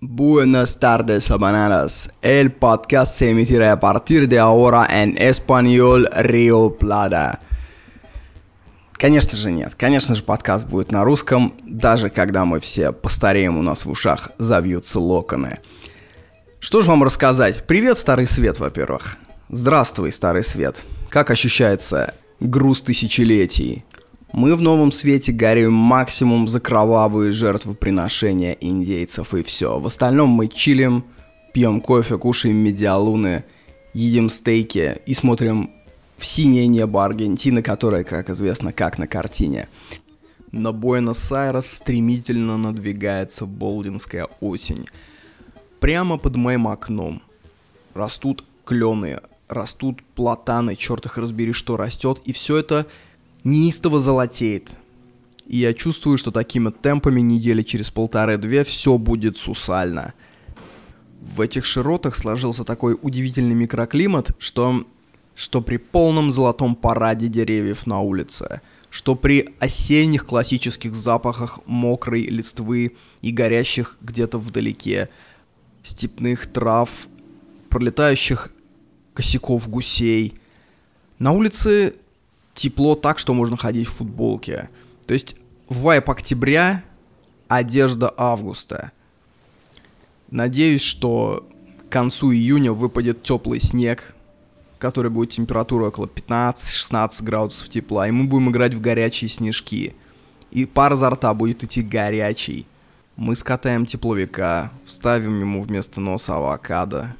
Buenas tardes, bananas. El podcast se emitirá a partir de ahora en español Rio Plata. Конечно же нет. Конечно же подкаст будет на русском, даже когда мы все постареем, у нас в ушах завьются локоны. Что же вам рассказать? Привет, Старый Свет, во-первых. Здравствуй, Старый Свет. Как ощущается груз тысячелетий? Мы в новом свете горюем максимум за кровавые жертвоприношения индейцев и все. В остальном мы чилим, пьем кофе, кушаем медиалуны, едим стейки и смотрим в синее небо Аргентины, которое, как известно, как на картине. На Буэнос-Айрес стремительно надвигается болдинская осень. Прямо под моим окном растут клены, растут платаны, черт их разбери, что растет, и все это неистово золотеет. И я чувствую, что такими темпами недели через полторы-две все будет сусально. В этих широтах сложился такой удивительный микроклимат, что, что при полном золотом параде деревьев на улице, что при осенних классических запахах мокрой листвы и горящих где-то вдалеке степных трав, пролетающих косяков гусей, на улице тепло так, что можно ходить в футболке. То есть вайп октября, одежда августа. Надеюсь, что к концу июня выпадет теплый снег, который будет температура около 15-16 градусов тепла, и мы будем играть в горячие снежки. И пар изо рта будет идти горячий. Мы скатаем тепловика, вставим ему вместо носа авокадо.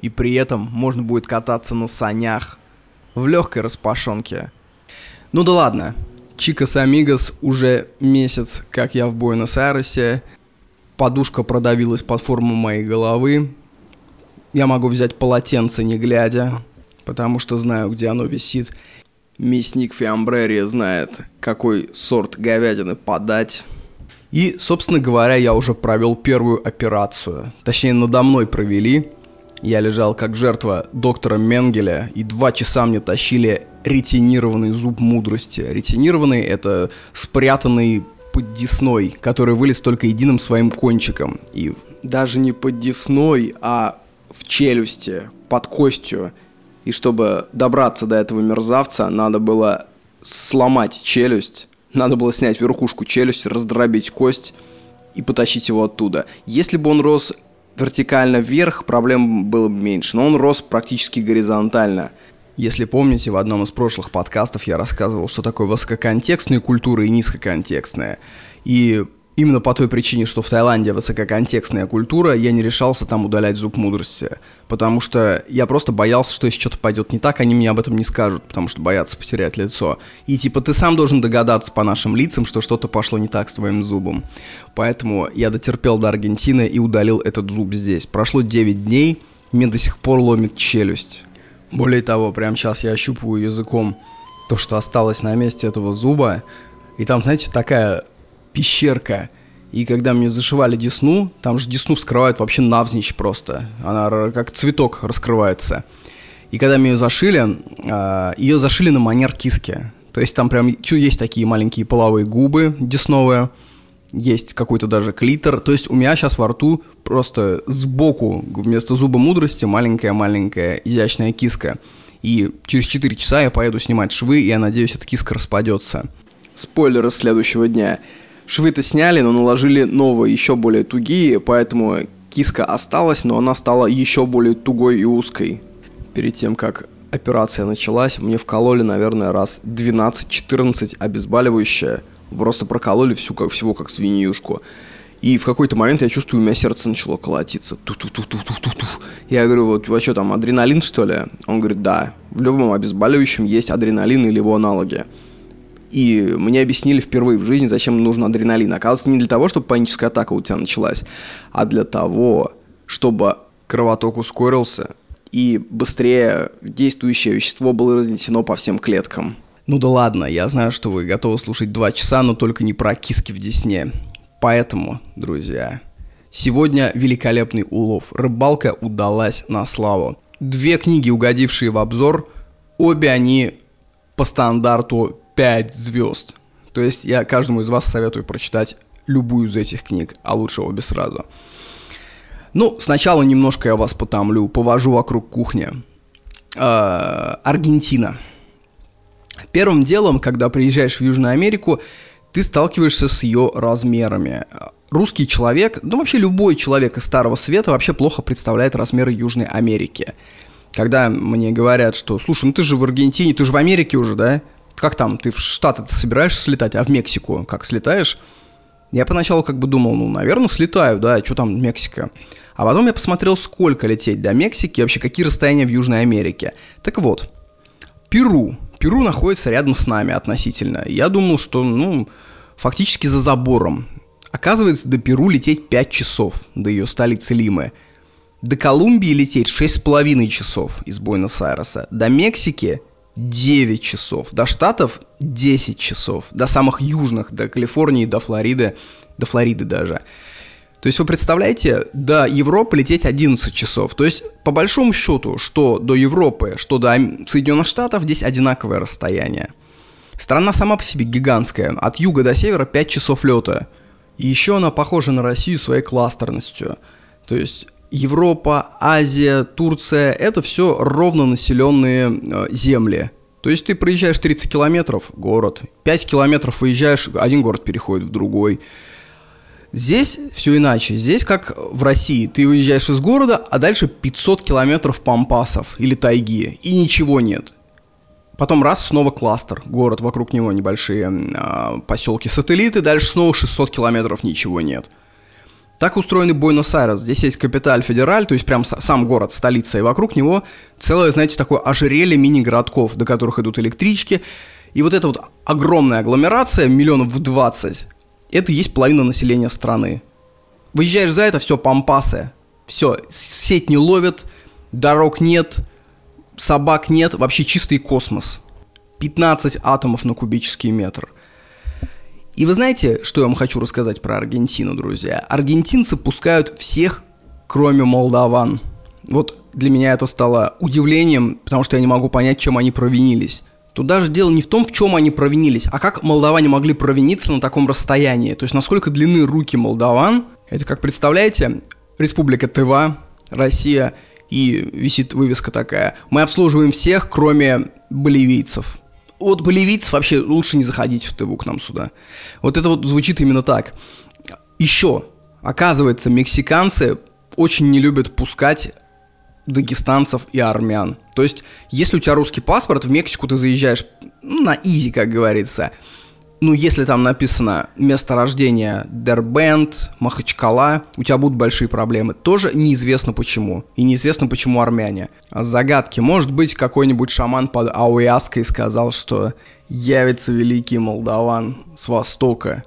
И при этом можно будет кататься на санях в легкой распашонке – ну да ладно. Чикас Амигос уже месяц, как я в Буэнос-Айресе. Подушка продавилась под форму моей головы. Я могу взять полотенце, не глядя, потому что знаю, где оно висит. Мясник Фиамбрери знает, какой сорт говядины подать. И, собственно говоря, я уже провел первую операцию. Точнее, надо мной провели. Я лежал как жертва доктора Менгеля, и два часа мне тащили ретинированный зуб мудрости. Ретинированный — это спрятанный под десной, который вылез только единым своим кончиком. И даже не под десной, а в челюсти, под костью. И чтобы добраться до этого мерзавца, надо было сломать челюсть, надо было снять верхушку челюсти, раздробить кость и потащить его оттуда. Если бы он рос вертикально вверх, проблем было бы меньше, но он рос практически горизонтально. Если помните, в одном из прошлых подкастов я рассказывал, что такое высококонтекстная культура и низкоконтекстная. И именно по той причине, что в Таиланде высококонтекстная культура, я не решался там удалять зуб мудрости. Потому что я просто боялся, что если что-то пойдет не так, они мне об этом не скажут, потому что боятся потерять лицо. И типа ты сам должен догадаться по нашим лицам, что что-то пошло не так с твоим зубом. Поэтому я дотерпел до Аргентины и удалил этот зуб здесь. Прошло 9 дней, мне до сих пор ломит челюсть. Более того, прямо сейчас я ощупываю языком то, что осталось на месте этого зуба, и там, знаете, такая пещерка. И когда мне зашивали десну, там же десну вскрывают вообще навзничь просто. Она как цветок раскрывается. И когда мне ее зашили, а, ее зашили на манер киски. То есть там прям есть такие маленькие половые губы десновые, есть какой-то даже клитор. То есть у меня сейчас во рту просто сбоку вместо зуба мудрости маленькая-маленькая изящная киска. И через 4 часа я поеду снимать швы, и я надеюсь, эта киска распадется. Спойлеры следующего дня. Швы-то сняли, но наложили новые, еще более тугие, поэтому киска осталась, но она стала еще более тугой и узкой. Перед тем, как операция началась, мне вкололи, наверное, раз 12-14 обезболивающее – Просто прокололи всю, как, всего как свиньюшку. И в какой-то момент я чувствую, у меня сердце начало колотиться. Тух -тух -тух -тух -тух -тух. Я говорю, вот, а что там, адреналин, что ли? Он говорит, да. В любом обезболивающем есть адреналин или его аналоги. И мне объяснили впервые в жизни, зачем нужен адреналин. Оказывается, не для того, чтобы паническая атака у тебя началась, а для того, чтобы кровоток ускорился и быстрее действующее вещество было разнесено по всем клеткам. Ну да ладно, я знаю, что вы готовы слушать два часа, но только не про киски в Десне. Поэтому, друзья, сегодня великолепный улов. Рыбалка удалась на славу. Две книги, угодившие в обзор, обе они по стандарту 5 звезд. То есть я каждому из вас советую прочитать любую из этих книг, а лучше обе сразу. Ну, сначала немножко я вас потомлю, повожу вокруг кухни. Э, Аргентина. Первым делом, когда приезжаешь в Южную Америку, ты сталкиваешься с ее размерами. Русский человек, ну вообще любой человек из Старого Света вообще плохо представляет размеры Южной Америки. Когда мне говорят, что, слушай, ну ты же в Аргентине, ты же в Америке уже, да? Как там, ты в Штаты собираешься слетать, а в Мексику как слетаешь? Я поначалу как бы думал, ну, наверное, слетаю, да, что там Мексика. А потом я посмотрел, сколько лететь до Мексики, вообще какие расстояния в Южной Америке. Так вот, Перу. Перу находится рядом с нами относительно. Я думал, что, ну, фактически за забором. Оказывается, до Перу лететь 5 часов, до ее столицы Лимы. До Колумбии лететь 6,5 часов из Буэнос-Айреса. До Мексики 9 часов. До Штатов 10 часов. До самых южных, до Калифорнии, до Флориды, до Флориды даже. То есть вы представляете, до Европы лететь 11 часов. То есть по большому счету, что до Европы, что до Соединенных Штатов, здесь одинаковое расстояние. Страна сама по себе гигантская. От юга до севера 5 часов лета. И еще она похожа на Россию своей кластерностью. То есть Европа, Азия, Турция – это все ровно населенные э, земли. То есть ты проезжаешь 30 километров – город, 5 километров выезжаешь, один город переходит в другой. Здесь все иначе. Здесь как в России. Ты выезжаешь из города, а дальше 500 километров пампасов или тайги, и ничего нет. Потом раз, снова кластер, город, вокруг него небольшие э, поселки-сателлиты, дальше снова 600 километров, ничего нет – так устроенный Буэнос-Айрес. Здесь есть Капиталь Федераль, то есть прям сам город, столица, и вокруг него целое, знаете, такое ожерелье мини-городков, до которых идут электрички. И вот эта вот огромная агломерация, миллионов в 20, это есть половина населения страны. Выезжаешь за это, все, пампасы. Все, сеть не ловит, дорог нет, собак нет, вообще чистый космос. 15 атомов на кубический метр – и вы знаете, что я вам хочу рассказать про Аргентину, друзья? Аргентинцы пускают всех, кроме молдаван. Вот для меня это стало удивлением, потому что я не могу понять, чем они провинились. Тут даже дело не в том, в чем они провинились, а как молдаване могли провиниться на таком расстоянии. То есть насколько длинны руки молдаван. Это, как представляете, Республика Тыва, Россия, и висит вывеска такая. Мы обслуживаем всех, кроме боливийцев от боливийцев вообще лучше не заходить в ТВ к нам сюда. Вот это вот звучит именно так. Еще, оказывается, мексиканцы очень не любят пускать дагестанцев и армян. То есть, если у тебя русский паспорт, в Мексику ты заезжаешь ну, на изи, как говорится ну, если там написано место рождения Дербент, Махачкала, у тебя будут большие проблемы. Тоже неизвестно почему. И неизвестно почему армяне. А загадки. Может быть, какой-нибудь шаман под Ауяской сказал, что явится великий молдаван с востока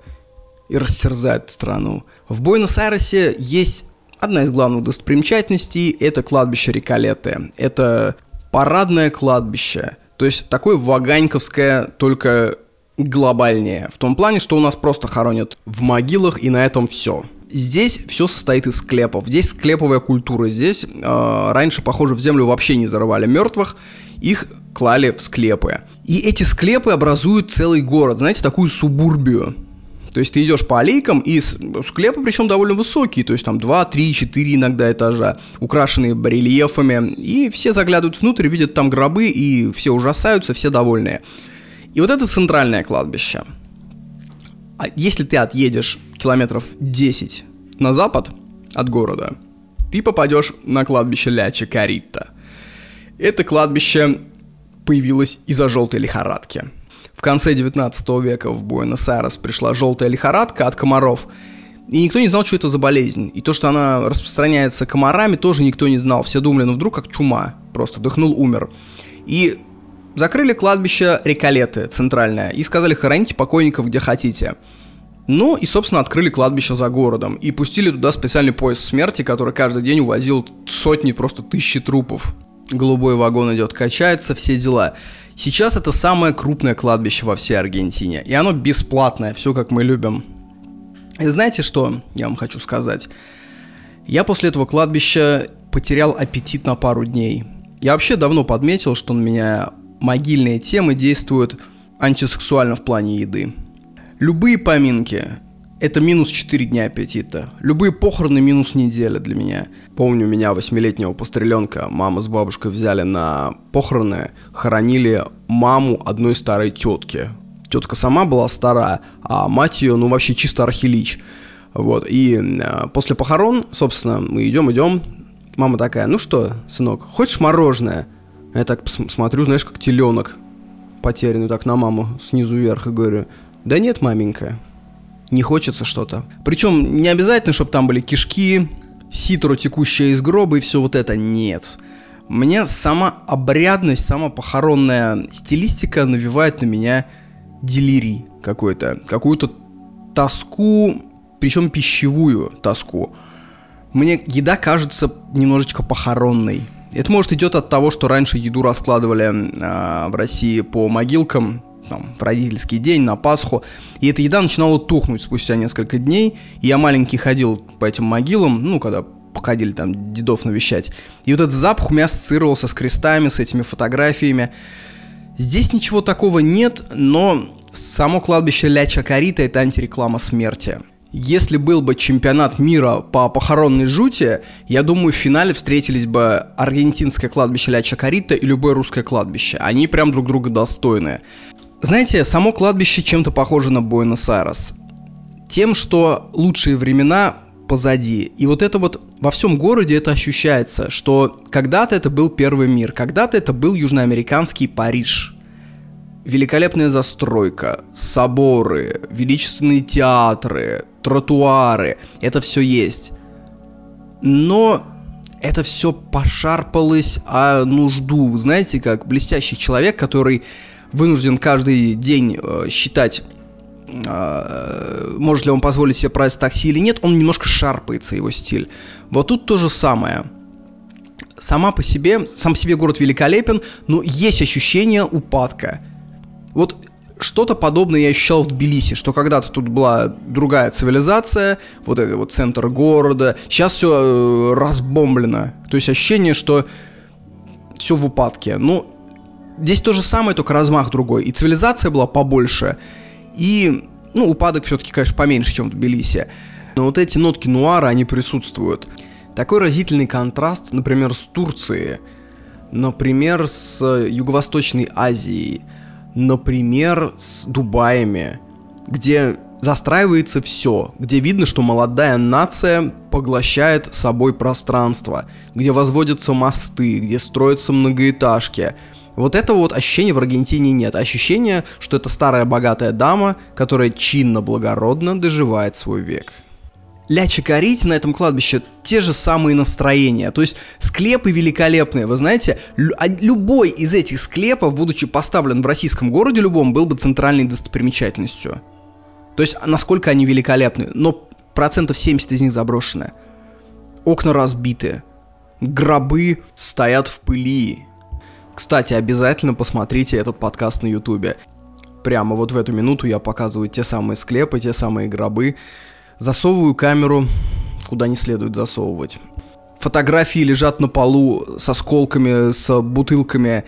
и растерзает страну. В Буэнос-Айресе есть одна из главных достопримечательностей – это кладбище Риколеты. Это парадное кладбище. То есть такое ваганьковское, только глобальнее. В том плане, что у нас просто хоронят в могилах, и на этом все. Здесь все состоит из склепов. Здесь склеповая культура. Здесь э, раньше, похоже, в землю вообще не зарывали мертвых, их клали в склепы. И эти склепы образуют целый город, знаете, такую субурбию. То есть ты идешь по аллейкам, и склепы причем довольно высокие, то есть там 2, 3, 4 иногда этажа, украшенные барельефами, и все заглядывают внутрь, видят там гробы, и все ужасаются, все довольные. И вот это центральное кладбище. А если ты отъедешь километров 10 на запад от города, ты попадешь на кладбище Ля Чакарита. Это кладбище появилось из-за желтой лихорадки. В конце 19 века в Буэнос-Айрес пришла желтая лихорадка от комаров, и никто не знал, что это за болезнь. И то, что она распространяется комарами, тоже никто не знал. Все думали, ну вдруг как чума. Просто дыхнул, умер. И Закрыли кладбище Реколеты, центральное, и сказали хороните покойников где хотите. Ну и, собственно, открыли кладбище за городом и пустили туда специальный поезд смерти, который каждый день увозил сотни, просто тысячи трупов. Голубой вагон идет, качается, все дела. Сейчас это самое крупное кладбище во всей Аргентине, и оно бесплатное, все как мы любим. И знаете что я вам хочу сказать? Я после этого кладбища потерял аппетит на пару дней. Я вообще давно подметил, что на меня могильные темы действуют антисексуально в плане еды. Любые поминки, это минус 4 дня аппетита. Любые похороны минус неделя для меня. Помню, меня, восьмилетнего постреленка, мама с бабушкой взяли на похороны, хоронили маму одной старой тетки. Тетка сама была старая, а мать ее, ну, вообще чисто архилич. Вот, и э, после похорон, собственно, мы идем, идем. Мама такая, ну что, сынок, хочешь мороженое? Я так смотрю, знаешь, как теленок потерянный так на маму снизу вверх и говорю, да нет, маменька, не хочется что-то. Причем не обязательно, чтобы там были кишки, ситро, текущая из гроба и все вот это. Нет. Мне сама обрядность, сама похоронная стилистика навевает на меня делирий какой-то. Какую-то тоску, причем пищевую тоску. Мне еда кажется немножечко похоронной. Это может идет от того, что раньше еду раскладывали э, в России по могилкам, там, в родительский день, на Пасху, и эта еда начинала тухнуть спустя несколько дней, и я маленький ходил по этим могилам, ну, когда походили там дедов навещать, и вот этот запах у меня ассоциировался с крестами, с этими фотографиями. Здесь ничего такого нет, но само кладбище Ля Чакарита – это антиреклама смерти. Если был бы чемпионат мира по похоронной жути, я думаю, в финале встретились бы аргентинское кладбище Ля Чакарита и любое русское кладбище. Они прям друг друга достойны. Знаете, само кладбище чем-то похоже на Буэнос-Айрес. Тем, что лучшие времена позади. И вот это вот во всем городе это ощущается, что когда-то это был первый мир, когда-то это был южноамериканский Париж – великолепная застройка, соборы, величественные театры, тротуары, это все есть. Но это все пошарпалось о нужду. Вы знаете, как блестящий человек, который вынужден каждый день э, считать, э, может ли он позволить себе прайс такси или нет, он немножко шарпается, его стиль. Вот тут то же самое. Сама по себе, сам по себе город великолепен, но есть ощущение упадка – вот что-то подобное я ощущал в Тбилиси, что когда-то тут была другая цивилизация, вот это вот центр города, сейчас все э, разбомблено. То есть ощущение, что все в упадке. Ну, здесь то же самое, только размах другой. И цивилизация была побольше, и, ну, упадок все-таки, конечно, поменьше, чем в Тбилиси. Но вот эти нотки нуара, они присутствуют. Такой разительный контраст, например, с Турцией, например, с Юго-Восточной Азией – например, с Дубаями, где застраивается все, где видно, что молодая нация поглощает собой пространство, где возводятся мосты, где строятся многоэтажки. Вот этого вот ощущения в Аргентине нет. Ощущение, что это старая богатая дама, которая чинно-благородно доживает свой век. Ля Чакарити на этом кладбище те же самые настроения. То есть склепы великолепные. Вы знаете, а любой из этих склепов, будучи поставлен в российском городе любом, был бы центральной достопримечательностью. То есть насколько они великолепны. Но процентов 70 из них заброшены. Окна разбиты. Гробы стоят в пыли. Кстати, обязательно посмотрите этот подкаст на ютубе. Прямо вот в эту минуту я показываю те самые склепы, те самые гробы. Засовываю камеру куда не следует засовывать. Фотографии лежат на полу с осколками, с бутылками.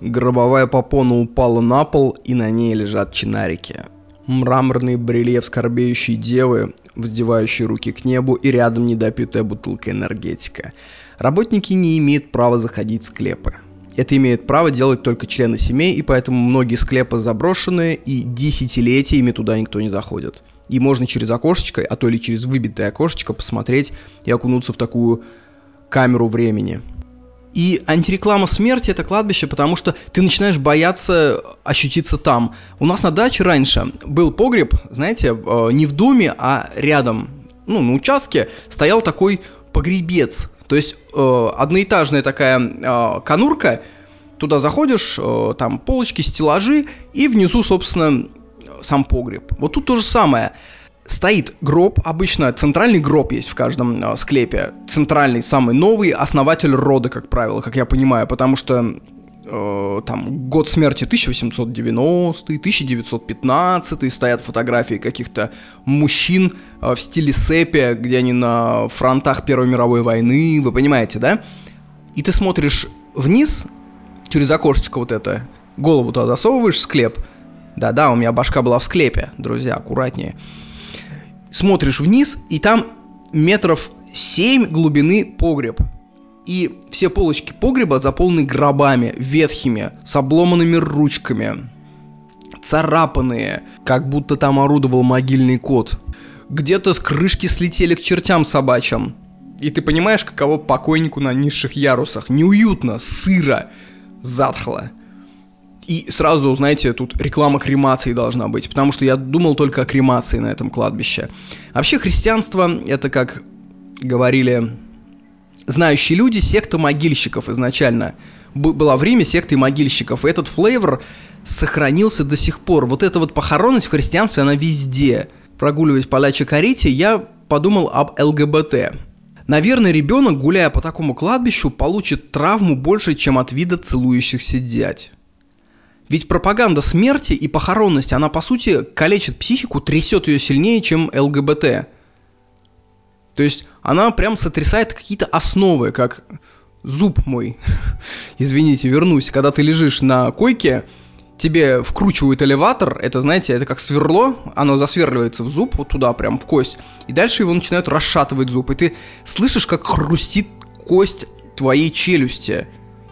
Гробовая попона упала на пол, и на ней лежат чинарики. Мраморный брельеф скорбеющей девы, воздевающей руки к небу, и рядом недопитая бутылка энергетика. Работники не имеют права заходить в склепы. Это имеют право делать только члены семей, и поэтому многие склепы заброшенные, и десятилетиями туда никто не заходит. И можно через окошечко, а то или через выбитое окошечко посмотреть и окунуться в такую камеру времени. И антиреклама смерти это кладбище, потому что ты начинаешь бояться ощутиться там. У нас на даче раньше был погреб, знаете, э, не в доме, а рядом, ну, на участке стоял такой погребец. То есть э, одноэтажная такая э, конурка, туда заходишь, там полочки, стеллажи, и внизу, собственно, сам погреб. Вот тут то же самое. Стоит гроб, обычно центральный гроб есть в каждом э, склепе. Центральный, самый новый, основатель рода, как правило, как я понимаю, потому что э, там год смерти 1890, 1915, стоят фотографии каких-то мужчин э, в стиле сепия, где они на фронтах Первой мировой войны, вы понимаете, да? И ты смотришь вниз, через окошечко вот это, голову туда засовываешь, склеп – да-да, у меня башка была в склепе, друзья, аккуратнее. смотришь вниз, и там метров 7 глубины погреб. И все полочки погреба заполнены гробами, ветхими, с обломанными ручками, царапанные, как будто там орудовал могильный кот. Где-то с крышки слетели к чертям собачьим. И ты понимаешь, каково покойнику на низших ярусах. Неуютно, сыро, затхло. И сразу, знаете, тут реклама кремации должна быть, потому что я думал только о кремации на этом кладбище. Вообще христианство, это как говорили знающие люди, секта могильщиков изначально. Была в Риме секта могильщиков, и этот флейвор сохранился до сих пор. Вот эта вот похоронность в христианстве, она везде. Прогуливаясь по Ля Чакарите, я подумал об ЛГБТ. Наверное, ребенок, гуляя по такому кладбищу, получит травму больше, чем от вида целующихся дядь. Ведь пропаганда смерти и похоронности, она по сути калечит психику, трясет ее сильнее, чем ЛГБТ. То есть она прям сотрясает какие-то основы, как зуб мой. Извините, вернусь. Когда ты лежишь на койке, тебе вкручивают элеватор, это, знаете, это как сверло, оно засверливается в зуб, вот туда, прям в кость, и дальше его начинают расшатывать зуб, и ты слышишь, как хрустит кость твоей челюсти,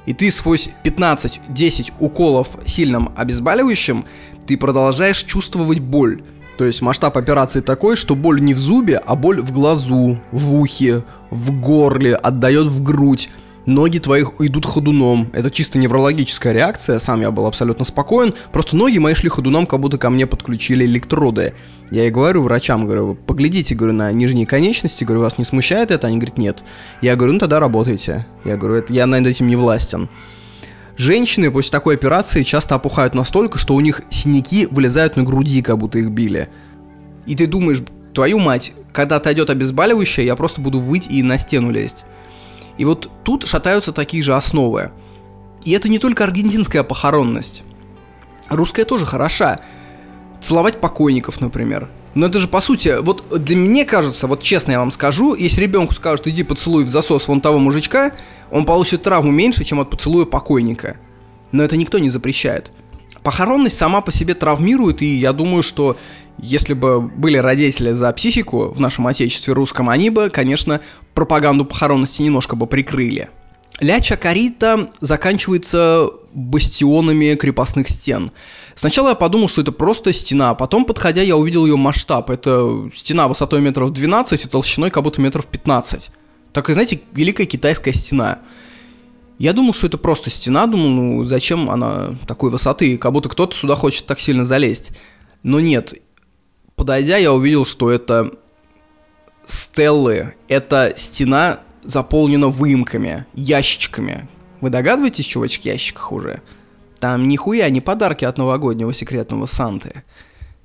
и ты сквозь 15-10 уколов сильным обезболивающим, ты продолжаешь чувствовать боль. То есть масштаб операции такой, что боль не в зубе, а боль в глазу, в ухе, в горле, отдает в грудь. Ноги твоих идут ходуном. Это чисто неврологическая реакция, сам я был абсолютно спокоен. Просто ноги мои шли ходуном, как будто ко мне подключили электроды. Я и говорю врачам, говорю, поглядите, говорю, на нижние конечности, говорю, вас не смущает это? Они говорят, нет. Я говорю, ну тогда работайте. Я говорю, это, я над этим не властен. Женщины после такой операции часто опухают настолько, что у них синяки вылезают на груди, как будто их били. И ты думаешь, твою мать, когда отойдет обезболивающее, я просто буду выть и на стену лезть. И вот тут шатаются такие же основы. И это не только аргентинская похоронность. Русская тоже хороша. Целовать покойников, например. Но это же, по сути, вот для меня кажется, вот честно я вам скажу, если ребенку скажут, иди поцелуй в засос вон того мужичка, он получит травму меньше, чем от поцелуя покойника. Но это никто не запрещает. Похоронность сама по себе травмирует, и я думаю, что если бы были родители за психику в нашем отечестве русском, они бы, конечно, пропаганду похоронности немножко бы прикрыли. Ля Чакарита заканчивается бастионами крепостных стен. Сначала я подумал, что это просто стена, а потом, подходя, я увидел ее масштаб. Это стена высотой метров 12 и толщиной как будто метров 15. Так и, знаете, Великая Китайская стена. Я думал, что это просто стена, думал, ну зачем она такой высоты, как будто кто-то сюда хочет так сильно залезть. Но нет, подойдя, я увидел, что это стеллы, это стена заполнена выемками, ящичками. Вы догадываетесь, чего в этих ящиках уже? Там нихуя не подарки от новогоднего секретного Санты.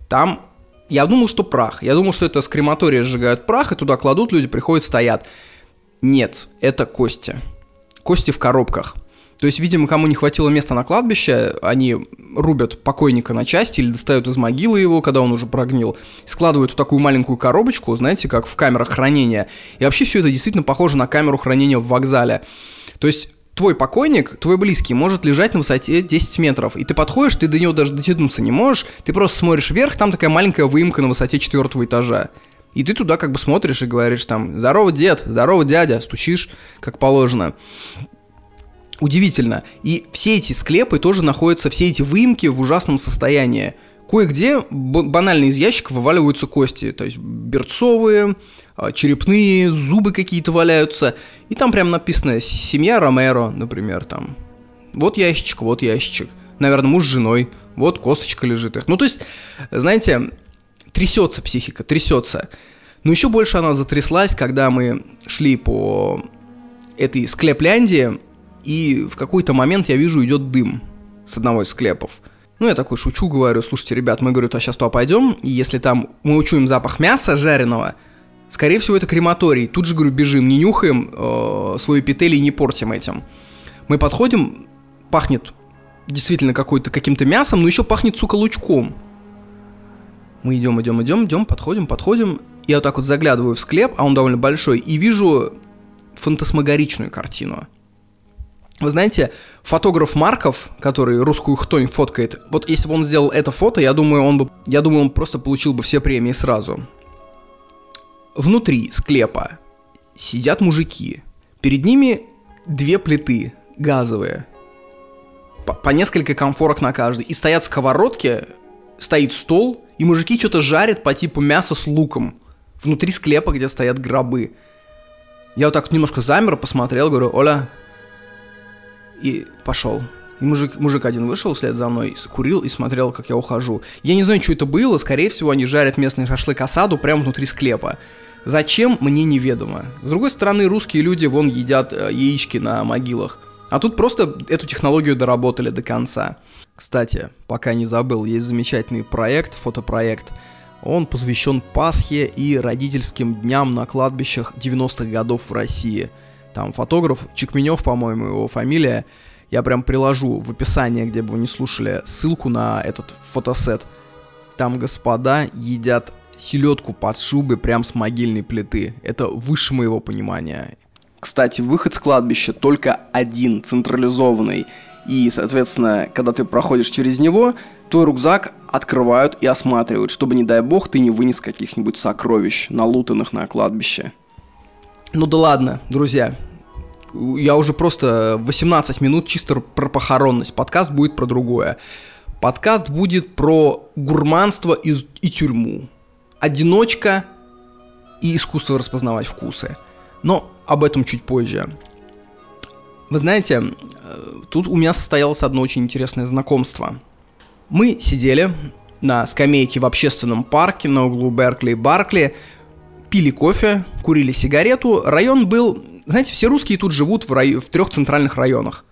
Там я думал, что прах. Я думал, что это с крематория сжигают прах, и туда кладут, люди приходят, стоят. Нет, это кости. Кости в коробках. То есть, видимо, кому не хватило места на кладбище, они рубят покойника на части или достают из могилы его, когда он уже прогнил, складывают в такую маленькую коробочку, знаете, как в камерах хранения. И вообще все это действительно похоже на камеру хранения в вокзале. То есть твой покойник, твой близкий, может лежать на высоте 10 метров, и ты подходишь, ты до него даже дотянуться не можешь, ты просто смотришь вверх, там такая маленькая выемка на высоте четвертого этажа. И ты туда как бы смотришь и говоришь там «Здорово, дед! Здорово, дядя!» Стучишь, как положено. Удивительно. И все эти склепы тоже находятся, все эти выемки в ужасном состоянии. Кое-где банально из ящиков вываливаются кости, то есть берцовые, черепные, зубы какие-то валяются. И там прям написано «Семья Ромеро», например, там. Вот ящичек, вот ящичек. Наверное, муж с женой. Вот косточка лежит их. Ну, то есть, знаете, трясется психика, трясется. Но еще больше она затряслась, когда мы шли по этой склепляндии, и в какой-то момент я вижу, идет дым с одного из склепов. Ну, я такой шучу, говорю, слушайте, ребят, мы, говорю, а сейчас туда пойдем, и если там мы учуем запах мяса жареного, скорее всего, это крематорий. Тут же, говорю, бежим, не нюхаем э, свою петель и не портим этим. Мы подходим, пахнет действительно какой-то каким-то мясом, но еще пахнет, сука, лучком. Мы идем, идем, идем, идем, подходим, подходим. Я вот так вот заглядываю в склеп, а он довольно большой, и вижу фантасмагоричную картину. Вы знаете, фотограф Марков, который русскую хтонь фоткает, вот если бы он сделал это фото, я думаю, он бы, я думаю, он просто получил бы все премии сразу. Внутри склепа сидят мужики. Перед ними две плиты газовые. По, по несколько комфорок на каждой. И стоят сковородки, стоит стол, и мужики что-то жарят по типу мяса с луком. Внутри склепа, где стоят гробы. Я вот так немножко замер, посмотрел, говорю, Оля, и пошел. И мужик, мужик один вышел вслед за мной, курил и смотрел, как я ухожу. Я не знаю, что это было, скорее всего, они жарят местный шашлык осаду прямо внутри склепа. Зачем, мне неведомо. С другой стороны, русские люди вон едят э, яички на могилах. А тут просто эту технологию доработали до конца. Кстати, пока не забыл, есть замечательный проект, фотопроект. Он посвящен Пасхе и родительским дням на кладбищах 90-х годов в России. Там фотограф Чекменев, по-моему, его фамилия. Я прям приложу в описании, где бы вы не слушали, ссылку на этот фотосет. Там господа едят селедку под шубы прям с могильной плиты. Это выше моего понимания. Кстати, выход с кладбища только один, централизованный. И, соответственно, когда ты проходишь через него, твой рюкзак открывают и осматривают, чтобы, не дай бог, ты не вынес каких-нибудь сокровищ, налутанных на кладбище. Ну да ладно, друзья, я уже просто 18 минут чисто про похоронность. Подкаст будет про другое. Подкаст будет про гурманство и, и тюрьму. Одиночка и искусство распознавать вкусы. Но об этом чуть позже. Вы знаете, э, тут у меня состоялось одно очень интересное знакомство. Мы сидели на скамейке в общественном парке на углу Беркли и Баркли, пили кофе, курили сигарету. Район был знаете, все русские тут живут в, рай... в трех центральных районах.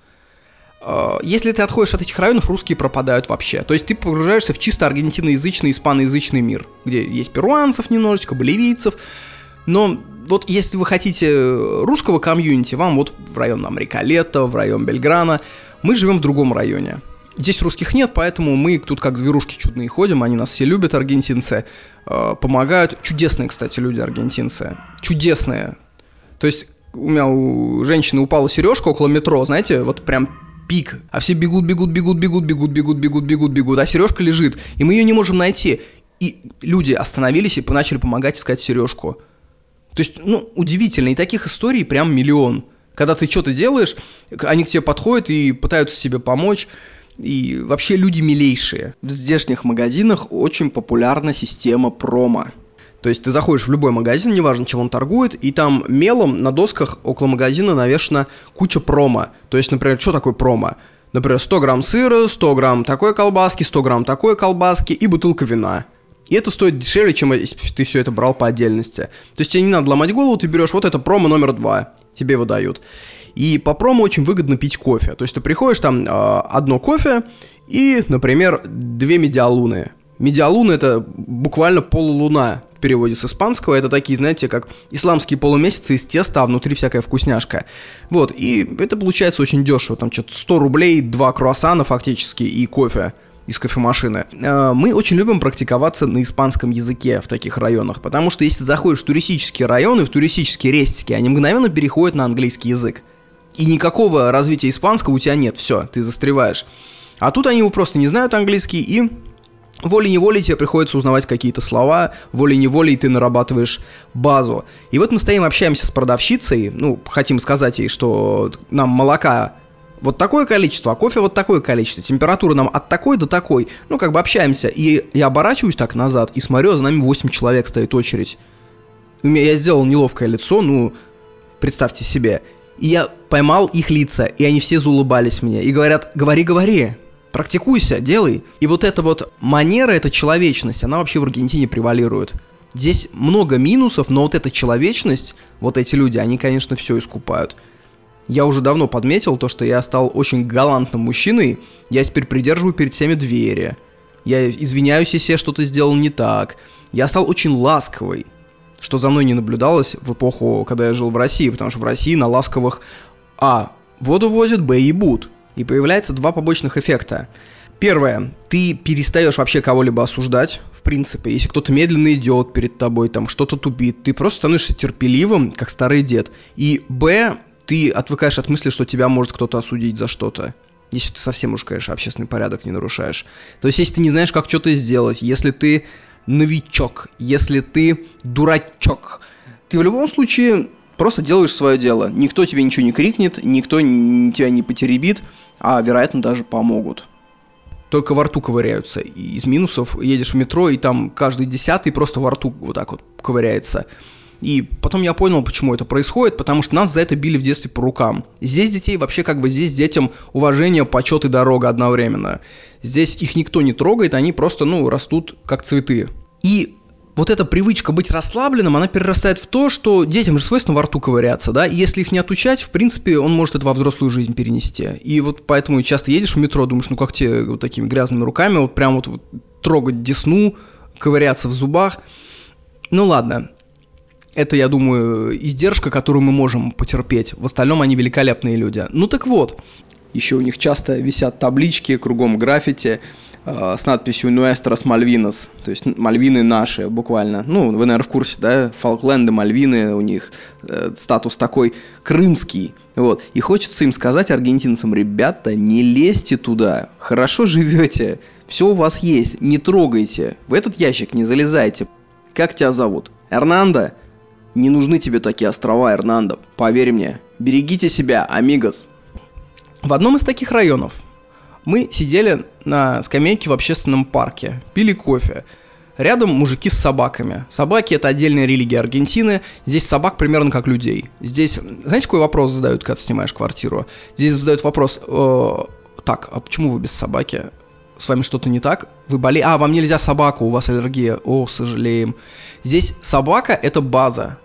А, если ты отходишь от этих районов, русские пропадают вообще. То есть ты погружаешься в чисто аргентиноязычный, испаноязычный мир, где есть перуанцев немножечко, боливийцев. Но вот если вы хотите русского комьюнити, вам вот в район там, в район Бельграна, мы живем в другом районе. Здесь русских нет, поэтому мы тут как зверушки чудные ходим, они нас все любят, аргентинцы, а, помогают. Чудесные, кстати, люди аргентинцы. Чудесные. То есть у меня у женщины упала сережка около метро, знаете, вот прям пик, а все бегут, бегут, бегут, бегут, бегут, бегут, бегут, бегут, бегут, а сережка лежит, и мы ее не можем найти. И люди остановились и начали помогать искать сережку. То есть, ну, удивительно, и таких историй прям миллион. Когда ты что-то делаешь, они к тебе подходят и пытаются тебе помочь. И вообще люди милейшие. В здешних магазинах очень популярна система промо. То есть ты заходишь в любой магазин, неважно, чем он торгует, и там мелом на досках около магазина навешена куча промо. То есть, например, что такое промо? Например, 100 грамм сыра, 100 грамм такой колбаски, 100 грамм такой колбаски и бутылка вина. И это стоит дешевле, чем если ты все это брал по отдельности. То есть тебе не надо ломать голову, ты берешь вот это промо номер два, тебе его дают. И по промо очень выгодно пить кофе. То есть ты приходишь там э, одно кофе и, например, две медиалуны. Медиалуна это буквально полулуна в переводе с испанского. Это такие, знаете, как исламские полумесяцы из теста, а внутри всякая вкусняшка. Вот, и это получается очень дешево. Там что-то 100 рублей, два круассана фактически и кофе из кофемашины. А, мы очень любим практиковаться на испанском языке в таких районах, потому что если заходишь в туристические районы, в туристические рестики, они мгновенно переходят на английский язык. И никакого развития испанского у тебя нет, все, ты застреваешь. А тут они его просто не знают английский и волей-неволей тебе приходится узнавать какие-то слова, волей-неволей ты нарабатываешь базу. И вот мы стоим, общаемся с продавщицей, ну, хотим сказать ей, что нам молока вот такое количество, а кофе вот такое количество, температура нам от такой до такой. Ну, как бы общаемся. И я оборачиваюсь так назад и смотрю, а за нами 8 человек стоит очередь. У меня я сделал неловкое лицо, ну, представьте себе. И я поймал их лица, и они все заулыбались мне. И говорят, говори, говори. Практикуйся, делай. И вот эта вот манера, эта человечность, она вообще в Аргентине превалирует. Здесь много минусов, но вот эта человечность, вот эти люди, они, конечно, все искупают. Я уже давно подметил то, что я стал очень галантным мужчиной, я теперь придерживаю перед всеми двери. Я извиняюсь, если я что-то сделал не так. Я стал очень ласковый, что за мной не наблюдалось в эпоху, когда я жил в России, потому что в России на ласковых А. Воду возят, Б. ебут. И появляется два побочных эффекта. Первое, ты перестаешь вообще кого-либо осуждать, в принципе. Если кто-то медленно идет перед тобой, там что-то тупит, ты просто становишься терпеливым, как старый дед. И Б, ты отвыкаешь от мысли, что тебя может кто-то осудить за что-то. Если ты совсем уж, конечно, общественный порядок не нарушаешь. То есть, если ты не знаешь, как что-то сделать, если ты новичок, если ты дурачок, ты в любом случае просто делаешь свое дело. Никто тебе ничего не крикнет, никто тебя не потеребит, а, вероятно, даже помогут. Только во рту ковыряются. И из минусов едешь в метро, и там каждый десятый просто во рту вот так вот ковыряется. И потом я понял, почему это происходит, потому что нас за это били в детстве по рукам. Здесь детей вообще как бы здесь детям уважение, почет и дорога одновременно. Здесь их никто не трогает, они просто, ну, растут как цветы. И вот эта привычка быть расслабленным, она перерастает в то, что детям же свойственно во рту ковыряться, да, и если их не отучать, в принципе, он может это во взрослую жизнь перенести. И вот поэтому часто едешь в метро, думаешь, ну как тебе вот такими грязными руками вот прям вот, вот трогать десну, ковыряться в зубах. Ну ладно, это, я думаю, издержка, которую мы можем потерпеть. В остальном они великолепные люди. Ну так вот, еще у них часто висят таблички, кругом граффити с надписью «Nuestras Malvinas», то есть Мальвины наши, буквально. Ну, вы, наверное, в курсе, да? Фолкленды, Мальвины, у них э, статус такой крымский. Вот. И хочется им сказать, аргентинцам, ребята, не лезьте туда, хорошо живете, все у вас есть, не трогайте, в этот ящик не залезайте. Как тебя зовут? Эрнандо? Не нужны тебе такие острова, Эрнандо. Поверь мне. Берегите себя, амигос. В одном из таких районов мы сидели на скамейке в общественном парке, пили кофе. Рядом мужики с собаками. Собаки это отдельная религия Аргентины. Здесь собак примерно как людей. Здесь, знаете, какой вопрос задают, когда снимаешь квартиру? Здесь задают вопрос, э, так, а почему вы без собаки? С вами что-то не так? Вы болеете? А, вам нельзя собаку, у вас аллергия. О, сожалеем. Здесь собака это база.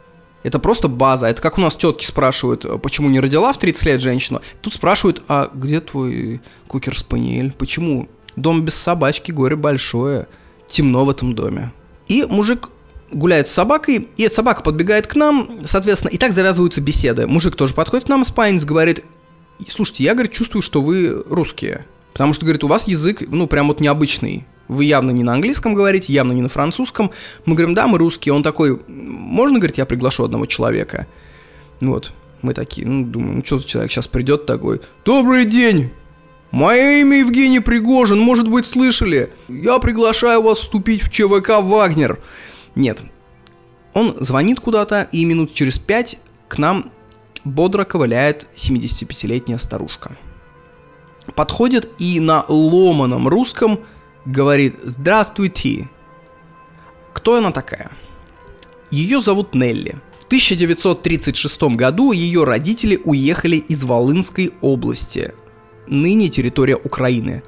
Это просто база. Это как у нас тетки спрашивают, э, почему не родила в 30 лет женщину. Тут спрашивают, а где твой кукер-спаниель? Почему? Дом без собачки, горе большое. Темно в этом доме. И мужик гуляет с собакой, и эта собака подбегает к нам, соответственно, и так завязываются беседы. Мужик тоже подходит к нам, испанец, говорит, слушайте, я, говорит, чувствую, что вы русские. Потому что, говорит, у вас язык, ну, прям вот необычный. Вы явно не на английском говорите, явно не на французском. Мы говорим, да, мы русские. Он такой, можно, говорит, я приглашу одного человека? Вот. Мы такие, ну, думаем, ну, что за человек сейчас придет такой? Добрый день! Мое имя Евгений Пригожин, может быть, слышали? Я приглашаю вас вступить в ЧВК «Вагнер». Нет. Он звонит куда-то, и минут через пять к нам бодро ковыляет 75-летняя старушка. Подходит и на ломаном русском – говорит «Здравствуйте». Кто она такая? Ее зовут Нелли. В 1936 году ее родители уехали из Волынской области, ныне территория Украины.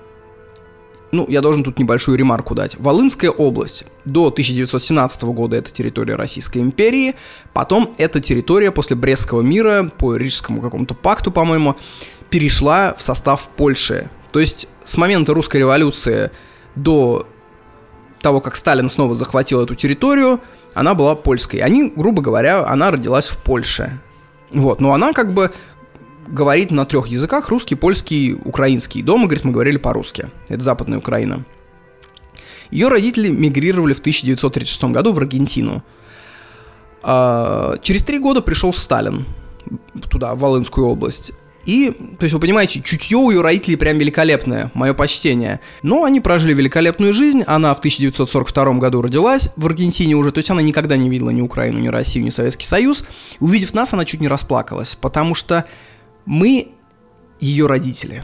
Ну, я должен тут небольшую ремарку дать. Волынская область до 1917 года это территория Российской империи, потом эта территория после Брестского мира по Рижскому какому-то пакту, по-моему, перешла в состав Польши. То есть с момента русской революции до того, как Сталин снова захватил эту территорию, она была польской. Они, грубо говоря, она родилась в Польше. Вот, но она как бы говорит на трех языках, русский, польский, украинский. Дома, говорит, мы говорили по-русски. Это Западная Украина. Ее родители мигрировали в 1936 году в Аргентину. А, через три года пришел Сталин туда, в Волынскую область. И, то есть вы понимаете, чутье у ее родителей прям великолепное, мое почтение. Но они прожили великолепную жизнь, она в 1942 году родилась в Аргентине уже, то есть она никогда не видела ни Украину, ни Россию, ни Советский Союз. Увидев нас, она чуть не расплакалась, потому что мы ее родители.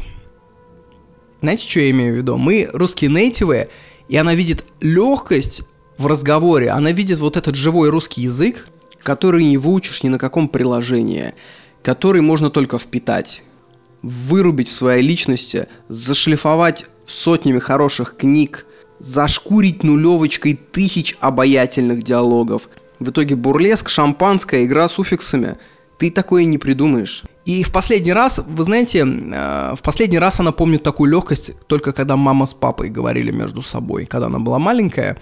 Знаете, что я имею в виду? Мы русские нейтивы, и она видит легкость в разговоре, она видит вот этот живой русский язык, который не выучишь ни на каком приложении – который можно только впитать, вырубить в своей личности, зашлифовать сотнями хороших книг, зашкурить нулевочкой тысяч обаятельных диалогов. В итоге бурлеск, шампанское, игра с суффиксами. Ты такое не придумаешь. И в последний раз, вы знаете, э, в последний раз она помнит такую легкость, только когда мама с папой говорили между собой, когда она была маленькая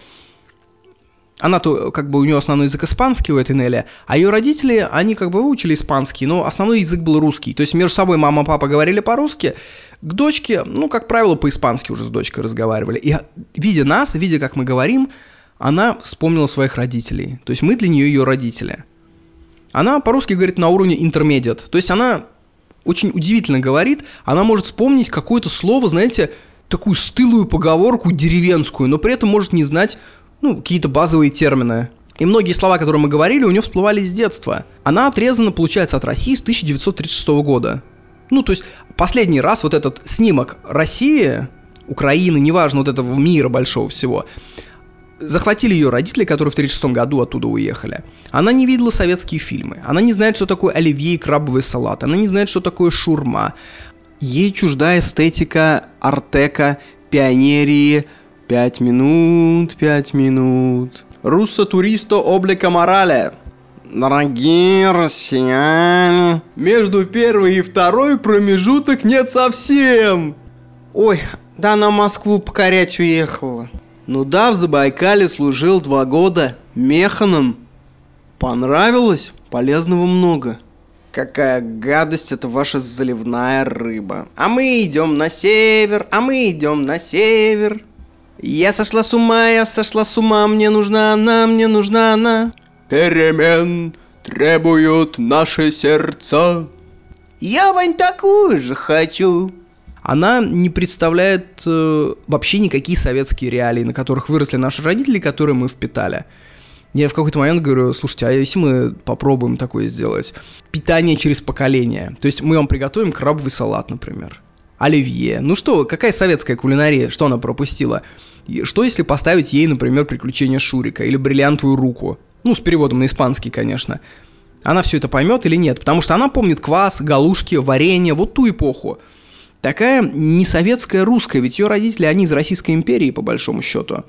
она-то, как бы, у нее основной язык испанский у этой Нелли, а ее родители, они как бы выучили испанский, но основной язык был русский. То есть между собой мама и папа говорили по-русски, к дочке, ну, как правило, по-испански уже с дочкой разговаривали. И видя нас, видя, как мы говорим, она вспомнила своих родителей. То есть мы для нее ее родители. Она по-русски говорит на уровне интермедиат. То есть она очень удивительно говорит, она может вспомнить какое-то слово, знаете, такую стылую поговорку деревенскую, но при этом может не знать ну, какие-то базовые термины. И многие слова, которые мы говорили, у нее всплывали с детства. Она отрезана, получается, от России с 1936 года. Ну, то есть, последний раз вот этот снимок России, Украины, неважно, вот этого мира большого всего, захватили ее родители, которые в 1936 году оттуда уехали. Она не видела советские фильмы. Она не знает, что такое оливье и крабовый салат. Она не знает, что такое шурма. Ей чужда эстетика артека, пионерии. Пять минут, пять минут. Руссо туристо облика морале. Дорогие россияне. Между первой и второй промежуток нет совсем. Ой, да на Москву покорять уехала. Ну да, в Забайкале служил два года механом. Понравилось? Полезного много. Какая гадость, это ваша заливная рыба. А мы идем на север, а мы идем на север. Я сошла с ума, я сошла с ума, мне нужна она, мне нужна она. Перемен требуют наши сердца. Я, Вань, такую же хочу. Она не представляет э, вообще никакие советские реалии, на которых выросли наши родители, которые мы впитали. Я в какой-то момент говорю, слушайте, а если мы попробуем такое сделать? Питание через поколение. То есть мы вам приготовим крабовый салат, например. Оливье. Ну что, какая советская кулинария? Что она пропустила? Что если поставить ей, например, «Приключения Шурика» или «Бриллиантовую руку»? Ну, с переводом на испанский, конечно. Она все это поймет или нет? Потому что она помнит квас, галушки, варенье, вот ту эпоху. Такая не советская русская, ведь ее родители, они из Российской империи, по большому счету.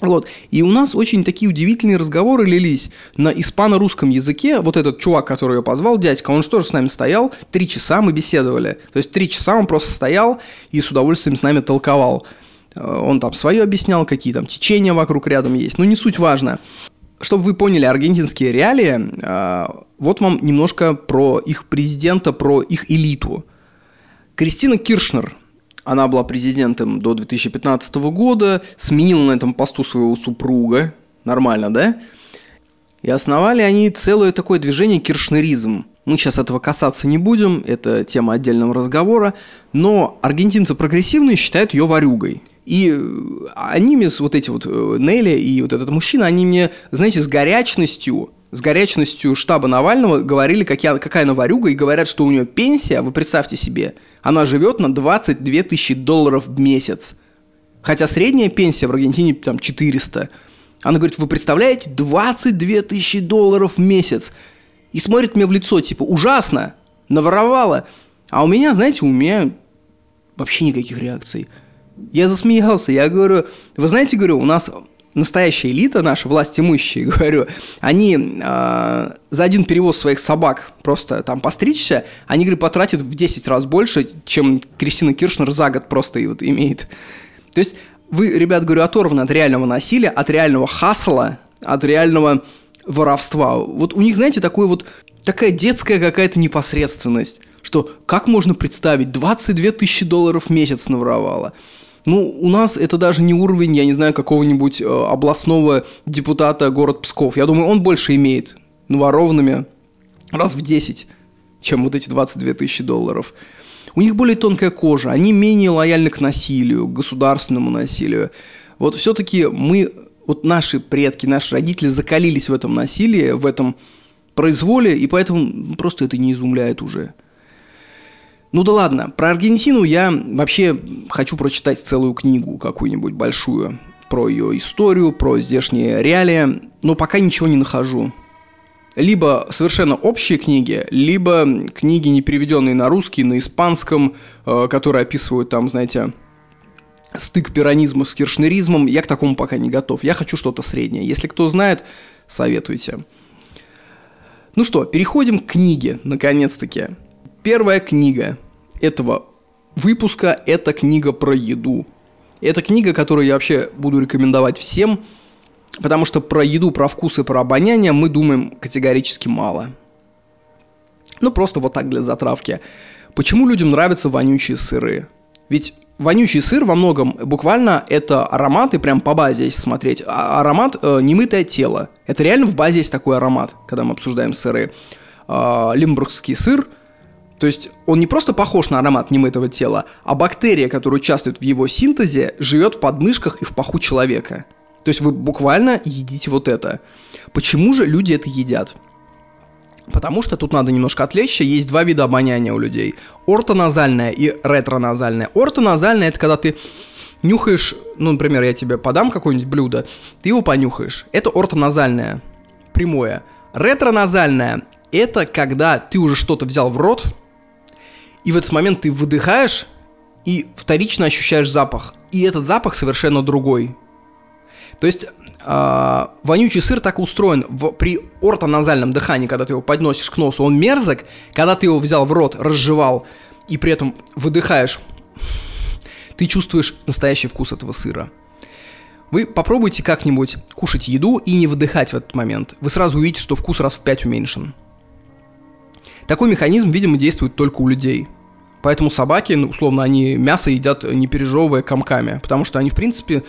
Вот. И у нас очень такие удивительные разговоры лились на испано-русском языке. Вот этот чувак, который ее позвал, дядька, он же тоже с нами стоял. Три часа мы беседовали. То есть три часа он просто стоял и с удовольствием с нами толковал. Э, он там свое объяснял, какие там течения вокруг рядом есть. Но не суть важно. Чтобы вы поняли аргентинские реалии, э, вот вам немножко про их президента, про их элиту. Кристина Киршнер, она была президентом до 2015 года, сменила на этом посту своего супруга. Нормально, да? И основали они целое такое движение киршнеризм. Мы сейчас этого касаться не будем, это тема отдельного разговора, но аргентинцы прогрессивные считают ее варюгой. И они мне, вот эти вот э, Нелли и вот этот мужчина, они мне, знаете, с горячностью, с горячностью штаба Навального говорили, какая, какая она варюга, и говорят, что у нее пенсия, вы представьте себе, она живет на 22 тысячи долларов в месяц. Хотя средняя пенсия в Аргентине там 400. Она говорит, вы представляете, 22 тысячи долларов в месяц. И смотрит мне в лицо, типа, ужасно, наворовала. А у меня, знаете, у меня вообще никаких реакций. Я засмеялся, я говорю, вы знаете, говорю, у нас настоящая элита, наши власть имущие, говорю, они э, за один перевоз своих собак просто там постричься, они, говорю, потратят в 10 раз больше, чем Кристина Киршнер за год просто и вот имеет. То есть вы, ребят, говорю, оторваны от реального насилия, от реального хасла, от реального воровства. Вот у них, знаете, такой вот, такая детская какая-то непосредственность, что как можно представить, 22 тысячи долларов в месяц наворовала. Ну, у нас это даже не уровень, я не знаю, какого-нибудь э, областного депутата город Псков. Я думаю, он больше имеет наворованными раз в 10, чем вот эти 22 тысячи долларов. У них более тонкая кожа, они менее лояльны к насилию, к государственному насилию. Вот все-таки мы, вот наши предки, наши родители закалились в этом насилии, в этом произволе, и поэтому просто это не изумляет уже. Ну да ладно, про Аргентину я вообще хочу прочитать целую книгу какую-нибудь большую про ее историю, про здешние реалии, но пока ничего не нахожу. Либо совершенно общие книги, либо книги, не переведенные на русский, на испанском, э, которые описывают там, знаете, стык пиранизма с киршнеризмом. Я к такому пока не готов. Я хочу что-то среднее. Если кто знает, советуйте. Ну что, переходим к книге, наконец-таки. Первая книга этого выпуска – это книга про еду. Это книга, которую я вообще буду рекомендовать всем, потому что про еду, про вкус и про обоняние мы думаем категорически мало. Ну, просто вот так для затравки. Почему людям нравятся вонючие сыры? Ведь вонючий сыр во многом буквально это аромат, и прям по базе, если смотреть, а аромат э, немытое тело. Это реально в базе есть такой аромат, когда мы обсуждаем сыры. Э, лимбургский сыр – то есть он не просто похож на аромат немытого тела, а бактерия, которая участвует в его синтезе, живет в подмышках и в паху человека. То есть вы буквально едите вот это. Почему же люди это едят? Потому что тут надо немножко отвлечься. Есть два вида обоняния у людей. Ортоназальное и ретроназальное. Ортоназальное это когда ты нюхаешь, ну, например, я тебе подам какое-нибудь блюдо, ты его понюхаешь. Это ортоназальное, прямое. Ретроназальное – это когда ты уже что-то взял в рот, и в этот момент ты выдыхаешь и вторично ощущаешь запах. И этот запах совершенно другой. То есть э, вонючий сыр так устроен в, при ортоназальном дыхании, когда ты его подносишь к носу, он мерзок, когда ты его взял в рот, разжевал и при этом выдыхаешь, ты чувствуешь настоящий вкус этого сыра. Вы попробуйте как-нибудь кушать еду и не выдыхать в этот момент. Вы сразу увидите, что вкус раз в 5 уменьшен. Такой механизм, видимо, действует только у людей. Поэтому собаки, ну, условно, они мясо едят не пережевывая комками, потому что они, в принципе,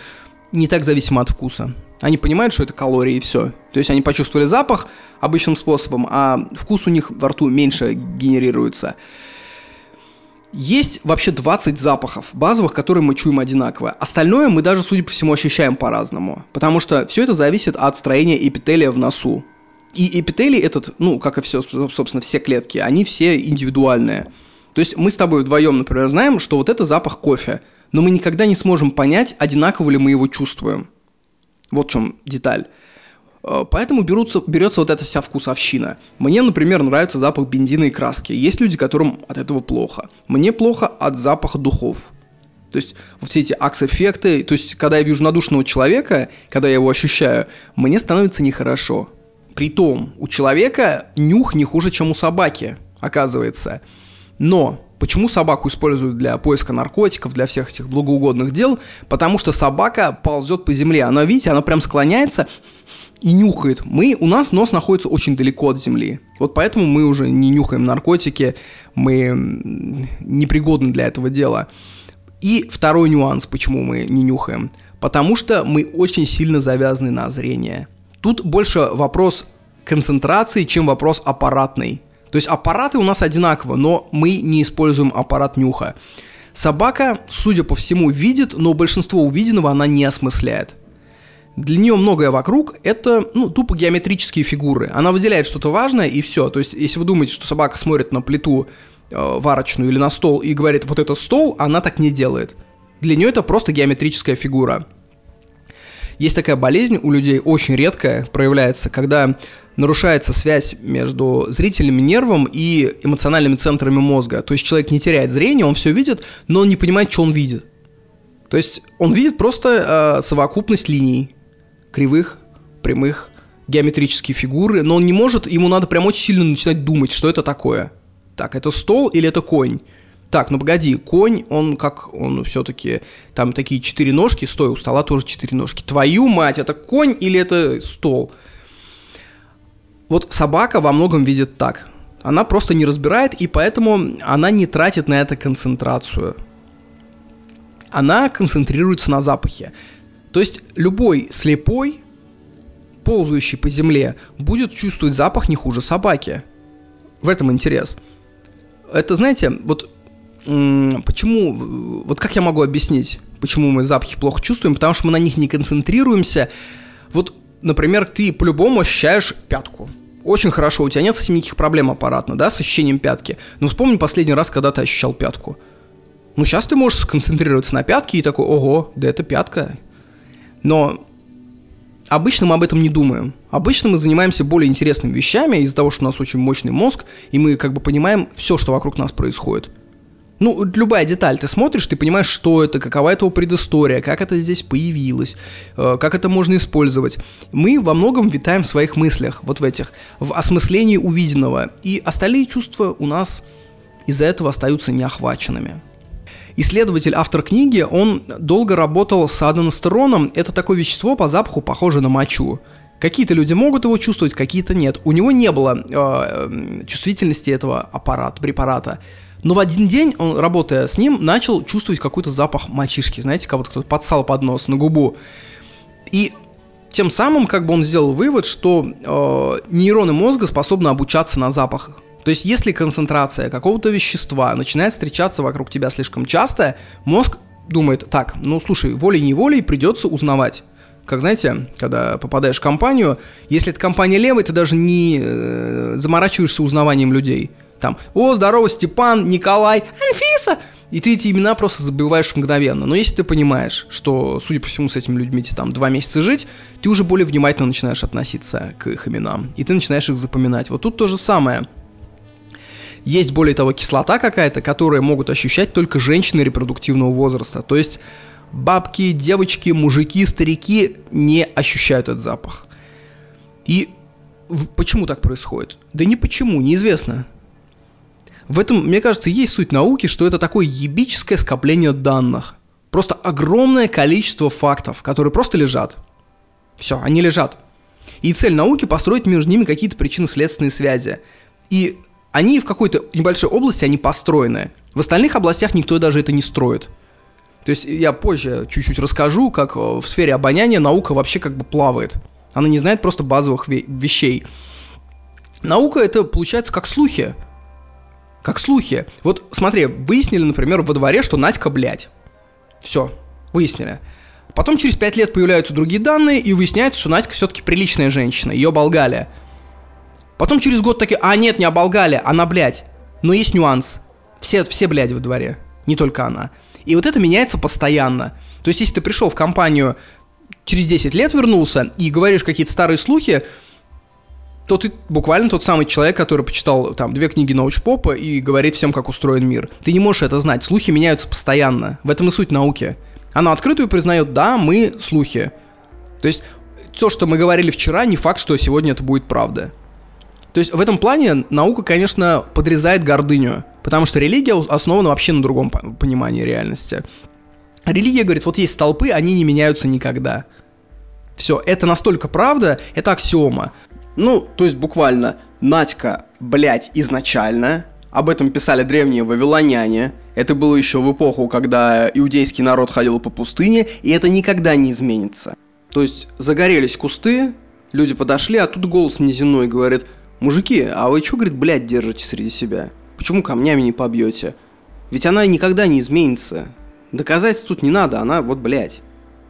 не так зависимы от вкуса. Они понимают, что это калории и все. То есть они почувствовали запах обычным способом, а вкус у них во рту меньше генерируется. Есть вообще 20 запахов базовых, которые мы чуем одинаково. Остальное мы даже, судя по всему, ощущаем по-разному. Потому что все это зависит от строения эпителия в носу. И эпителий этот, ну, как и все, собственно, все клетки, они все индивидуальные. То есть мы с тобой вдвоем, например, знаем, что вот это запах кофе, но мы никогда не сможем понять, одинаково ли мы его чувствуем. Вот в чем деталь. Э, поэтому берутся, берется вот эта вся вкусовщина. Мне, например, нравится запах бензина и краски. Есть люди, которым от этого плохо. Мне плохо от запаха духов. То есть все эти акс-эффекты, то есть когда я вижу надушенного человека, когда я его ощущаю, мне становится нехорошо. Притом, у человека нюх не хуже, чем у собаки, оказывается. Но Почему собаку используют для поиска наркотиков, для всех этих благоугодных дел? Потому что собака ползет по земле. Она, видите, она прям склоняется и нюхает. Мы, у нас нос находится очень далеко от земли. Вот поэтому мы уже не нюхаем наркотики, мы непригодны для этого дела. И второй нюанс, почему мы не нюхаем. Потому что мы очень сильно завязаны на зрение. Тут больше вопрос концентрации, чем вопрос аппаратный. То есть аппараты у нас одинаково, но мы не используем аппарат нюха. Собака, судя по всему, видит, но большинство увиденного она не осмысляет. Для нее многое вокруг – это ну, тупо геометрические фигуры. Она выделяет что-то важное и все. То есть, если вы думаете, что собака смотрит на плиту э, варочную или на стол и говорит «вот это стол», она так не делает. Для нее это просто геометрическая фигура. Есть такая болезнь у людей, очень редкая, проявляется, когда нарушается связь между зрительным нервом и эмоциональными центрами мозга. То есть человек не теряет зрение, он все видит, но он не понимает, что он видит. То есть он видит просто э, совокупность линий, кривых, прямых, геометрические фигуры, но он не может, ему надо прям очень сильно начинать думать, что это такое. Так, это стол или это конь? Так, ну погоди, конь, он как, он все-таки, там такие четыре ножки, стой, у стола тоже четыре ножки. Твою мать, это конь или это стол? Вот собака во многом видит так. Она просто не разбирает, и поэтому она не тратит на это концентрацию. Она концентрируется на запахе. То есть любой слепой, ползающий по земле, будет чувствовать запах не хуже собаки. В этом интерес. Это, знаете, вот почему, вот как я могу объяснить, почему мы запахи плохо чувствуем, потому что мы на них не концентрируемся. Вот, например, ты по-любому ощущаешь пятку – очень хорошо, у тебя нет с этим никаких проблем аппаратно, да, с ощущением пятки. Но вспомни последний раз, когда ты ощущал пятку. Ну, сейчас ты можешь сконцентрироваться на пятке и такой, ого, да это пятка. Но обычно мы об этом не думаем. Обычно мы занимаемся более интересными вещами из-за того, что у нас очень мощный мозг, и мы как бы понимаем все, что вокруг нас происходит. Ну, любая деталь, ты смотришь, ты понимаешь, что это, какова это предыстория, как это здесь появилось, э, как это можно использовать. Мы во многом витаем в своих мыслях, вот в этих, в осмыслении увиденного, и остальные чувства у нас из-за этого остаются неохваченными. Исследователь, автор книги, он долго работал с аденостероном. Это такое вещество по запаху похоже на мочу. Какие-то люди могут его чувствовать, какие-то нет. У него не было э, чувствительности этого аппарата, препарата. Но в один день он, работая с ним, начал чувствовать какой-то запах мальчишки, знаете, как вот кто-то подсал под нос на губу. И тем самым как бы он сделал вывод, что э, нейроны мозга способны обучаться на запахах. То есть если концентрация какого-то вещества начинает встречаться вокруг тебя слишком часто, мозг думает, так, ну слушай, волей-неволей придется узнавать. как знаете, когда попадаешь в компанию, если эта компания левая, ты даже не э, заморачиваешься узнаванием людей. Там, о, здорово, Степан, Николай, Альфиса. И ты эти имена просто забываешь мгновенно. Но если ты понимаешь, что, судя по всему, с этими людьми тебе там два месяца жить, ты уже более внимательно начинаешь относиться к их именам. И ты начинаешь их запоминать. Вот тут то же самое. Есть, более того, кислота какая-то, которую могут ощущать только женщины репродуктивного возраста. То есть бабки, девочки, мужики, старики не ощущают этот запах. И почему так происходит? Да не почему, неизвестно. В этом, мне кажется, есть суть науки, что это такое ебическое скопление данных. Просто огромное количество фактов, которые просто лежат. Все, они лежат. И цель науки построить между ними какие-то причинно-следственные связи. И они в какой-то небольшой области, они построены. В остальных областях никто даже это не строит. То есть я позже чуть-чуть расскажу, как э, в сфере обоняния наука вообще как бы плавает. Она не знает просто базовых вещей. Наука это получается как слухи. Как слухи. Вот смотри, выяснили, например, во дворе, что Надька, блядь. Все, выяснили. Потом через пять лет появляются другие данные, и выясняется, что Надька все-таки приличная женщина, ее оболгали. Потом через год такие, а нет, не оболгали, она, блядь. Но есть нюанс. Все, все блядь, в дворе, не только она. И вот это меняется постоянно. То есть, если ты пришел в компанию, через 10 лет вернулся и говоришь какие-то старые слухи, то ты буквально тот самый человек, который почитал там две книги научпопа и говорит всем, как устроен мир. Ты не можешь это знать. Слухи меняются постоянно. В этом и суть науки. Она открытую признает, да, мы слухи. То есть то, что мы говорили вчера, не факт, что сегодня это будет правда. То есть в этом плане наука, конечно, подрезает гордыню. Потому что религия основана вообще на другом понимании реальности. Религия говорит, вот есть столпы, они не меняются никогда. Все, это настолько правда, это аксиома. Ну, то есть буквально, Надька, блядь, изначально, об этом писали древние вавилоняне, это было еще в эпоху, когда иудейский народ ходил по пустыне, и это никогда не изменится. То есть загорелись кусты, люди подошли, а тут голос неземной говорит, мужики, а вы что, говорит, блядь, держите среди себя? Почему камнями не побьете? Ведь она никогда не изменится. Доказательств тут не надо, она вот, блядь.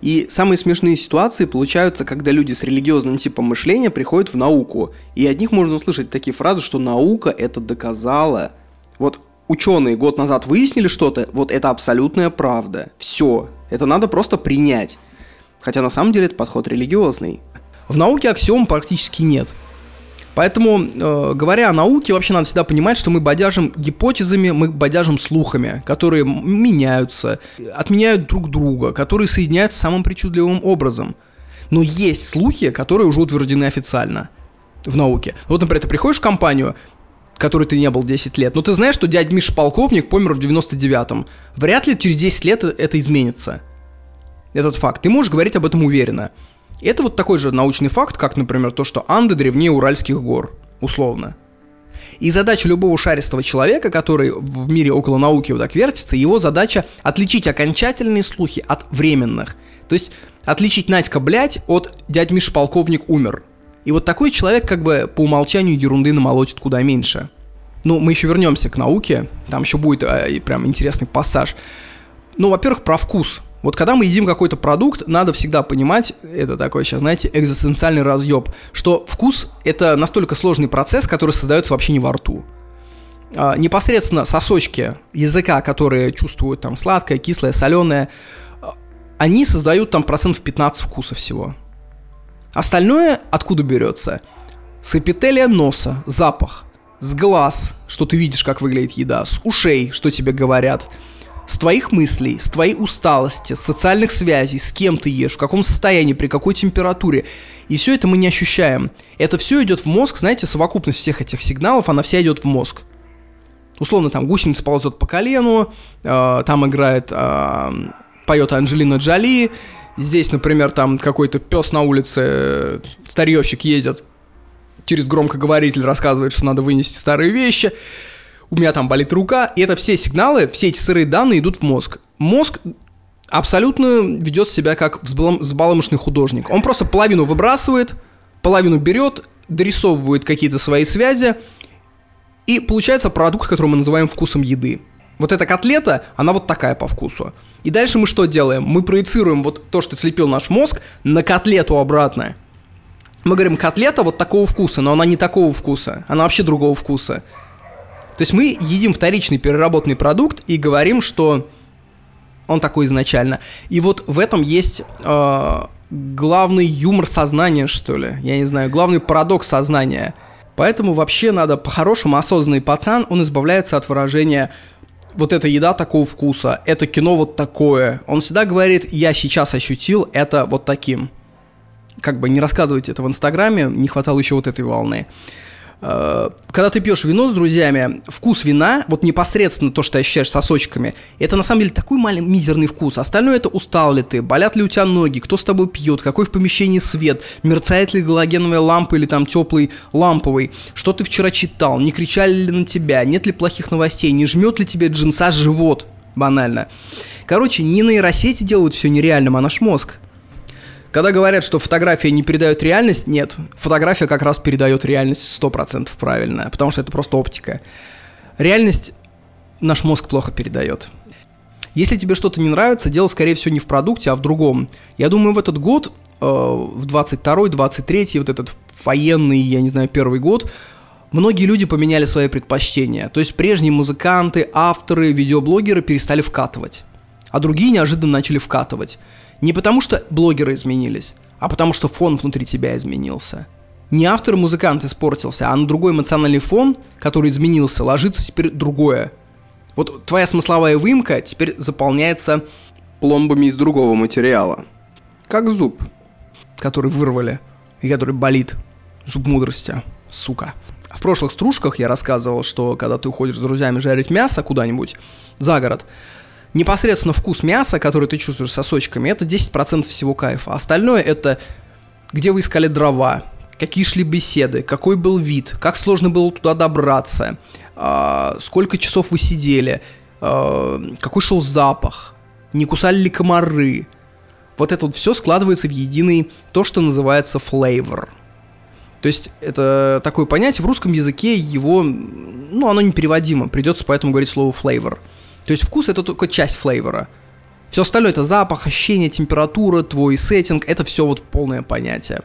И самые смешные ситуации получаются, когда люди с религиозным типом мышления приходят в науку. И от них можно услышать такие фразы, что наука это доказала. Вот ученые год назад выяснили что-то, вот это абсолютная правда. Все. Это надо просто принять. Хотя на самом деле это подход религиозный. В науке аксиом практически нет. Поэтому, э, говоря о науке, вообще надо всегда понимать, что мы бодяжим гипотезами, мы бодяжим слухами, которые меняются, отменяют друг друга, которые соединяются самым причудливым образом. Но есть слухи, которые уже утверждены официально в науке. Вот, например, ты приходишь в компанию, которой ты не был 10 лет, но ты знаешь, что дядя Миша Полковник помер в 99-м. Вряд ли через 10 лет это изменится. Этот факт. Ты можешь говорить об этом уверенно. Это вот такой же научный факт, как, например, то, что Анды древнее Уральских гор, условно. И задача любого шаристого человека, который в мире около науки вот так вертится, его задача отличить окончательные слухи от временных. То есть отличить Надька, блядь, от дядь Миш полковник умер. И вот такой человек как бы по умолчанию ерунды намолотит куда меньше. Ну, мы еще вернемся к науке, там еще будет э, прям интересный пассаж. Ну, во-первых, про вкус. Вот когда мы едим какой-то продукт, надо всегда понимать, это такой сейчас, знаете, экзистенциальный разъеб, что вкус – это настолько сложный процесс, который создается вообще не во рту. А, непосредственно сосочки языка, которые чувствуют там сладкое, кислое, соленое, а, они создают там процентов 15 вкуса всего. Остальное откуда берется? С эпителия носа, запах, с глаз, что ты видишь, как выглядит еда, с ушей, что тебе говорят – с твоих мыслей, с твоей усталости, с социальных связей, с кем ты ешь, в каком состоянии, при какой температуре. И все это мы не ощущаем. Это все идет в мозг, знаете, совокупность всех этих сигналов, она вся идет в мозг. Условно, там гусеница ползет по колену, э, там играет, э, поет Анджелина Джоли, здесь, например, там какой-то пес на улице, старьевщик едет через громкоговоритель, рассказывает, что надо вынести старые вещи у меня там болит рука, и это все сигналы, все эти сырые данные идут в мозг. Мозг абсолютно ведет себя как взбаламошный художник. Он просто половину выбрасывает, половину берет, дорисовывает какие-то свои связи, и получается продукт, который мы называем вкусом еды. Вот эта котлета, она вот такая по вкусу. И дальше мы что делаем? Мы проецируем вот то, что слепил наш мозг, на котлету обратно. Мы говорим, котлета вот такого вкуса, но она не такого вкуса, она вообще другого вкуса. То есть мы едим вторичный переработанный продукт и говорим, что он такой изначально. И вот в этом есть э, главный юмор сознания, что ли. Я не знаю, главный парадокс сознания. Поэтому вообще надо по-хорошему осознанный пацан, он избавляется от выражения вот эта еда такого вкуса, это кино вот такое. Он всегда говорит, я сейчас ощутил это вот таким. Как бы не рассказывайте это в Инстаграме, не хватало еще вот этой волны. Э, когда ты пьешь вино с друзьями, вкус вина, вот непосредственно то, что ощущаешь сосочками, это на самом деле такой маленький мизерный вкус. Остальное это устал ли ты, болят ли у тебя ноги, кто с тобой пьет, какой в помещении свет, мерцает ли галогеновая лампа или там теплый ламповый, что ты вчера читал, не кричали ли на тебя, нет ли плохих новостей, не жмет ли тебе джинса живот, банально. Короче, не нейросети делают все нереальным, а наш мозг. Когда говорят, что фотография не передает реальность, нет. Фотография как раз передает реальность 100% правильно, потому что это просто оптика. Реальность наш мозг плохо передает. Если тебе что-то не нравится, дело, скорее всего, не в продукте, а в другом. Я думаю, в этот год, э, в 22-й, 23-й, вот этот военный, я не знаю, первый год, многие люди поменяли свои предпочтения. То есть прежние музыканты, авторы, видеоблогеры перестали вкатывать, а другие неожиданно начали вкатывать. Не потому что блогеры изменились, а потому что фон внутри тебя изменился. Не автор и музыкант испортился, а на другой эмоциональный фон, который изменился, ложится теперь другое. Вот твоя смысловая выемка теперь заполняется пломбами из другого материала. Как зуб, который вырвали и который болит. Зуб мудрости, сука. В прошлых стружках я рассказывал, что когда ты уходишь с друзьями жарить мясо куда-нибудь за город, непосредственно вкус мяса, который ты чувствуешь сосочками, это 10% всего кайфа. Остальное это где вы искали дрова, какие шли беседы, какой был вид, как сложно было туда добраться, э, сколько часов вы сидели, э, какой шел запах, не кусали ли комары. Вот это вот все складывается в единый, то, что называется flavor. То есть это такое понятие, в русском языке его, ну, оно непереводимо, придется поэтому говорить слово flavor. То есть вкус это только часть флейвора. Все остальное это запах, ощущение, температура, твой сеттинг, это все вот полное понятие.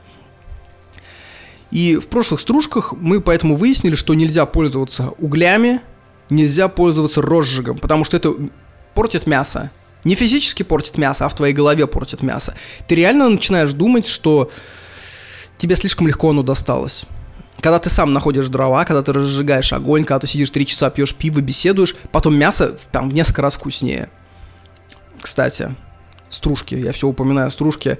И в прошлых стружках мы поэтому выяснили, что нельзя пользоваться углями, нельзя пользоваться розжигом, потому что это портит мясо. Не физически портит мясо, а в твоей голове портит мясо. Ты реально начинаешь думать, что тебе слишком легко оно досталось когда ты сам находишь дрова, когда ты разжигаешь огонь, когда ты сидишь три часа, пьешь пиво, беседуешь, потом мясо там в несколько раз вкуснее. Кстати, стружки, я все упоминаю стружки.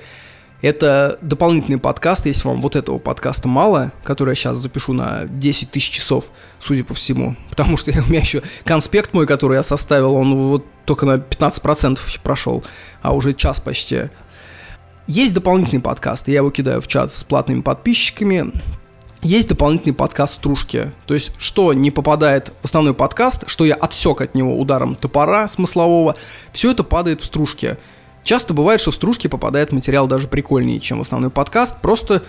Это дополнительный подкаст, если вам вот этого подкаста мало, который я сейчас запишу на 10 тысяч часов, судя по всему. Потому что у меня еще конспект мой, который я составил, он вот только на 15% прошел, а уже час почти. Есть дополнительный подкаст, я его кидаю в чат с платными подписчиками есть дополнительный подкаст стружки. То есть, что не попадает в основной подкаст, что я отсек от него ударом топора смыслового, все это падает в стружки. Часто бывает, что в стружки попадает материал даже прикольнее, чем в основной подкаст, просто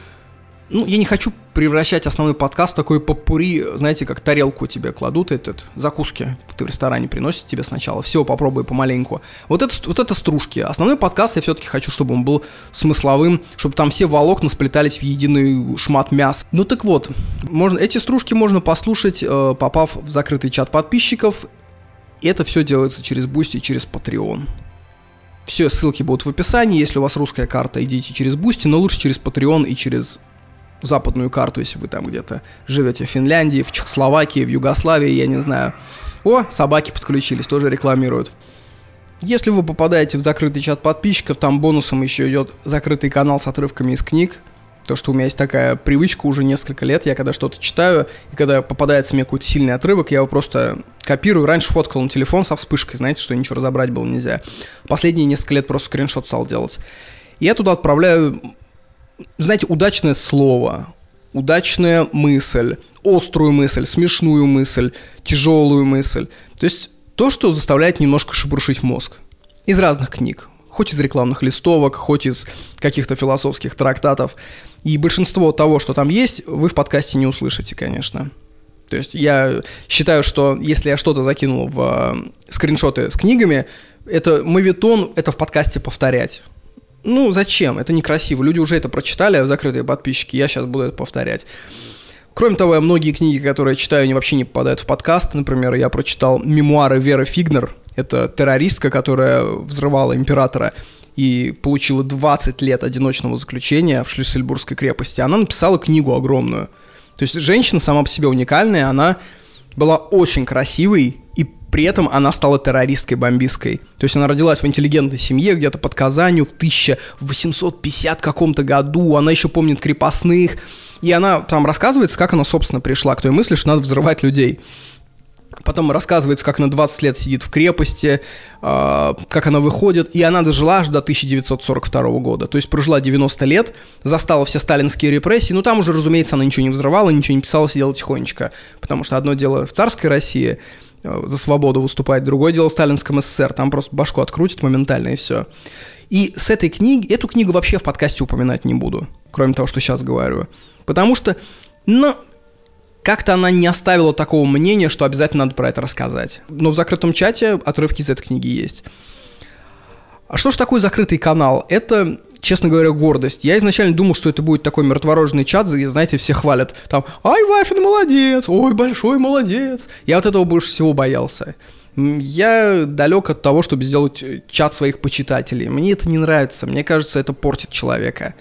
ну, я не хочу превращать основной подкаст в такой попури, знаете, как тарелку тебе кладут, этот, закуски ты в ресторане приносят тебе сначала, все попробуй помаленьку. Вот это, вот это стружки. Основной подкаст я все-таки хочу, чтобы он был смысловым, чтобы там все волокна сплетались в единый шмат мяса. Ну так вот, можно, эти стружки можно послушать, э, попав в закрытый чат подписчиков. Это все делается через Boosty через Patreon. Все ссылки будут в описании. Если у вас русская карта, идите через Boosty, но лучше через Patreon и через западную карту, если вы там где-то живете в Финляндии, в Чехословакии, в Югославии, я не знаю. О, собаки подключились, тоже рекламируют. Если вы попадаете в закрытый чат подписчиков, там бонусом еще идет закрытый канал с отрывками из книг. То, что у меня есть такая привычка уже несколько лет, я когда что-то читаю, и когда попадается мне какой-то сильный отрывок, я его просто копирую. Раньше фоткал на телефон со вспышкой, знаете, что ничего разобрать было нельзя. Последние несколько лет просто скриншот стал делать. Я туда отправляю знаете, удачное слово, удачная мысль, острую мысль, смешную мысль, тяжелую мысль. То есть то, что заставляет немножко шебуршить мозг. Из разных книг. Хоть из рекламных листовок, хоть из каких-то философских трактатов. И большинство того, что там есть, вы в подкасте не услышите, конечно. То есть я считаю, что если я что-то закинул в э, скриншоты с книгами, это мавитон, это в подкасте повторять. Ну, зачем? Это некрасиво. Люди уже это прочитали, закрытые подписчики, я сейчас буду это повторять. Кроме того, я многие книги, которые читаю, они вообще не попадают в подкаст. Например, я прочитал мемуары Веры Фигнер. Это террористка, которая взрывала императора и получила 20 лет одиночного заключения в Шлиссельбургской крепости. Она написала книгу огромную. То есть женщина сама по себе уникальная, она была очень красивой, при этом она стала террористкой бомбистской. То есть она родилась в интеллигентной семье где-то под Казанью в 1850 каком-то году, она еще помнит крепостных, и она там рассказывается, как она, собственно, пришла к той мысли, что надо взрывать людей. Потом рассказывается, как она 20 лет сидит в крепости, э, как она выходит, и она дожила аж до 1942 года. То есть прожила 90 лет, застала все сталинские репрессии, но там уже, разумеется, она ничего не взрывала, ничего не писала, сидела тихонечко. Потому что одно дело в царской России за свободу выступать, другое дело в сталинском СССР, там просто башку открутит моментально и все. И с этой книги, эту книгу вообще в подкасте упоминать не буду, кроме того, что сейчас говорю. Потому что, ну, как-то она не оставила такого мнения, что обязательно надо про это рассказать. Но в закрытом чате отрывки из этой книги есть. А что же такое закрытый канал? Это, честно говоря, гордость. Я изначально думал, что это будет такой мертворожный чат, где, знаете, все хвалят. Там, ай, Вафин молодец, ой, большой молодец. Я вот этого больше всего боялся. Я далек от того, чтобы сделать чат своих почитателей. Мне это не нравится. Мне кажется, это портит человека.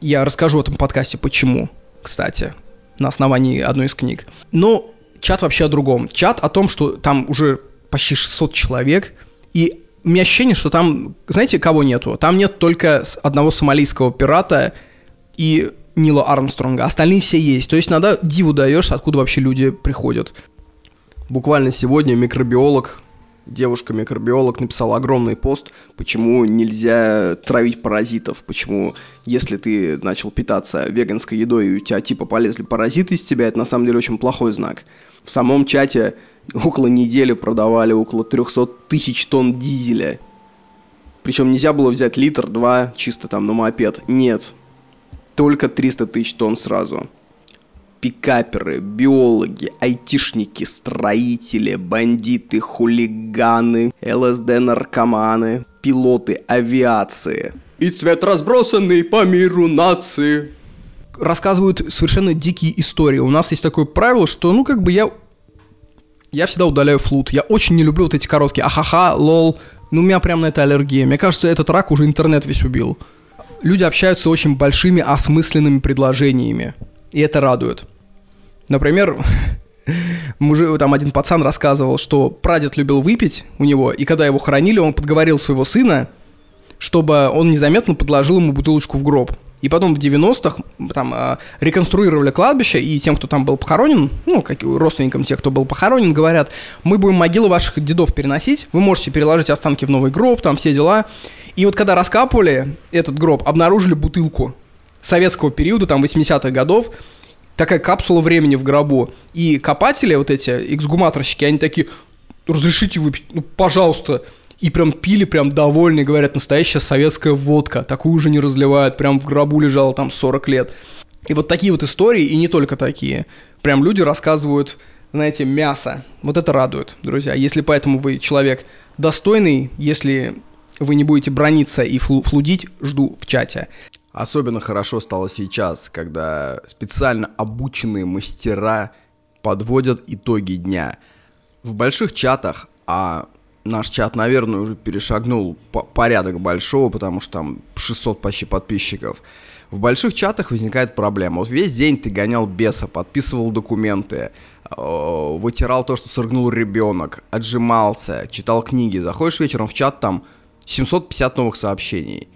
Я расскажу в этом подкасте, почему, кстати на основании одной из книг. Но чат вообще о другом. Чат о том, что там уже почти 600 человек, и у меня ощущение, что там, знаете, кого нету? Там нет только одного сомалийского пирата и Нила Армстронга, остальные все есть. То есть надо диву даешь, откуда вообще люди приходят. Буквально сегодня микробиолог девушка-микробиолог написала огромный пост, почему нельзя травить паразитов, почему если ты начал питаться веганской едой и у тебя типа полезли паразиты из тебя, это на самом деле очень плохой знак. В самом чате около недели продавали около 300 тысяч тонн дизеля. Причем нельзя было взять литр-два чисто там на мопед. Нет. Только 300 тысяч тонн сразу пикаперы, биологи, айтишники, строители, бандиты, хулиганы, ЛСД-наркоманы, пилоты авиации. И цвет разбросанный по миру нации. Рассказывают совершенно дикие истории. У нас есть такое правило, что, ну, как бы я... Я всегда удаляю флут. Я очень не люблю вот эти короткие ахаха, лол. Ну, у меня прям на это аллергия. Мне кажется, этот рак уже интернет весь убил. Люди общаются очень большими осмысленными предложениями. И это радует. Например, мужик, там один пацан рассказывал, что прадед любил выпить у него, и когда его хоронили, он подговорил своего сына, чтобы он незаметно подложил ему бутылочку в гроб. И потом в 90-х там э, реконструировали кладбище, и тем, кто там был похоронен, ну, как родственникам тех, кто был похоронен, говорят, мы будем могилы ваших дедов переносить, вы можете переложить останки в новый гроб, там все дела. И вот когда раскапывали этот гроб, обнаружили бутылку советского периода, там, 80-х годов, такая капсула времени в гробу. И копатели, вот эти эксгуматорщики, они такие, разрешите выпить, ну, пожалуйста. И прям пили, прям довольны, говорят, настоящая советская водка. Такую уже не разливают, прям в гробу лежала там 40 лет. И вот такие вот истории, и не только такие. Прям люди рассказывают, знаете, мясо. Вот это радует, друзья. Если поэтому вы человек достойный, если вы не будете брониться и флудить, жду в чате. Особенно хорошо стало сейчас, когда специально обученные мастера подводят итоги дня. В больших чатах, а наш чат, наверное, уже перешагнул порядок большого, потому что там 600 почти подписчиков. В больших чатах возникает проблема. Вот весь день ты гонял беса, подписывал документы, э, вытирал то, что соргнул ребенок, отжимался, читал книги. Заходишь вечером в чат, там 750 новых сообщений.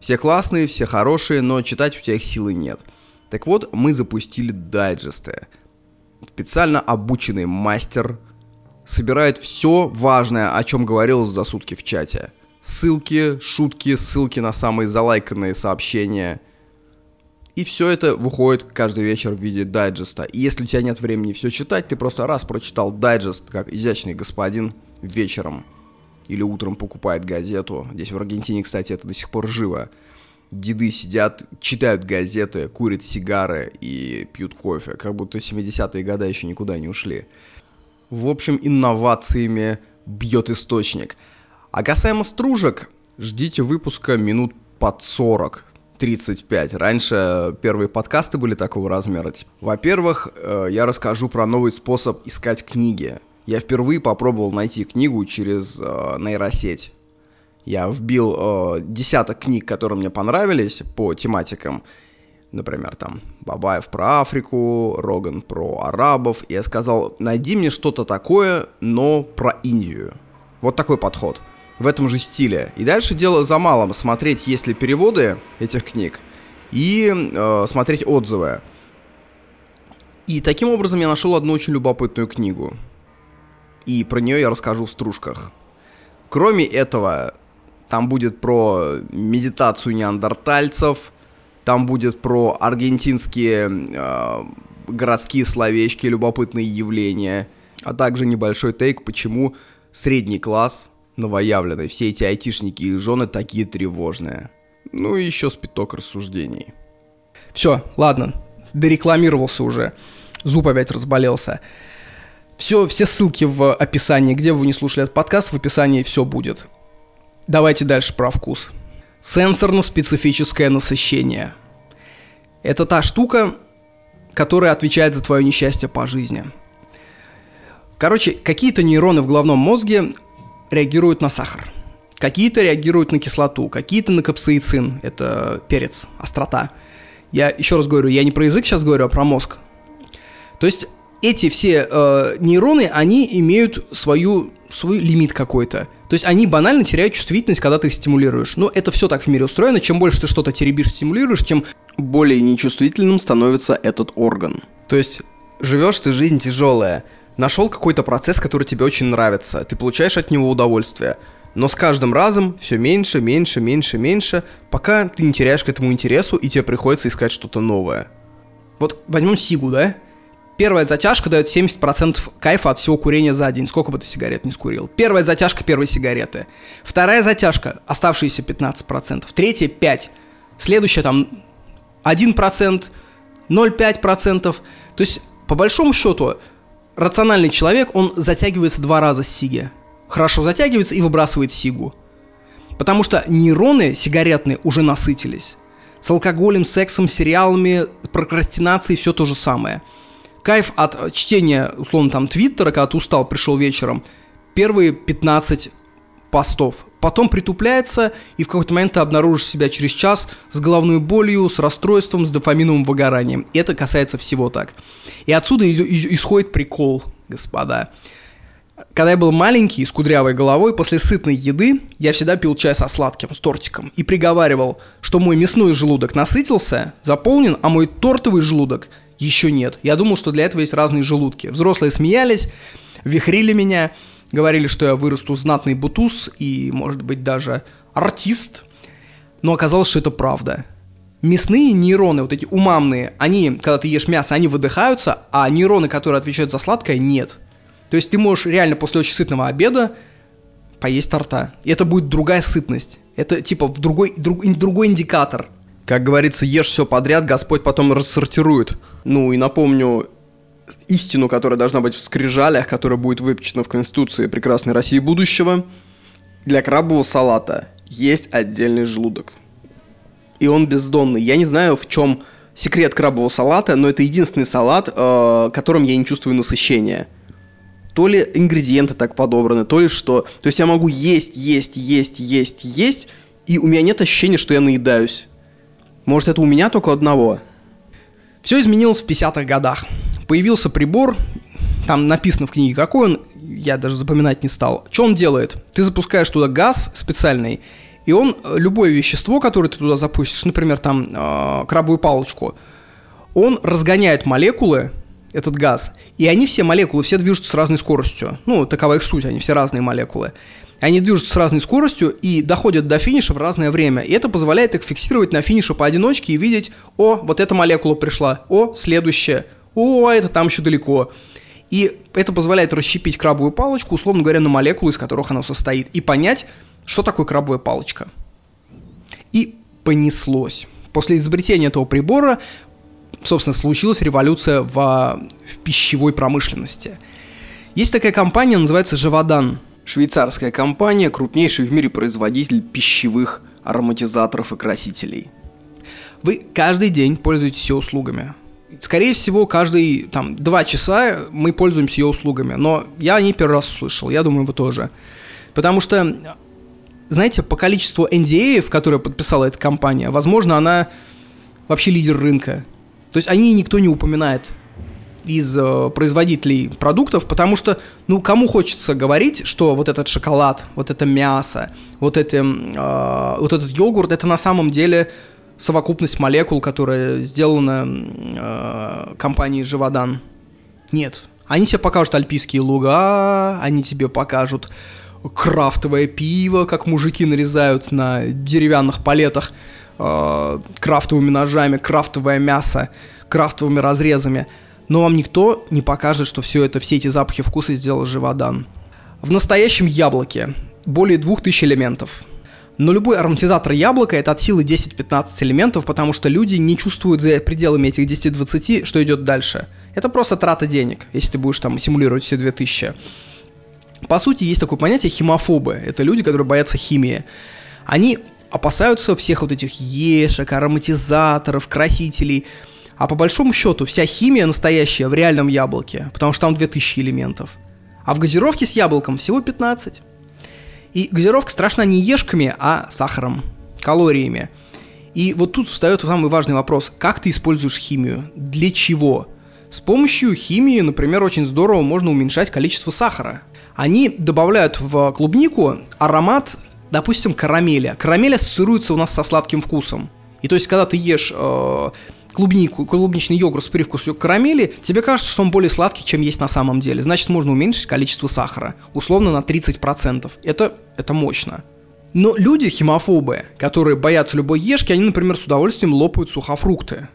Все классные, все хорошие, но читать у тебя их силы нет. Так вот, мы запустили дайджесты. Специально обученный мастер собирает все важное, о чем говорилось за сутки в чате. Ссылки, шутки, ссылки на самые залайканные сообщения. И все это выходит каждый вечер в виде дайджеста. И если у тебя нет времени все читать, ты просто раз прочитал дайджест, как изящный господин, вечером или утром покупает газету. Здесь в Аргентине, кстати, это до сих пор живо. деды сидят, читают газеты, курят сигары и пьют кофе, как будто 70-е годы еще никуда не ушли. В общем, инновациями бьет источник. А касаемо стружек, ждите выпуска минут под 40. 35. Раньше первые подкасты были такого размера. Во-первых, э, я расскажу про новый способ искать книги. Я впервые попробовал найти книгу через э, нейросеть. Я вбил э, десяток книг, которые мне понравились по тематикам. Например, там Бабаев про Африку, Роган про арабов. Я сказал, найди мне что-то такое, но про Индию. Вот такой подход в этом же стиле. И дальше дело за малым смотреть, есть ли переводы этих книг, и э, смотреть отзывы. И таким образом я нашел одну очень любопытную книгу. И про нее я расскажу в стружках. Кроме этого, там будет про медитацию неандертальцев, там будет про аргентинские э, городские словечки, любопытные явления, а также небольшой тейк, почему средний класс новоявленной. Все эти айтишники и жены такие тревожные. Ну и еще спиток рассуждений. Все, ладно, дорекламировался уже. Зуб опять разболелся. Все, все ссылки в описании, где бы вы не слушали этот подкаст, в описании все будет. Давайте дальше про вкус. Сенсорно-специфическое насыщение. Это та штука, которая отвечает за твое несчастье по жизни. Короче, какие-то нейроны в головном мозге реагируют на сахар. Какие-то реагируют на кислоту, какие-то на капсаицин, это перец, острота. Я еще раз говорю, я не про язык сейчас говорю, а про мозг. То есть эти все э, нейроны, они имеют свою, свой лимит какой-то. То есть они банально теряют чувствительность, когда ты их стимулируешь. Но это все так в мире устроено. Чем больше ты что-то теребишь, стимулируешь, тем более нечувствительным становится этот орган. То есть живешь ты жизнь тяжелая нашел какой-то процесс, который тебе очень нравится, ты получаешь от него удовольствие, но с каждым разом все меньше, меньше, меньше, меньше, пока ты не теряешь к этому интересу и тебе приходится искать что-то новое. Вот возьмем Сигу, да? Первая затяжка дает 70% кайфа от всего курения за день, сколько бы ты сигарет не скурил. Первая затяжка первой сигареты. Вторая затяжка, оставшиеся 15%. Третья 5%. Следующая там 1%, 0,5%. То есть, по большому счету, рациональный человек, он затягивается два раза с сиги. Хорошо затягивается и выбрасывает сигу. Потому что нейроны сигаретные уже насытились. С алкоголем, сексом, сериалами, прокрастинацией все то же самое. Кайф от чтения, условно, там, твиттера, когда ты устал, пришел вечером, первые 15 постов. Потом притупляется, и в какой-то момент ты обнаружишь себя через час с головной болью, с расстройством, с дофаминовым выгоранием. И это касается всего так. И отсюда исходит прикол, господа. Когда я был маленький, с кудрявой головой, после сытной еды я всегда пил чай со сладким, с тортиком, и приговаривал, что мой мясной желудок насытился, заполнен, а мой тортовый желудок еще нет. Я думал, что для этого есть разные желудки. Взрослые смеялись, вихрили меня, Говорили, что я вырасту знатный бутуз и, может быть, даже артист. Но оказалось, что это правда. Мясные нейроны, вот эти умамные, они, когда ты ешь мясо, они выдыхаются, а нейроны, которые отвечают за сладкое, нет. То есть ты можешь реально после очень сытного обеда поесть торта. И это будет другая сытность. Это типа в другой, друг, другой индикатор. Как говорится, ешь все подряд, Господь потом рассортирует. Ну и напомню, истину, которая должна быть в скрижалях, которая будет выпечена в Конституции прекрасной России будущего, для крабового салата есть отдельный желудок. И он бездонный. Я не знаю, в чем секрет крабового салата, но это единственный салат, э, которым я не чувствую насыщения. То ли ингредиенты так подобраны, то ли что. То есть я могу есть, есть, есть, есть, есть, и у меня нет ощущения, что я наедаюсь. Может, это у меня только одного? Все изменилось в 50-х годах появился прибор, там написано в книге, какой он, я даже запоминать не стал. Что он делает? Ты запускаешь туда газ специальный, и он э, любое вещество, которое ты туда запустишь, например, там э, крабовую палочку, он разгоняет молекулы, этот газ, и они все молекулы, все движутся с разной скоростью. Ну, такова их суть, они все разные молекулы. Они движутся с разной скоростью и доходят до финиша в разное время. И это позволяет их фиксировать на финише поодиночке и видеть, о, вот эта молекула пришла, о, следующая, о, это там еще далеко. И это позволяет расщепить крабовую палочку, условно говоря, на молекулы, из которых она состоит, и понять, что такое крабовая палочка. И понеслось. После изобретения этого прибора, собственно, случилась революция в, в пищевой промышленности. Есть такая компания, называется Живодан. Швейцарская компания, крупнейший в мире производитель пищевых ароматизаторов и красителей. Вы каждый день пользуетесь ее услугами. Скорее всего, каждые там два часа мы пользуемся ее услугами, но я о первый раз услышал, я думаю, вы тоже. Потому что, знаете, по количеству NDA, которые подписала эта компания, возможно, она вообще лидер рынка. То есть о ней никто не упоминает из э, производителей продуктов, потому что, ну, кому хочется говорить, что вот этот шоколад, вот это мясо, вот, это, э, вот этот йогурт, это на самом деле совокупность молекул, которая сделана э, компанией Живодан. Нет. Они тебе покажут альпийские луга, они тебе покажут крафтовое пиво, как мужики нарезают на деревянных палетах э, крафтовыми ножами, крафтовое мясо, крафтовыми разрезами – но вам никто не покажет, что все это, все эти запахи вкуса сделал Живодан. В настоящем яблоке более 2000 элементов. Но любой ароматизатор яблока это от силы 10-15 элементов, потому что люди не чувствуют за пределами этих 10-20, что идет дальше. Это просто трата денег, если ты будешь там симулировать все 2000. По сути, есть такое понятие химофобы. Это люди, которые боятся химии. Они опасаются всех вот этих ешек, ароматизаторов, красителей – а по большому счету вся химия настоящая в реальном яблоке, потому что там 2000 элементов. А в газировке с яблоком всего 15. И газировка страшна не ешками, а сахаром, калориями. И вот тут встает самый важный вопрос. Как ты используешь химию? Для чего? С помощью химии, например, очень здорово можно уменьшать количество сахара. Они добавляют в клубнику аромат, допустим, карамели. Карамель ассоциируется у нас со сладким вкусом. И то есть, когда ты ешь э, клубнику, клубничный йогурт с привкусом карамели, тебе кажется, что он более сладкий, чем есть на самом деле. Значит, можно уменьшить количество сахара, условно на 30%. Это, это мощно. Но люди химофобы, которые боятся любой ешки, они, например, с удовольствием лопают сухофрукты.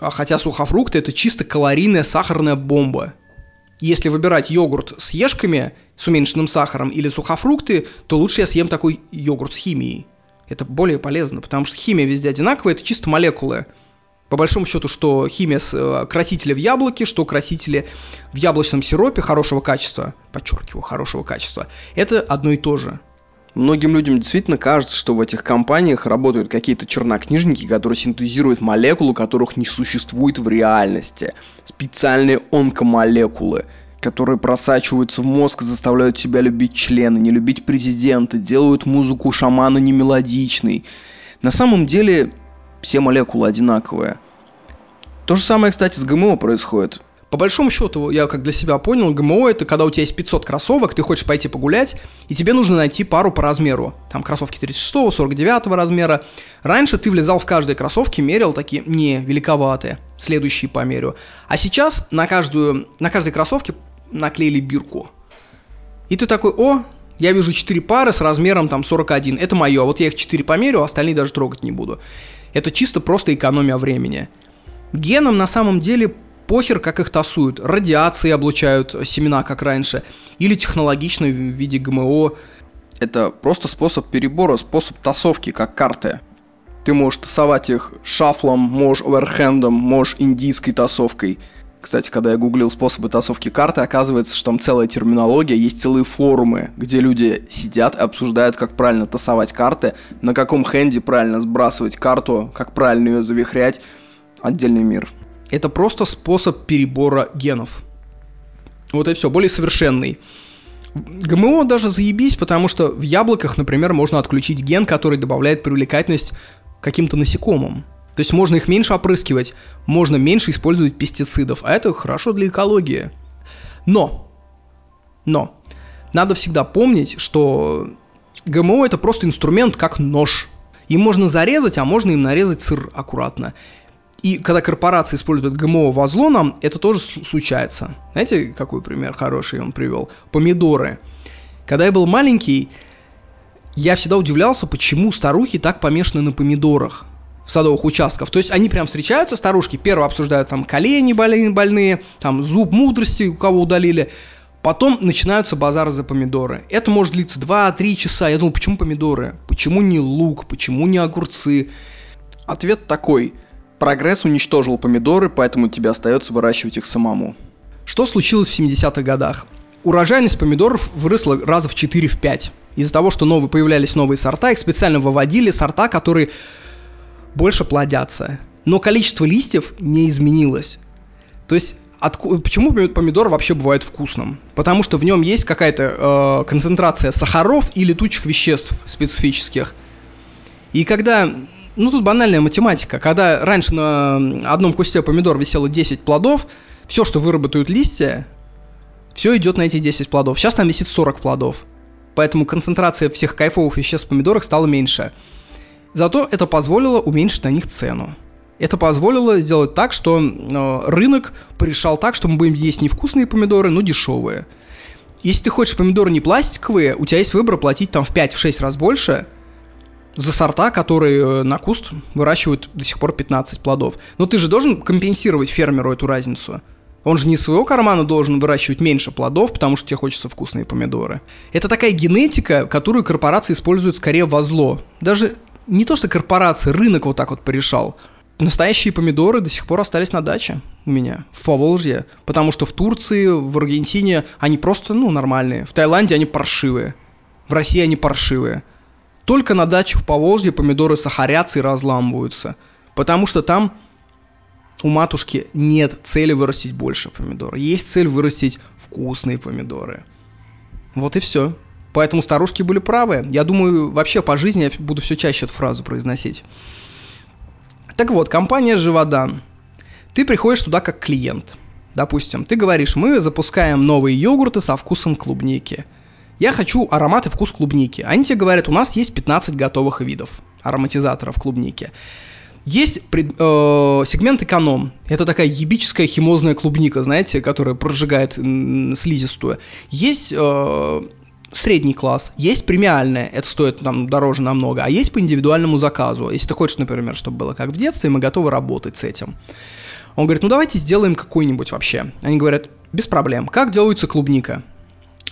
А хотя сухофрукты это чисто калорийная сахарная бомба. Если выбирать йогурт с ешками, с уменьшенным сахаром или сухофрукты, то лучше я съем такой йогурт с химией. Это более полезно, потому что химия везде одинаковая, это чисто молекулы по большому счету, что химия с, э, красители в яблоке, что красители в яблочном сиропе хорошего качества, подчеркиваю, хорошего качества, это одно и то же. Многим людям действительно кажется, что в этих компаниях работают какие-то чернокнижники, которые синтезируют молекулы, которых не существует в реальности. Специальные онкомолекулы, которые просачиваются в мозг заставляют тебя любить члены, не любить президента, делают музыку шамана немелодичной. На самом деле все молекулы одинаковые. То же самое, кстати, с ГМО происходит. По большому счету, я как для себя понял, ГМО это когда у тебя есть 500 кроссовок, ты хочешь пойти погулять, и тебе нужно найти пару по размеру. Там кроссовки 36 49 размера. Раньше ты влезал в каждые кроссовки, мерил такие, не, великоватые, следующие померю. А сейчас на, каждую, на каждой кроссовке наклеили бирку. И ты такой, о, я вижу 4 пары с размером там 41, это мое, вот я их 4 померю, а остальные даже трогать не буду. Это чисто просто экономия времени. Генам на самом деле похер, как их тасуют. Радиации облучают семена, как раньше. Или технологично в виде ГМО. Это просто способ перебора, способ тасовки, как карты. Ты можешь тасовать их шафлом, можешь оверхендом, можешь индийской тасовкой. Кстати, когда я гуглил способы тасовки карты, оказывается, что там целая терминология, есть целые форумы, где люди сидят и обсуждают, как правильно тасовать карты, на каком хенде правильно сбрасывать карту, как правильно ее завихрять отдельный мир. Это просто способ перебора генов. Вот и все, более совершенный. ГМО даже заебись, потому что в яблоках, например, можно отключить ген, который добавляет привлекательность каким-то насекомым. То есть можно их меньше опрыскивать, можно меньше использовать пестицидов, а это хорошо для экологии. Но, но, надо всегда помнить, что ГМО это просто инструмент, как нож. Им можно зарезать, а можно им нарезать сыр аккуратно. И когда корпорации используют ГМО во зло нам, это тоже случается. Знаете, какой пример хороший он привел? Помидоры. Когда я был маленький, я всегда удивлялся, почему старухи так помешаны на помидорах в садовых участках. То есть они прям встречаются, старушки, первые обсуждают там колени больные, больные там зуб мудрости у кого удалили, Потом начинаются базары за помидоры. Это может длиться 2-3 часа. Я думал, почему помидоры? Почему не лук? Почему не огурцы? Ответ такой. Прогресс уничтожил помидоры, поэтому тебе остается выращивать их самому. Что случилось в 70-х годах? Урожайность помидоров выросла раза в 4-5. Из-за того, что новые, появлялись новые сорта, их специально выводили сорта, которые больше плодятся. Но количество листьев не изменилось. То есть от, почему помидор вообще бывает вкусным? Потому что в нем есть какая-то э, концентрация сахаров и летучих веществ специфических. И когда, ну тут банальная математика, когда раньше на одном кусте помидор висело 10 плодов, все, что выработают листья, все идет на эти 10 плодов. Сейчас там висит 40 плодов. Поэтому концентрация всех кайфовых веществ в помидорах стала меньше. Зато это позволило уменьшить на них цену. Это позволило сделать так, что э, рынок порешал так, что мы будем есть невкусные помидоры, но дешевые. Если ты хочешь помидоры не пластиковые, у тебя есть выбор платить там в 5-6 раз больше за сорта, которые э, на куст выращивают до сих пор 15 плодов. Но ты же должен компенсировать фермеру эту разницу. Он же не своего кармана должен выращивать меньше плодов, потому что тебе хочется вкусные помидоры. Это такая генетика, которую корпорации используют скорее во зло. Даже не то, что корпорации, рынок вот так вот порешал. Настоящие помидоры до сих пор остались на даче у меня, в Поволжье. Потому что в Турции, в Аргентине они просто, ну, нормальные. В Таиланде они паршивые. В России они паршивые. Только на даче в Поволжье помидоры сахарятся и разламываются. Потому что там у матушки нет цели вырастить больше помидор. Есть цель вырастить вкусные помидоры. Вот и все. Поэтому старушки были правы. Я думаю, вообще по жизни я буду все чаще эту фразу произносить. Так вот, компания Живодан. Ты приходишь туда как клиент. Допустим, ты говоришь, мы запускаем новые йогурты со вкусом клубники. Я хочу аромат и вкус клубники. Они тебе говорят, у нас есть 15 готовых видов ароматизаторов клубники. Есть пред, э, сегмент эконом. Это такая ебическая химозная клубника, знаете, которая прожигает слизистую. Есть э, средний класс, есть премиальная, это стоит там дороже намного, а есть по индивидуальному заказу. Если ты хочешь, например, чтобы было как в детстве, мы готовы работать с этим. Он говорит, ну давайте сделаем какой-нибудь вообще. Они говорят, без проблем. Как делается клубника?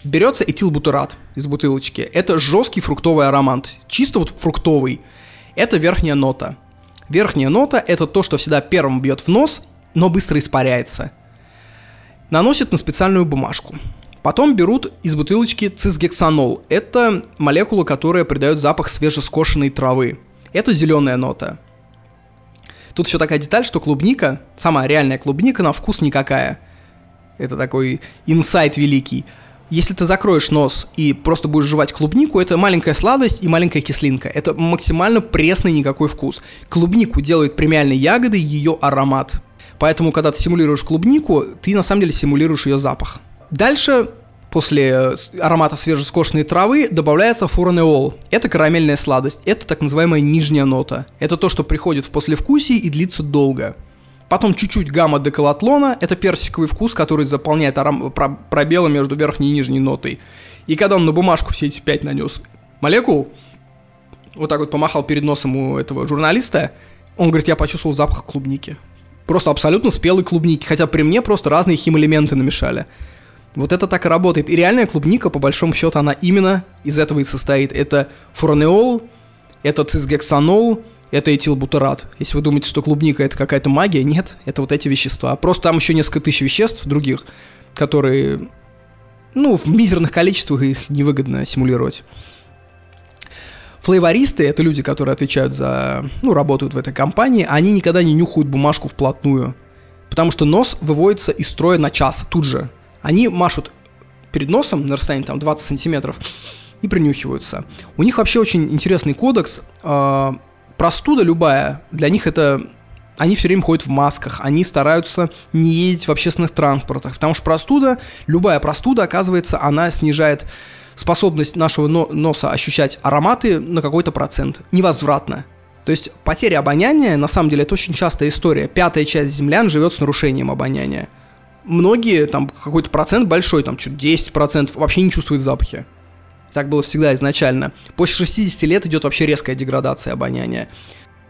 Берется этилбутырат из бутылочки. Это жесткий фруктовый аромат. Чисто вот фруктовый. Это верхняя нота. Верхняя нота – это то, что всегда первым бьет в нос, но быстро испаряется. Наносят на специальную бумажку. Потом берут из бутылочки цисгексанол. Это молекула, которая придает запах свежескошенной травы. Это зеленая нота. Тут еще такая деталь, что клубника, самая реальная клубника, на вкус никакая. Это такой инсайт великий. Если ты закроешь нос и просто будешь жевать клубнику, это маленькая сладость и маленькая кислинка. Это максимально пресный никакой вкус. Клубнику делает премиальной ягоды ее аромат. Поэтому, когда ты симулируешь клубнику, ты на самом деле симулируешь ее запах. Дальше после аромата свежескошенной травы добавляется фуранеол. Это карамельная сладость, это так называемая нижняя нота. Это то, что приходит в послевкусии и длится долго. Потом чуть-чуть гамма-деколатлона, это персиковый вкус, который заполняет аром... пробелы между верхней и нижней нотой. И когда он на бумажку все эти пять нанес молекул, вот так вот помахал перед носом у этого журналиста, он говорит, я почувствовал запах клубники. Просто абсолютно спелой клубники, хотя при мне просто разные химэлементы намешали. Вот это так и работает. И реальная клубника, по большому счету, она именно из этого и состоит. Это фуранеол, это цисгексанол, это этилбутарат. Если вы думаете, что клубника это какая-то магия, нет, это вот эти вещества. Просто там еще несколько тысяч веществ других, которые, ну, в мизерных количествах их невыгодно симулировать. Флейвористы — это люди, которые отвечают за, ну, работают в этой компании, они никогда не нюхают бумажку вплотную, потому что нос выводится из строя на час тут же. Они машут перед носом на расстоянии там 20 сантиметров и принюхиваются. У них вообще очень интересный кодекс. А, простуда любая, для них это... Они все время ходят в масках, они стараются не ездить в общественных транспортах, потому что простуда, любая простуда, оказывается, она снижает способность нашего носа ощущать ароматы на какой-то процент, невозвратно. То есть потеря обоняния, на самом деле, это очень частая история. Пятая часть землян живет с нарушением обоняния. Многие, там, какой-то процент большой, там, чуть 10% вообще не чувствуют запахи. Так было всегда изначально. После 60 лет идет вообще резкая деградация обоняния.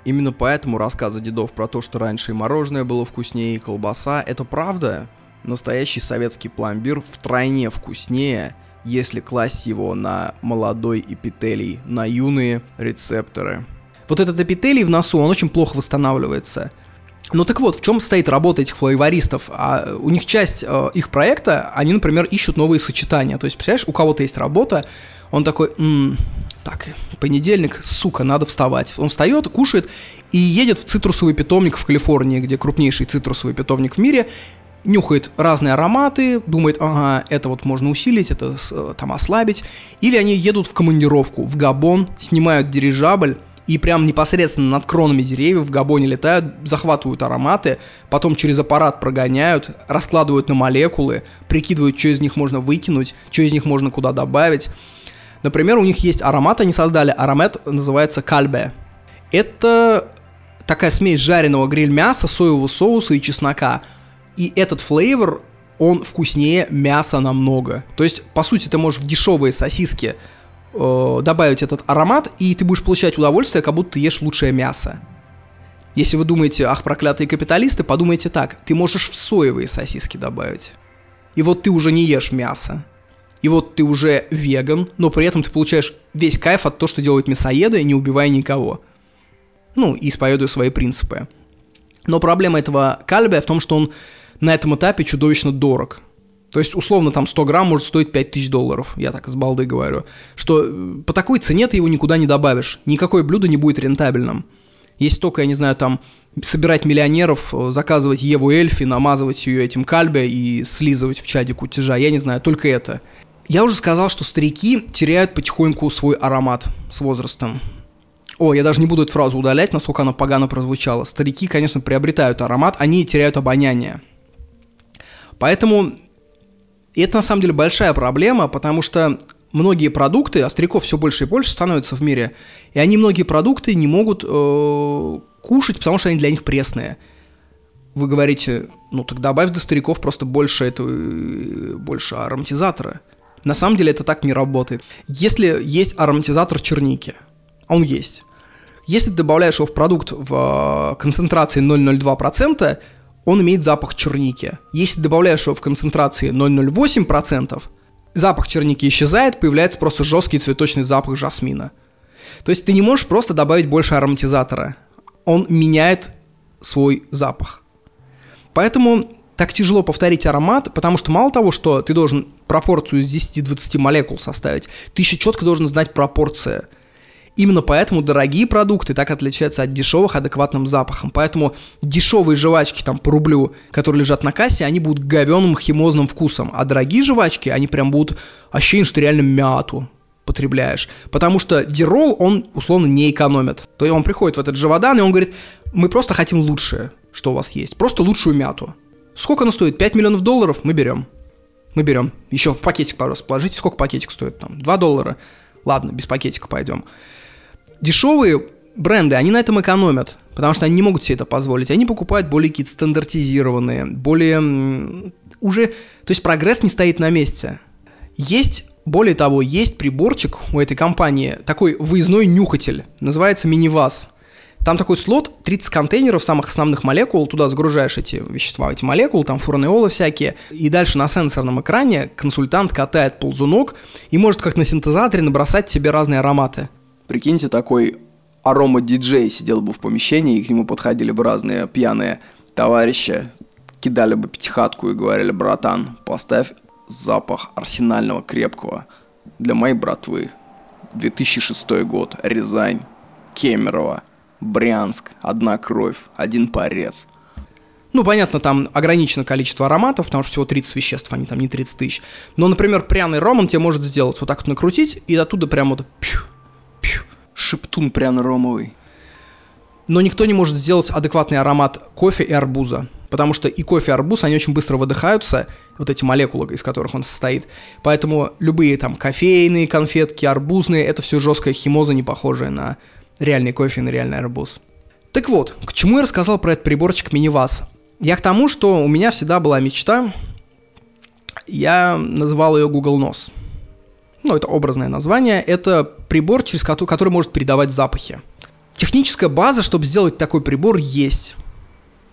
Именно поэтому рассказы дедов про то, что раньше и мороженое было вкуснее, и колбаса, это правда. Настоящий советский пломбир втройне вкуснее, если класть его на молодой эпителий, на юные рецепторы. Вот этот эпителий в носу, он очень плохо восстанавливается. Ну так вот, в чем стоит работа этих флейвористов? А у них часть э, их проекта, они, например, ищут новые сочетания. То есть, представляешь, у кого-то есть работа, он такой, м-м, так, понедельник, сука, надо вставать. Он встает, кушает и едет в цитрусовый питомник в Калифорнии, где крупнейший цитрусовый питомник в мире, нюхает разные ароматы, думает, ага, это вот можно усилить, это э, там ослабить. Или они едут в командировку в Габон, снимают дирижабль, и прям непосредственно над кронами деревьев в Габоне летают, захватывают ароматы, потом через аппарат прогоняют, раскладывают на молекулы, прикидывают, что из них можно выкинуть, что из них можно куда добавить. Например, у них есть аромат, они создали аромат, называется кальбе. Это такая смесь жареного гриль-мяса, соевого соуса и чеснока. И этот флейвор, он вкуснее мяса намного. То есть, по сути, ты можешь дешевые сосиски э, добавить этот аромат, и ты будешь получать удовольствие, как будто ты ешь лучшее мясо. Если вы думаете, ах, проклятые капиталисты, подумайте так, ты можешь в соевые сосиски добавить. И вот ты уже не ешь мясо и вот ты уже веган, но при этом ты получаешь весь кайф от того, что делают мясоеды, не убивая никого. Ну, и исповедуя свои принципы. Но проблема этого кальбия в том, что он на этом этапе чудовищно дорог. То есть, условно, там 100 грамм может стоить 5000 долларов, я так из балды говорю. Что э, по такой цене ты его никуда не добавишь. Никакое блюдо не будет рентабельным. Есть только, я не знаю, там собирать миллионеров, э, заказывать Еву Эльфи, намазывать ее этим кальбе и слизывать в чаде кутежа. Я не знаю, только это. Я уже сказал, что старики теряют потихоньку свой аромат с возрастом. О, я даже не буду эту фразу удалять, насколько она погано прозвучала. Старики, конечно, приобретают аромат, они теряют обоняние. Поэтому это на самом деле большая проблема, потому что многие продукты, стариков все больше и больше становится в мире, и они многие продукты не могут э, кушать, потому что они для них пресные. Вы говорите, ну так добавь до стариков просто больше этого, э, больше ароматизатора. На самом деле это так не работает. Если есть ароматизатор черники, он есть, если ты добавляешь его в продукт в э, концентрации 0,02%, он имеет запах черники. Если добавляешь его в концентрации 0,08%, запах черники исчезает, появляется просто жесткий цветочный запах жасмина. То есть ты не можешь просто добавить больше ароматизатора. Он меняет свой запах. Поэтому так тяжело повторить аромат, потому что мало того, что ты должен пропорцию из 10-20 молекул составить, ты еще четко должен знать пропорции. Именно поэтому дорогие продукты так отличаются от дешевых адекватным запахом. Поэтому дешевые жвачки там по рублю, которые лежат на кассе, они будут говеным химозным вкусом. А дорогие жвачки, они прям будут ощущение, что реально мяту потребляешь. Потому что дирол, он условно не экономит. То есть он приходит в этот живодан, и он говорит, мы просто хотим лучшее, что у вас есть. Просто лучшую мяту. Сколько она стоит? 5 миллионов долларов? Мы берем. Мы берем. Еще в пакетик, пожалуйста, положите. Сколько пакетик стоит там? 2 доллара. Ладно, без пакетика пойдем. Дешевые бренды, они на этом экономят, потому что они не могут себе это позволить. Они покупают более какие-то стандартизированные, более... Уже... То есть прогресс не стоит на месте. Есть, более того, есть приборчик у этой компании, такой выездной нюхатель, называется Миниваз. Там такой слот, 30 контейнеров самых основных молекул, туда загружаешь эти вещества, эти молекулы, там фурнеолы всякие, и дальше на сенсорном экране консультант катает ползунок и может как на синтезаторе набросать себе разные ароматы. Прикиньте, такой арома-диджей сидел бы в помещении, и к нему подходили бы разные пьяные товарищи, кидали бы пятихатку и говорили, братан, поставь запах арсенального крепкого для моей братвы. 2006 год, Рязань, Кемерово – Брянск, одна кровь, один порез. Ну, понятно, там ограничено количество ароматов, потому что всего 30 веществ, они там не 30 тысяч. Но, например, пряный ром он тебе может сделать вот так вот накрутить, и оттуда прям вот пью, шептун пряно-ромовый. Но никто не может сделать адекватный аромат кофе и арбуза. Потому что и кофе, и арбуз, они очень быстро выдыхаются, вот эти молекулы, из которых он состоит. Поэтому любые там кофейные конфетки, арбузные, это все жесткая химоза, не похожая на реальный кофе на реальный арбуз. Так вот, к чему я рассказал про этот приборчик Миниваз? Я к тому, что у меня всегда была мечта, я называл ее Google Нос. Ну, это образное название. Это прибор, через который, который может передавать запахи. Техническая база, чтобы сделать такой прибор, есть.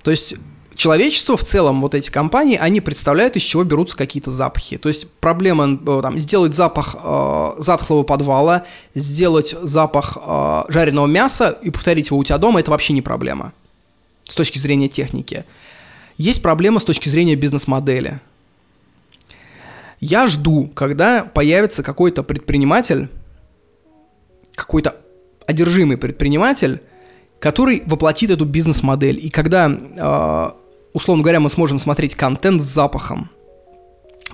То есть человечество в целом, вот эти компании, они представляют, из чего берутся какие-то запахи. То есть проблема э, там, сделать запах э, затхлого подвала, сделать запах э, жареного мяса и повторить его у тебя дома, это вообще не проблема с точки зрения техники. Есть проблема с точки зрения бизнес-модели. Я жду, когда появится какой-то предприниматель, какой-то одержимый предприниматель, который воплотит эту бизнес-модель. И когда э, условно говоря, мы сможем смотреть контент с запахом.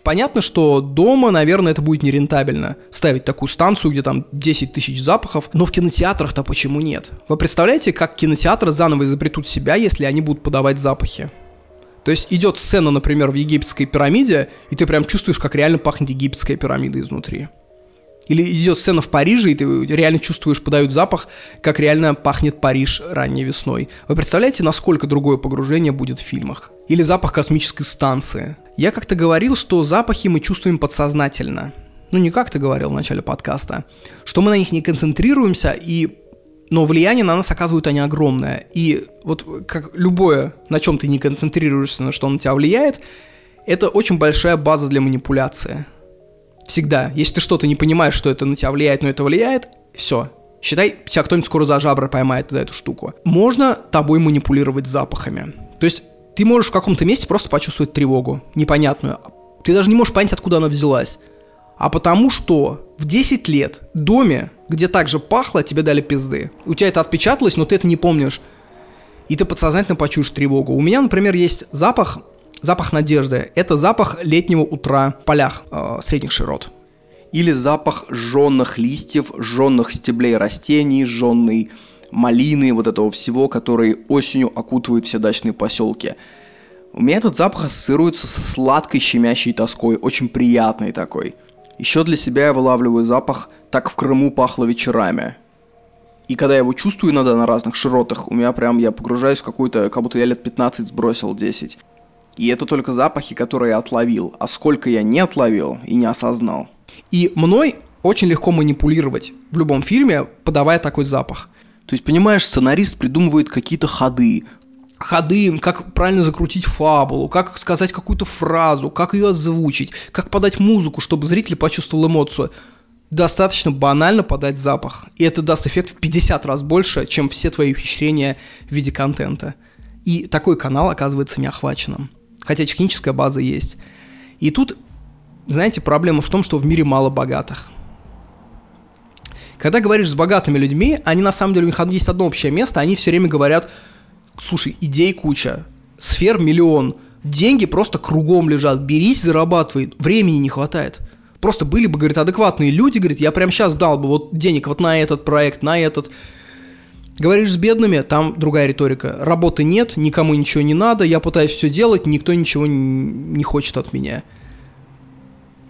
Понятно, что дома, наверное, это будет нерентабельно. Ставить такую станцию, где там 10 тысяч запахов. Но в кинотеатрах-то почему нет? Вы представляете, как кинотеатры заново изобретут себя, если они будут подавать запахи? То есть идет сцена, например, в египетской пирамиде, и ты прям чувствуешь, как реально пахнет египетская пирамида изнутри. Или идет сцена в Париже, и ты реально чувствуешь, подают запах, как реально пахнет Париж ранней весной. Вы представляете, насколько другое погружение будет в фильмах? Или запах космической станции. Я как-то говорил, что запахи мы чувствуем подсознательно. Ну, не как ты говорил в начале подкаста. Что мы на них не концентрируемся, и но влияние на нас оказывают они огромное. И вот как любое, на чем ты не концентрируешься, на что на тебя влияет, это очень большая база для манипуляции. Всегда. Если ты что-то не понимаешь, что это на тебя влияет, но это влияет, все. Считай, тебя кто-нибудь скоро за жабры поймает за эту штуку. Можно тобой манипулировать запахами. То есть ты можешь в каком-то месте просто почувствовать тревогу, непонятную. Ты даже не можешь понять, откуда она взялась. А потому что в 10 лет в доме, где также пахло, тебе дали пизды. У тебя это отпечаталось, но ты это не помнишь. И ты подсознательно почуешь тревогу. У меня, например, есть запах, Запах надежды – это запах летнего утра в полях э, средних широт. Или запах жженных листьев, жженных стеблей растений, жженной малины, вот этого всего, который осенью окутывает все дачные поселки. У меня этот запах ассоциируется со сладкой щемящей тоской, очень приятной такой. Еще для себя я вылавливаю запах «Так в Крыму пахло вечерами». И когда я его чувствую иногда на разных широтах, у меня прям, я погружаюсь в какую-то, как будто я лет 15 сбросил 10. И это только запахи, которые я отловил. А сколько я не отловил и не осознал. И мной очень легко манипулировать в любом фильме, подавая такой запах. То есть, понимаешь, сценарист придумывает какие-то ходы, ходы, как правильно закрутить фабулу, как сказать какую-то фразу, как ее озвучить, как подать музыку, чтобы зритель почувствовал эмоцию. Достаточно банально подать запах. И это даст эффект в 50 раз больше, чем все твои ухищрения в виде контента. И такой канал оказывается неохваченным хотя техническая база есть. И тут, знаете, проблема в том, что в мире мало богатых. Когда говоришь с богатыми людьми, они на самом деле, у них есть одно общее место, они все время говорят, слушай, идей куча, сфер миллион, деньги просто кругом лежат, берись, зарабатывай, времени не хватает. Просто были бы, говорит, адекватные люди, говорит, я прямо сейчас дал бы вот денег вот на этот проект, на этот, Говоришь с бедными, там другая риторика. Работы нет, никому ничего не надо, я пытаюсь все делать, никто ничего не хочет от меня.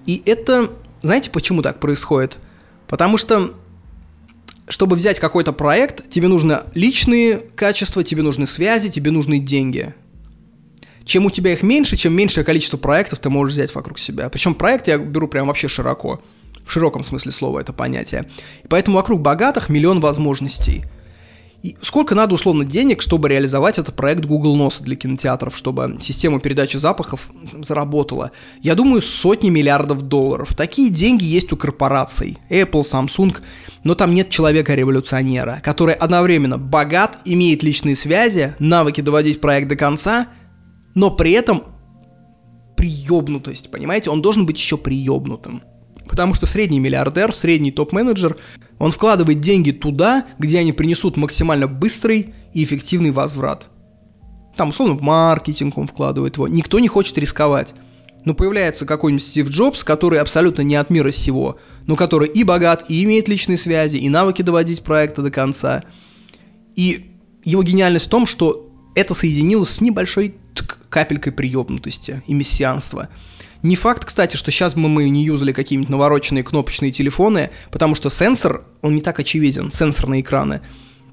И это, знаете, почему так происходит? Потому что, чтобы взять какой-то проект, тебе нужны личные качества, тебе нужны связи, тебе нужны деньги. Чем у тебя их меньше, чем меньшее количество проектов ты можешь взять вокруг себя. Причем проект я беру прям вообще широко. В широком смысле слова это понятие. И поэтому вокруг богатых миллион возможностей – и сколько надо условно денег, чтобы реализовать этот проект Google Носа для кинотеатров, чтобы система передачи запахов заработала? Я думаю, сотни миллиардов долларов. Такие деньги есть у корпораций. Apple, Samsung. Но там нет человека-революционера, который одновременно богат, имеет личные связи, навыки доводить проект до конца, но при этом приебнутость, понимаете? Он должен быть еще приебнутым. Потому что средний миллиардер, средний топ-менеджер, он вкладывает деньги туда, где они принесут максимально быстрый и эффективный возврат. Там, условно, в маркетинг он вкладывает его. Никто не хочет рисковать. Но появляется какой-нибудь Стив Джобс, который абсолютно не от мира сего, но который и богат, и имеет личные связи, и навыки доводить проекта до конца. И его гениальность в том, что это соединилось с небольшой капелькой приебнутости и мессианства – не факт, кстати, что сейчас бы мы не юзали какие-нибудь навороченные кнопочные телефоны, потому что сенсор, он не так очевиден, сенсорные экраны.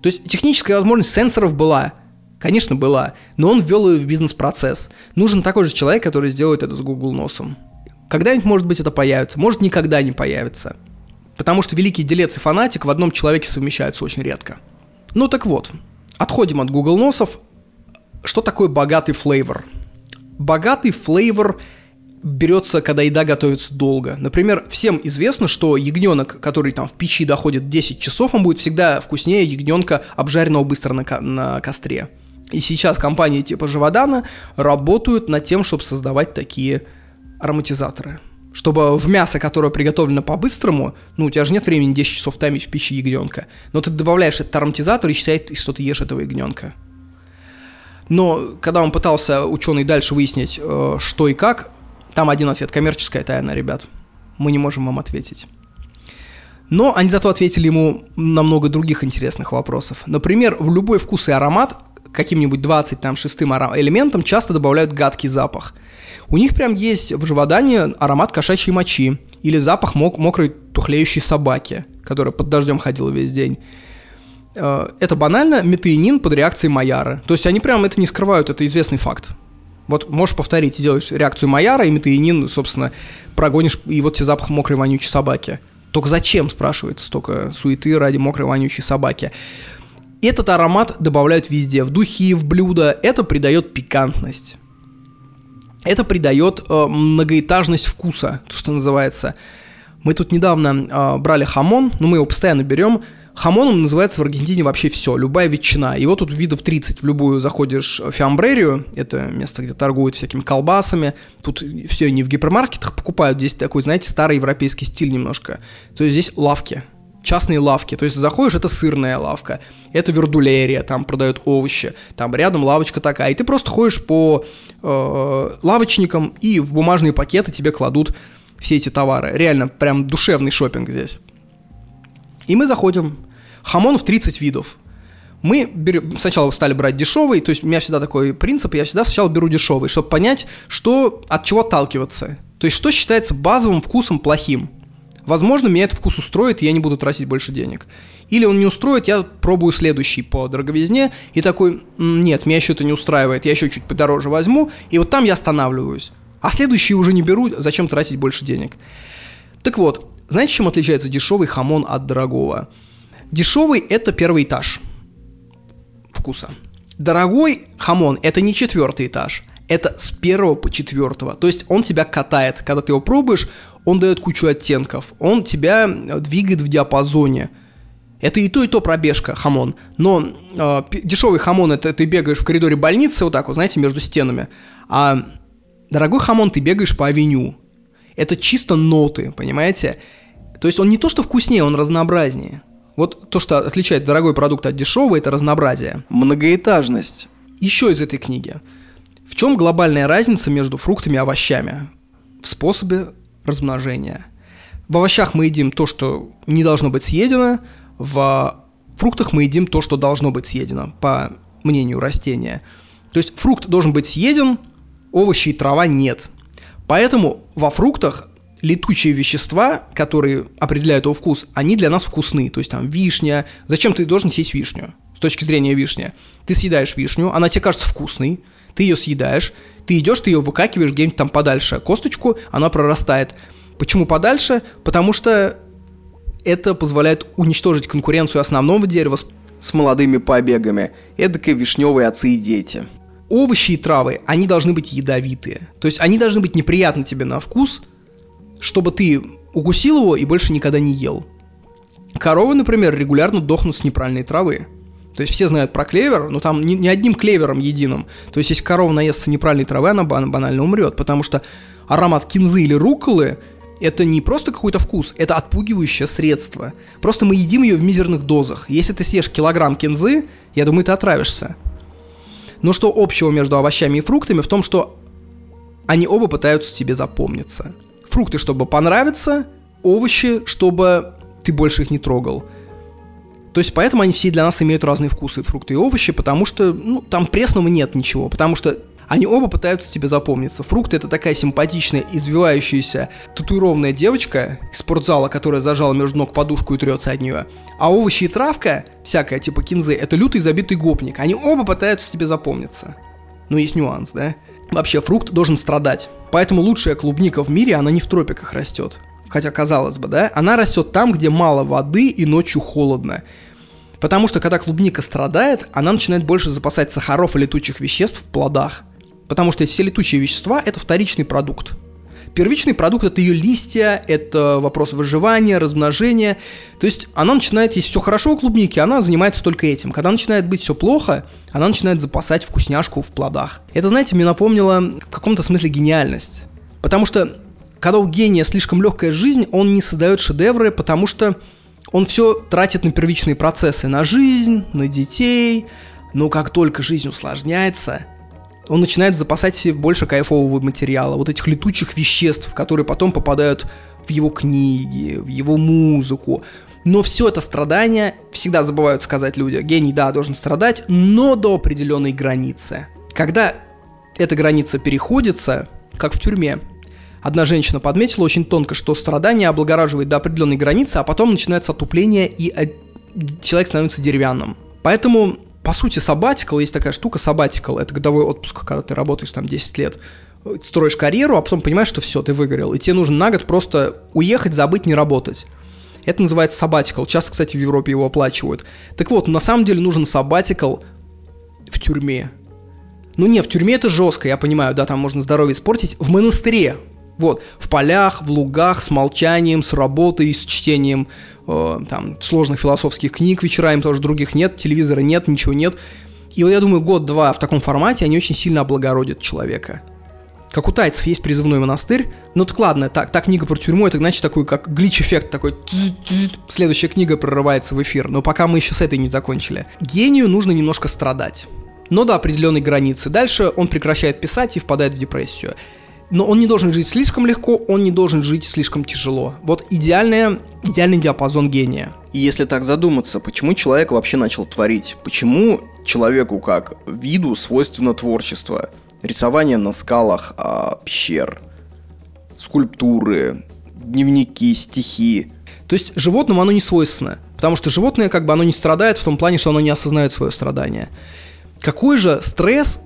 То есть техническая возможность сенсоров была, конечно, была, но он ввел ее в бизнес-процесс. Нужен такой же человек, который сделает это с Google носом. Когда-нибудь, может быть, это появится, может, никогда не появится. Потому что великий делец и фанатик в одном человеке совмещаются очень редко. Ну так вот, отходим от Google носов, что такое богатый флейвор? Богатый флейвор берется, когда еда готовится долго. Например, всем известно, что ягненок, который там в печи доходит 10 часов, он будет всегда вкуснее ягненка, обжаренного быстро на, ко- на костре. И сейчас компании типа Живодана работают над тем, чтобы создавать такие ароматизаторы. Чтобы в мясо, которое приготовлено по-быстрому, ну, у тебя же нет времени 10 часов томить в печи ягненка, но ты добавляешь этот ароматизатор и считает, что ты ешь этого ягненка. Но когда он пытался, ученый, дальше выяснить, э, что и как, там один ответ, коммерческая тайна, ребят. Мы не можем вам ответить. Но они зато ответили ему на много других интересных вопросов. Например, в любой вкус и аромат каким-нибудь 20 там шестым элементом часто добавляют гадкий запах. У них прям есть в живодане аромат кошачьей мочи или запах мок- мокрой тухлеющей собаки, которая под дождем ходила весь день. Э, Это банально метеинин под реакцией Майяра. То есть они прям это не скрывают, это известный факт. Вот можешь повторить, делаешь реакцию Майяра, и метеинин, собственно, прогонишь, и вот тебе запах мокрой вонючей собаки. Только зачем, спрашивается, столько суеты ради мокрой вонючей собаки. Этот аромат добавляют везде, в духи, в блюда. Это придает пикантность. Это придает э, многоэтажность вкуса, то, что называется. Мы тут недавно э, брали хамон, но мы его постоянно берем. Хамоном называется в Аргентине вообще все, любая ветчина. Его тут видов 30. В любую заходишь в фиамбрерию, это место, где торгуют всякими колбасами. Тут все не в гипермаркетах покупают. Здесь такой, знаете, старый европейский стиль немножко. То есть здесь лавки, частные лавки. То есть заходишь, это сырная лавка, это вердулерия, там продают овощи, там рядом лавочка такая. И ты просто ходишь по э, лавочникам, и в бумажные пакеты тебе кладут все эти товары. Реально, прям душевный шопинг здесь. И мы заходим. Хамонов 30 видов. Мы берем, сначала стали брать дешевый, то есть у меня всегда такой принцип, я всегда сначала беру дешевый, чтобы понять, что, от чего отталкиваться. То есть что считается базовым вкусом плохим. Возможно, меня этот вкус устроит, и я не буду тратить больше денег. Или он не устроит, я пробую следующий по дороговизне, и такой, нет, меня еще это не устраивает, я еще чуть подороже возьму, и вот там я останавливаюсь. А следующий уже не беру, зачем тратить больше денег. Так вот, знаете, чем отличается дешевый хамон от дорогого? Дешевый – это первый этаж вкуса. Дорогой хамон – это не четвертый этаж, это с первого по четвертого. То есть он тебя катает. Когда ты его пробуешь, он дает кучу оттенков. Он тебя двигает в диапазоне. Это и то, и то пробежка, хамон. Но э, дешевый хамон это ты бегаешь в коридоре больницы, вот так вот, знаете, между стенами. А дорогой хамон ты бегаешь по авеню. Это чисто ноты, понимаете? То есть он не то, что вкуснее, он разнообразнее. Вот то, что отличает дорогой продукт от дешевого, это разнообразие. Многоэтажность. Еще из этой книги. В чем глобальная разница между фруктами и овощами? В способе размножения. В овощах мы едим то, что не должно быть съедено, в фруктах мы едим то, что должно быть съедено, по мнению растения. То есть фрукт должен быть съеден, овощи и трава нет. Поэтому во фруктах летучие вещества, которые определяют его вкус, они для нас вкусны. То есть там вишня. Зачем ты должен съесть вишню? С точки зрения вишни. Ты съедаешь вишню, она тебе кажется вкусной, ты ее съедаешь, ты идешь, ты ее выкакиваешь где-нибудь там подальше. Косточку, она прорастает. Почему подальше? Потому что это позволяет уничтожить конкуренцию основного дерева с, с молодыми побегами. Эдакой вишневые отцы и дети. Овощи и травы, они должны быть ядовитые. То есть они должны быть неприятны тебе на вкус, чтобы ты укусил его и больше никогда не ел. Коровы, например, регулярно дохнут с неправильной травы. То есть все знают про клевер, но там не, одним клевером единым. То есть если корова наестся неправильной травы, она банально умрет, потому что аромат кинзы или руколы это не просто какой-то вкус, это отпугивающее средство. Просто мы едим ее в мизерных дозах. Если ты съешь килограмм кинзы, я думаю, ты отравишься. Но что общего между овощами и фруктами в том, что они оба пытаются тебе запомниться. Фрукты, чтобы понравиться, овощи, чтобы ты больше их не трогал. То есть поэтому они все для нас имеют разные вкусы, фрукты и овощи, потому что ну, там пресного нет ничего, потому что они оба пытаются тебе запомниться. Фрукты это такая симпатичная, извивающаяся, татуированная девочка из спортзала, которая зажала между ног подушку и трется от нее. А овощи и травка, всякая типа кинзы, это лютый забитый гопник. Они оба пытаются тебе запомниться. Но есть нюанс, да? Вообще, фрукт должен страдать. Поэтому лучшая клубника в мире, она не в тропиках растет. Хотя, казалось бы, да, она растет там, где мало воды и ночью холодно. Потому что когда клубника страдает, она начинает больше запасать сахаров и летучих веществ в плодах. Потому что все летучие вещества – это вторичный продукт. Первичный продукт – это ее листья, это вопрос выживания, размножения. То есть она начинает, если все хорошо у клубники, она занимается только этим. Когда начинает быть все плохо, она начинает запасать вкусняшку в плодах. Это, знаете, мне напомнило в каком-то смысле гениальность. Потому что когда у гения слишком легкая жизнь, он не создает шедевры, потому что он все тратит на первичные процессы, на жизнь, на детей. Но как только жизнь усложняется, он начинает запасать себе больше кайфового материала, вот этих летучих веществ, которые потом попадают в его книги, в его музыку. Но все это страдание, всегда забывают сказать люди, гений, да, должен страдать, но до определенной границы. Когда эта граница переходится, как в тюрьме, одна женщина подметила очень тонко, что страдание облагораживает до определенной границы, а потом начинается отупление, и человек становится деревянным. Поэтому по сути, сабатикал, есть такая штука, сабатикал, это годовой отпуск, когда ты работаешь там 10 лет, строишь карьеру, а потом понимаешь, что все, ты выгорел, и тебе нужно на год просто уехать, забыть, не работать. Это называется сабатикал. Часто, кстати, в Европе его оплачивают. Так вот, на самом деле нужен сабатикал в тюрьме. Ну не, в тюрьме это жестко, я понимаю, да, там можно здоровье испортить. В монастыре, вот, в полях, в лугах, с молчанием, с работой, с чтением э, там, сложных философских книг вечерами, тоже других нет, телевизора нет, ничего нет. И вот я думаю, год-два в таком формате они очень сильно облагородят человека. Как у тайцев есть призывной монастырь. Ну так ладно, так, та книга про тюрьму, это значит такой, как глич-эффект такой. Следующая книга прорывается в эфир. Но пока мы еще с этой не закончили. Гению нужно немножко страдать. Но до определенной границы. Дальше он прекращает писать и впадает в депрессию но он не должен жить слишком легко, он не должен жить слишком тяжело. Вот идеальная, идеальный диапазон гения. И если так задуматься, почему человек вообще начал творить? Почему человеку как виду свойственно творчество? Рисование на скалах а, пещер, скульптуры, дневники, стихи. То есть животному оно не свойственно, потому что животное как бы оно не страдает в том плане, что оно не осознает свое страдание. Какой же стресс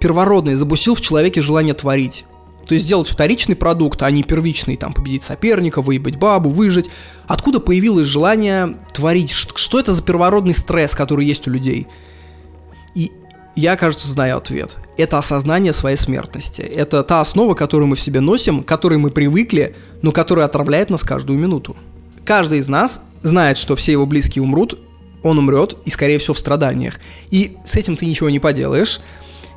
первородный запустил в человеке желание творить? То есть сделать вторичный продукт, а не первичный, там, победить соперника, выебать бабу, выжить. Откуда появилось желание творить? Что это за первородный стресс, который есть у людей? И я, кажется, знаю ответ. Это осознание своей смертности. Это та основа, которую мы в себе носим, к которой мы привыкли, но которая отравляет нас каждую минуту. Каждый из нас знает, что все его близкие умрут, он умрет, и, скорее всего, в страданиях. И с этим ты ничего не поделаешь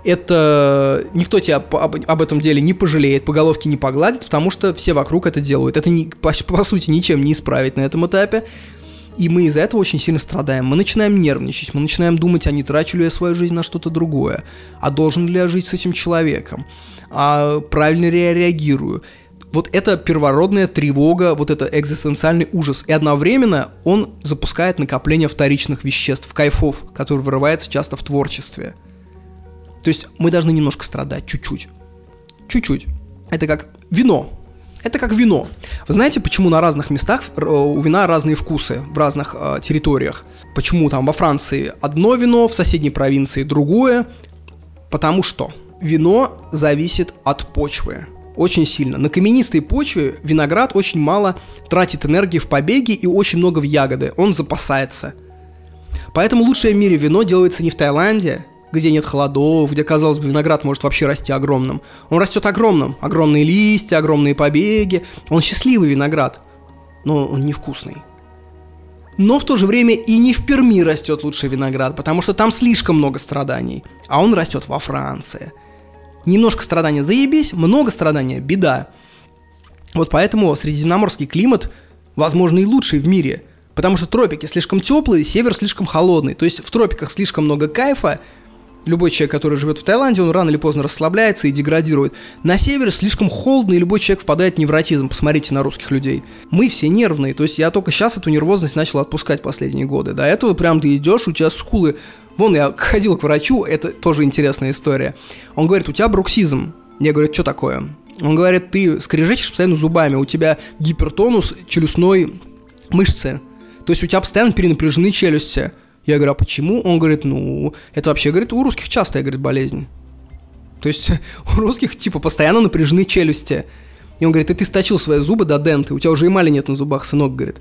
это никто тебя об, об этом деле не пожалеет, по головке не погладит, потому что все вокруг это делают. Это не, по, по сути ничем не исправить на этом этапе. И мы из-за этого очень сильно страдаем. Мы начинаем нервничать, мы начинаем думать, а не трачу ли я свою жизнь на что-то другое, а должен ли я жить с этим человеком, а правильно ли я реагирую. Вот это первородная тревога, вот это экзистенциальный ужас. И одновременно он запускает накопление вторичных веществ, кайфов, которые вырываются часто в творчестве. То есть мы должны немножко страдать, чуть-чуть. Чуть-чуть. Это как вино. Это как вино. Вы знаете, почему на разных местах э, у вина разные вкусы в разных э, территориях? Почему там во Франции одно вино, в соседней провинции другое? Потому что вино зависит от почвы очень сильно. На каменистой почве виноград очень мало тратит энергии в побеге и очень много в ягоды. Он запасается. Поэтому лучшее в мире вино делается не в Таиланде, где нет холодов, где, казалось бы, виноград может вообще расти огромным. Он растет огромным. Огромные листья, огромные побеги. Он счастливый виноград, но он невкусный. Но в то же время и не в Перми растет лучший виноград, потому что там слишком много страданий. А он растет во Франции. Немножко страдания заебись, много страдания – беда. Вот поэтому средиземноморский климат, возможно, и лучший в мире – Потому что тропики слишком теплые, север слишком холодный. То есть в тропиках слишком много кайфа, Любой человек, который живет в Таиланде, он рано или поздно расслабляется и деградирует. На севере слишком холодно, и любой человек впадает в невротизм. Посмотрите на русских людей. Мы все нервные, то есть я только сейчас эту нервозность начал отпускать последние годы. До этого прям ты идешь, у тебя скулы... Вон, я ходил к врачу, это тоже интересная история. Он говорит, у тебя бруксизм. Я говорю, что такое? Он говорит, ты скрежечешь постоянно зубами, у тебя гипертонус челюстной мышцы. То есть у тебя постоянно перенапряжены челюсти. Я говорю, а почему? Он говорит, ну, это вообще, говорит, у русских частая, говорит, болезнь. То есть у русских, типа, постоянно напряжены челюсти. И он говорит, ты, ты сточил свои зубы до денты, у тебя уже эмали нет на зубах, сынок, говорит.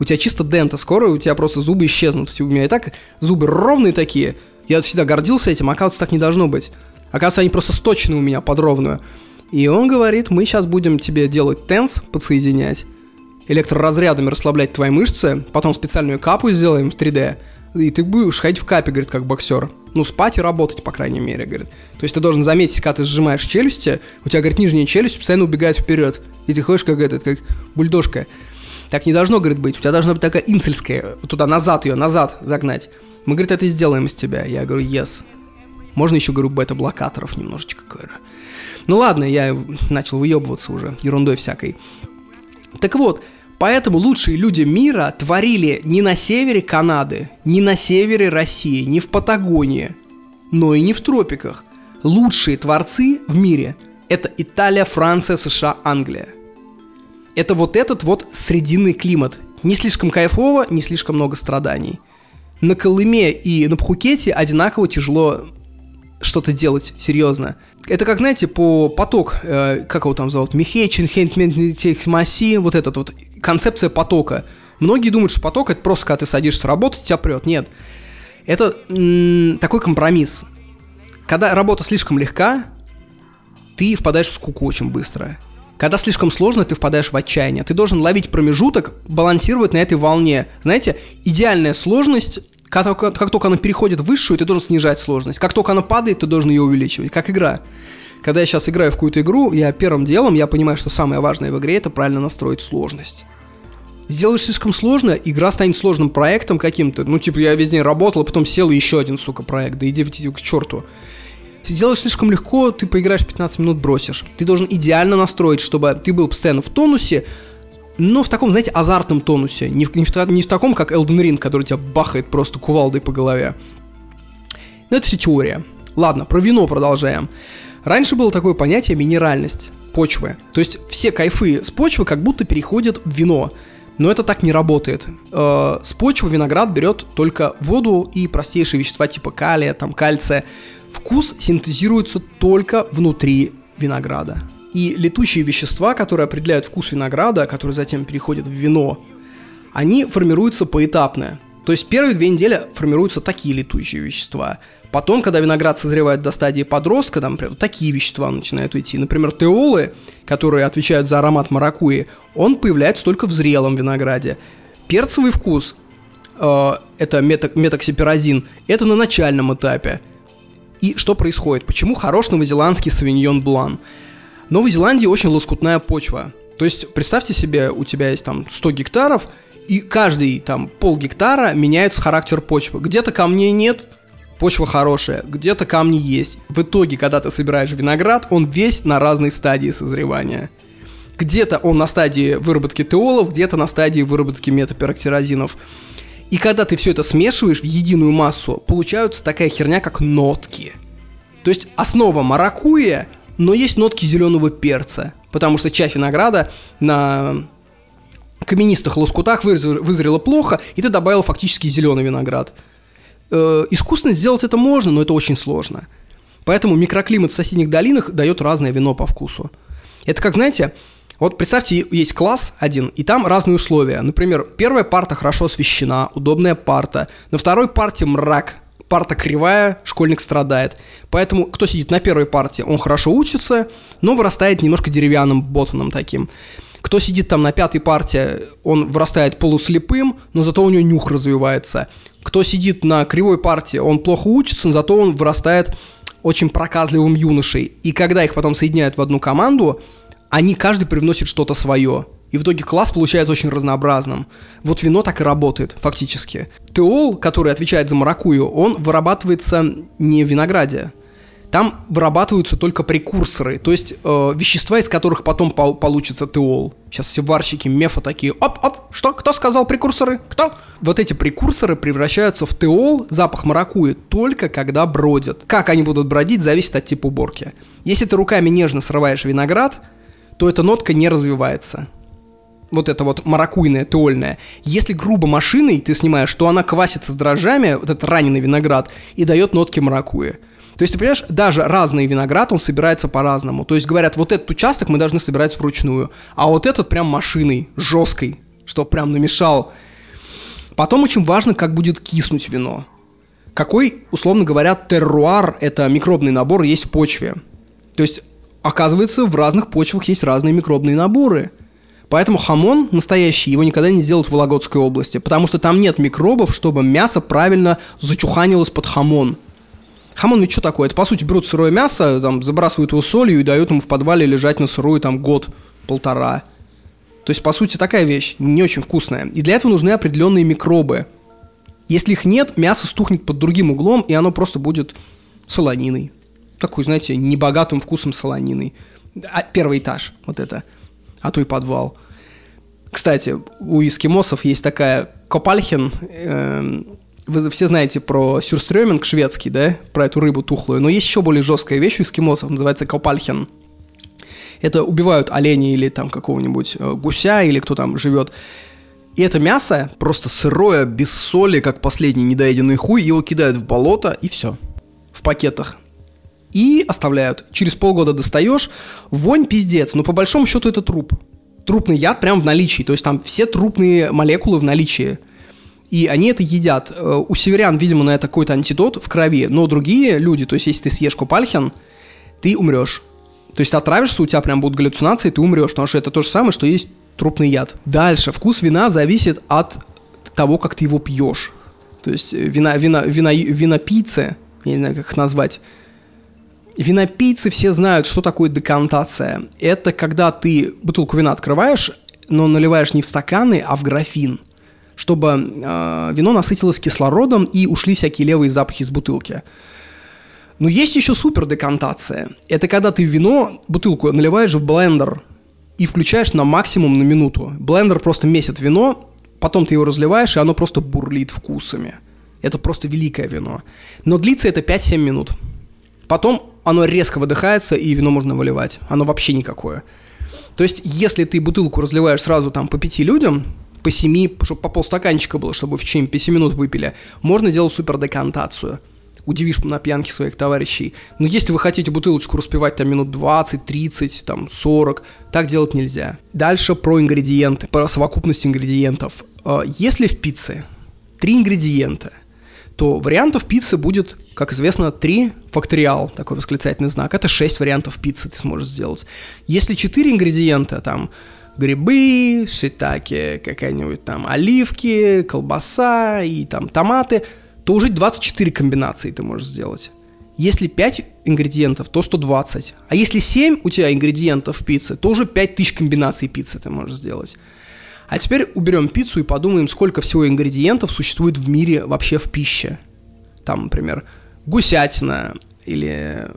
У тебя чисто дента, скоро у тебя просто зубы исчезнут. У меня и так зубы ровные такие. Я всегда гордился этим, оказывается, так не должно быть. Оказывается, они просто сточены у меня под. И он говорит, мы сейчас будем тебе делать тенс, подсоединять, электроразрядами расслаблять твои мышцы, потом специальную капу сделаем в 3D, и ты будешь ходить в капе, говорит, как боксер. Ну, спать и работать, по крайней мере, говорит. То есть ты должен заметить, когда ты сжимаешь челюсти, у тебя, говорит, нижняя челюсть постоянно убегает вперед. И ты ходишь как этот, как бульдожка. Так не должно, говорит, быть. У тебя должна быть такая инцельская, туда назад ее, назад загнать. Мы, говорит, это сделаем из тебя. Я говорю, yes. Можно еще, говорю, бета-блокаторов немножечко, говорю. Ну ладно, я начал выебываться уже, ерундой всякой. Так вот, поэтому лучшие люди мира творили не на севере Канады, не на севере России, не в Патагонии, но и не в тропиках. Лучшие творцы в мире – это Италия, Франция, США, Англия. Это вот этот вот срединный климат. Не слишком кайфово, не слишком много страданий. На Колыме и на Пхукете одинаково тяжело что-то делать серьезно. Это как, знаете, по поток, э, как его там зовут, Михейчин, Маси, вот этот вот, концепция потока. Многие думают, что поток это просто когда ты садишься работать, тебя прет. Нет. Это такой компромисс. Когда работа слишком легка, ты впадаешь в скуку очень быстро. Когда слишком сложно, ты впадаешь в отчаяние. Ты должен ловить промежуток, балансировать на этой волне. Знаете, идеальная сложность как только, как только она переходит в высшую, ты должен снижать сложность. Как только она падает, ты должен ее увеличивать. Как игра. Когда я сейчас играю в какую-то игру, я первым делом, я понимаю, что самое важное в игре это правильно настроить сложность. Сделаешь слишком сложно, игра станет сложным проектом каким-то. Ну, типа, я весь день работал, а потом сел и еще один, сука, проект. Да иди, к черту. Сделаешь слишком легко, ты поиграешь 15 минут, бросишь. Ты должен идеально настроить, чтобы ты был постоянно в тонусе, но в таком, знаете, азартном тонусе. Не в, не в, не в таком, как Elden Ring, который тебя бахает просто кувалдой по голове. Но это все теория. Ладно, про вино продолжаем. Раньше было такое понятие минеральность почвы. То есть все кайфы с почвы как будто переходят в вино. Но это так не работает. Э, с почвы виноград берет только воду и простейшие вещества типа калия, там, кальция. Вкус синтезируется только внутри винограда. И летучие вещества, которые определяют вкус винограда, которые затем переходят в вино, они формируются поэтапно. То есть первые две недели формируются такие летучие вещества. Потом, когда виноград созревает до стадии подростка, там, например, такие вещества начинают уйти. Например, теолы, которые отвечают за аромат маракуи, он появляется только в зрелом винограде. Перцевый вкус, э, это меток, метоксиперазин, это на начальном этапе. И что происходит? Почему хорош новозеландский савиньон блан? Новой Зеландии очень лоскутная почва. То есть, представьте себе, у тебя есть там 100 гектаров, и каждый там пол гектара меняется характер почвы. Где-то камней нет, почва хорошая, где-то камни есть. В итоге, когда ты собираешь виноград, он весь на разной стадии созревания. Где-то он на стадии выработки теолов, где-то на стадии выработки метапероксирозинов. И когда ты все это смешиваешь в единую массу, получаются такая херня, как нотки. То есть основа маракуя но есть нотки зеленого перца, потому что часть винограда на каменистых лоскутах вызрела плохо, и ты добавил фактически зеленый виноград. Э, искусственно сделать это можно, но это очень сложно. Поэтому микроклимат в соседних долинах дает разное вино по вкусу. Это как, знаете, вот представьте, есть класс один, и там разные условия. Например, первая парта хорошо освещена, удобная парта. На второй парте мрак, парта кривая, школьник страдает. Поэтому, кто сидит на первой парте, он хорошо учится, но вырастает немножко деревянным ботаном таким. Кто сидит там на пятой парте, он вырастает полуслепым, но зато у него нюх развивается. Кто сидит на кривой парте, он плохо учится, но зато он вырастает очень проказливым юношей. И когда их потом соединяют в одну команду, они каждый привносит что-то свое. И в итоге класс получается очень разнообразным. Вот вино так и работает, фактически. Теол, который отвечает за маракую, он вырабатывается не в винограде. Там вырабатываются только прекурсоры, то есть э, вещества, из которых потом пол- получится теол. Сейчас все варщики мефа такие, оп-оп, что, кто сказал прекурсоры? Кто? Вот эти прекурсоры превращаются в теол, запах маракуи, только когда бродят. Как они будут бродить, зависит от типа уборки. Если ты руками нежно срываешь виноград, то эта нотка не развивается вот это вот маракуйная, теольная, если грубо машиной ты снимаешь, то она квасится с дрожжами, вот этот раненый виноград, и дает нотки маракуи. То есть, ты понимаешь, даже разный виноград, он собирается по-разному. То есть, говорят, вот этот участок мы должны собирать вручную, а вот этот прям машиной, жесткой, что прям намешал Потом очень важно, как будет киснуть вино. Какой, условно говоря, терруар, это микробный набор, есть в почве. То есть, оказывается, в разных почвах есть разные микробные наборы. Поэтому хамон настоящий, его никогда не сделают в Вологодской области, потому что там нет микробов, чтобы мясо правильно зачуханилось под хамон. Хамон ведь что такое? Это, по сути, берут сырое мясо, там, забрасывают его солью и дают ему в подвале лежать на сырую там год, полтора. То есть, по сути, такая вещь не очень вкусная. И для этого нужны определенные микробы. Если их нет, мясо стухнет под другим углом, и оно просто будет солониной. Такой, знаете, небогатым вкусом солониной. А, первый этаж, вот это. А то и подвал. Кстати, у эскимосов есть такая копальхен. Э, вы все знаете про сюрстрёминг шведский, да? Про эту рыбу тухлую. Но есть еще более жесткая вещь у эскимосов, называется копальхен. Это убивают оленя или там какого-нибудь э, гуся, или кто там живет. И это мясо просто сырое, без соли, как последний недоеденный хуй, его кидают в болото, и все. В пакетах. И оставляют. Через полгода достаешь, вонь пиздец, но по большому счету это труп. Трупный яд прям в наличии, то есть там все трупные молекулы в наличии. И они это едят. Э, у северян, видимо, на это какой-то антидот в крови, но другие люди, то есть если ты съешь купальхин, ты умрешь. То есть ты отравишься, у тебя прям будут галлюцинации, ты умрешь, потому что это то же самое, что есть трупный яд. Дальше, вкус вина зависит от того, как ты его пьешь. То есть э, вина, вина, вина, винопийцы, я не знаю, как их назвать, Винопийцы все знают, что такое декантация. Это когда ты бутылку вина открываешь, но наливаешь не в стаканы, а в графин, чтобы э, вино насытилось кислородом и ушли всякие левые запахи из бутылки. Но есть еще супер декантация. Это когда ты вино, бутылку наливаешь в блендер и включаешь на максимум на минуту. Блендер просто месит вино, потом ты его разливаешь, и оно просто бурлит вкусами. Это просто великое вино. Но длится это 5-7 минут. Потом оно резко выдыхается, и вино можно выливать. Оно вообще никакое. То есть, если ты бутылку разливаешь сразу там по пяти людям, по семи, чтобы по полстаканчика было, чтобы в течение 5 минут выпили, можно делать супер декантацию удивишь на пьянке своих товарищей. Но если вы хотите бутылочку распивать там минут 20, 30, там 40, так делать нельзя. Дальше про ингредиенты, про совокупность ингредиентов. А, если в пицце три ингредиента, то вариантов пиццы будет, как известно, 3 факториал, такой восклицательный знак. Это 6 вариантов пиццы ты сможешь сделать. Если 4 ингредиента, там, грибы, шитаки, какая-нибудь там оливки, колбаса и там томаты – то уже 24 комбинации ты можешь сделать. Если 5 ингредиентов, то 120. А если 7 у тебя ингредиентов в то уже 5000 комбинаций пиццы ты можешь сделать. А теперь уберем пиццу и подумаем, сколько всего ингредиентов существует в мире вообще в пище. Там, например, гусятина, или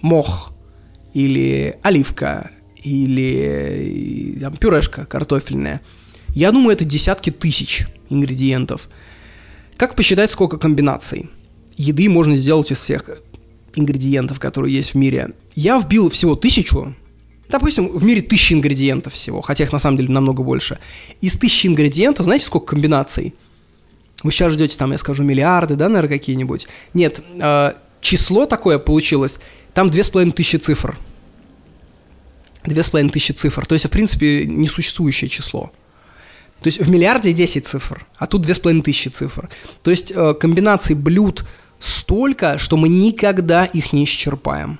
мох, или оливка, или там, пюрешка картофельная. Я думаю, это десятки тысяч ингредиентов – как посчитать, сколько комбинаций еды можно сделать из всех ингредиентов, которые есть в мире? Я вбил всего тысячу, допустим, в мире тысячи ингредиентов всего, хотя их на самом деле намного больше. Из тысячи ингредиентов, знаете, сколько комбинаций? Вы сейчас ждете, там, я скажу, миллиарды, да, наверное, какие-нибудь? Нет, э, число такое получилось, там две с половиной тысячи цифр. Две с половиной тысячи цифр. То есть, в принципе, несуществующее число. То есть в миллиарде 10 цифр, а тут 2500 цифр. То есть э, комбинаций блюд столько, что мы никогда их не исчерпаем.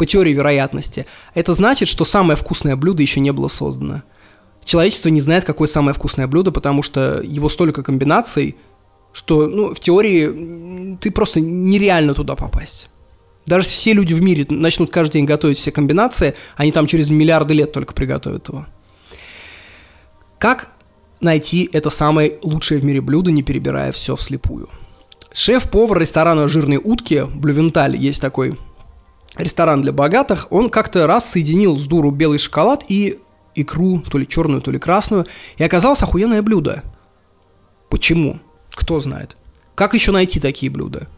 По теории вероятности. Это значит, что самое вкусное блюдо еще не было создано. Человечество не знает, какое самое вкусное блюдо, потому что его столько комбинаций, что ну, в теории ты просто нереально туда попасть. Даже все люди в мире начнут каждый день готовить все комбинации, они там через миллиарды лет только приготовят его. Как найти это самое лучшее в мире блюдо, не перебирая все вслепую. Шеф-повар ресторана «Жирные утки», Блювенталь, есть такой ресторан для богатых, он как-то раз соединил с дуру белый шоколад и икру, то ли черную, то ли красную, и оказалось охуенное блюдо. Почему? Кто знает. Как еще найти такие блюда?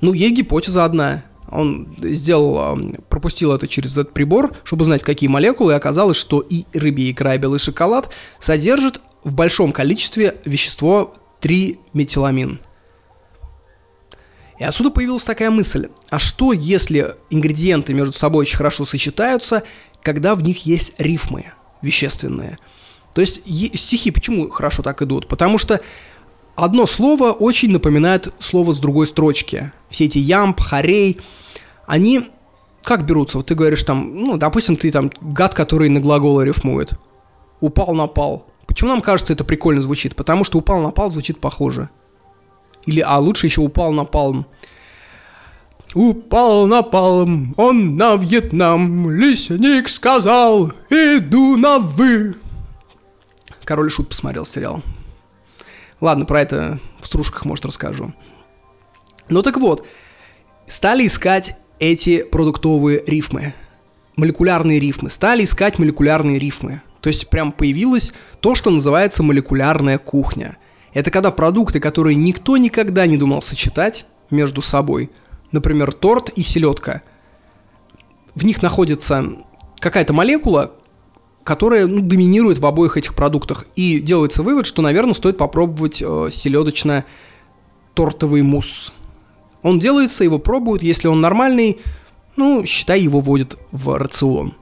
Ну, есть гипотеза одна. Он сделал, пропустил это через этот прибор, чтобы узнать, какие молекулы, и оказалось, что и рыбья икра, и белый шоколад содержат в большом количестве вещество 3-метиламин. И отсюда появилась такая мысль, а что если ингредиенты между собой очень хорошо сочетаются, когда в них есть рифмы вещественные? То есть стихи почему хорошо так идут? Потому что одно слово очень напоминает слово с другой строчки. Все эти ямб, харей, они как берутся? Вот ты говоришь там, ну, допустим, ты там гад, который на глаголы рифмует. Упал, напал. Почему нам кажется это прикольно звучит? Потому что упал, напал звучит похоже. Или, а лучше еще упал, напал. Упал напалм, он на Вьетнам, лесник сказал, иду на вы. Король Шут посмотрел сериал. Ладно, про это в стружках, может, расскажу. Ну так вот, стали искать эти продуктовые рифмы, молекулярные рифмы, стали искать молекулярные рифмы. То есть прям появилось то, что называется молекулярная кухня. Это когда продукты, которые никто никогда не думал сочетать между собой – например, торт и селедка, в них находится какая-то молекула, которая ну, доминирует в обоих этих продуктах. И делается вывод, что, наверное, стоит попробовать э, селедочно-тортовый мусс. Он делается, его пробуют, если он нормальный, ну, считай, его вводят в рацион.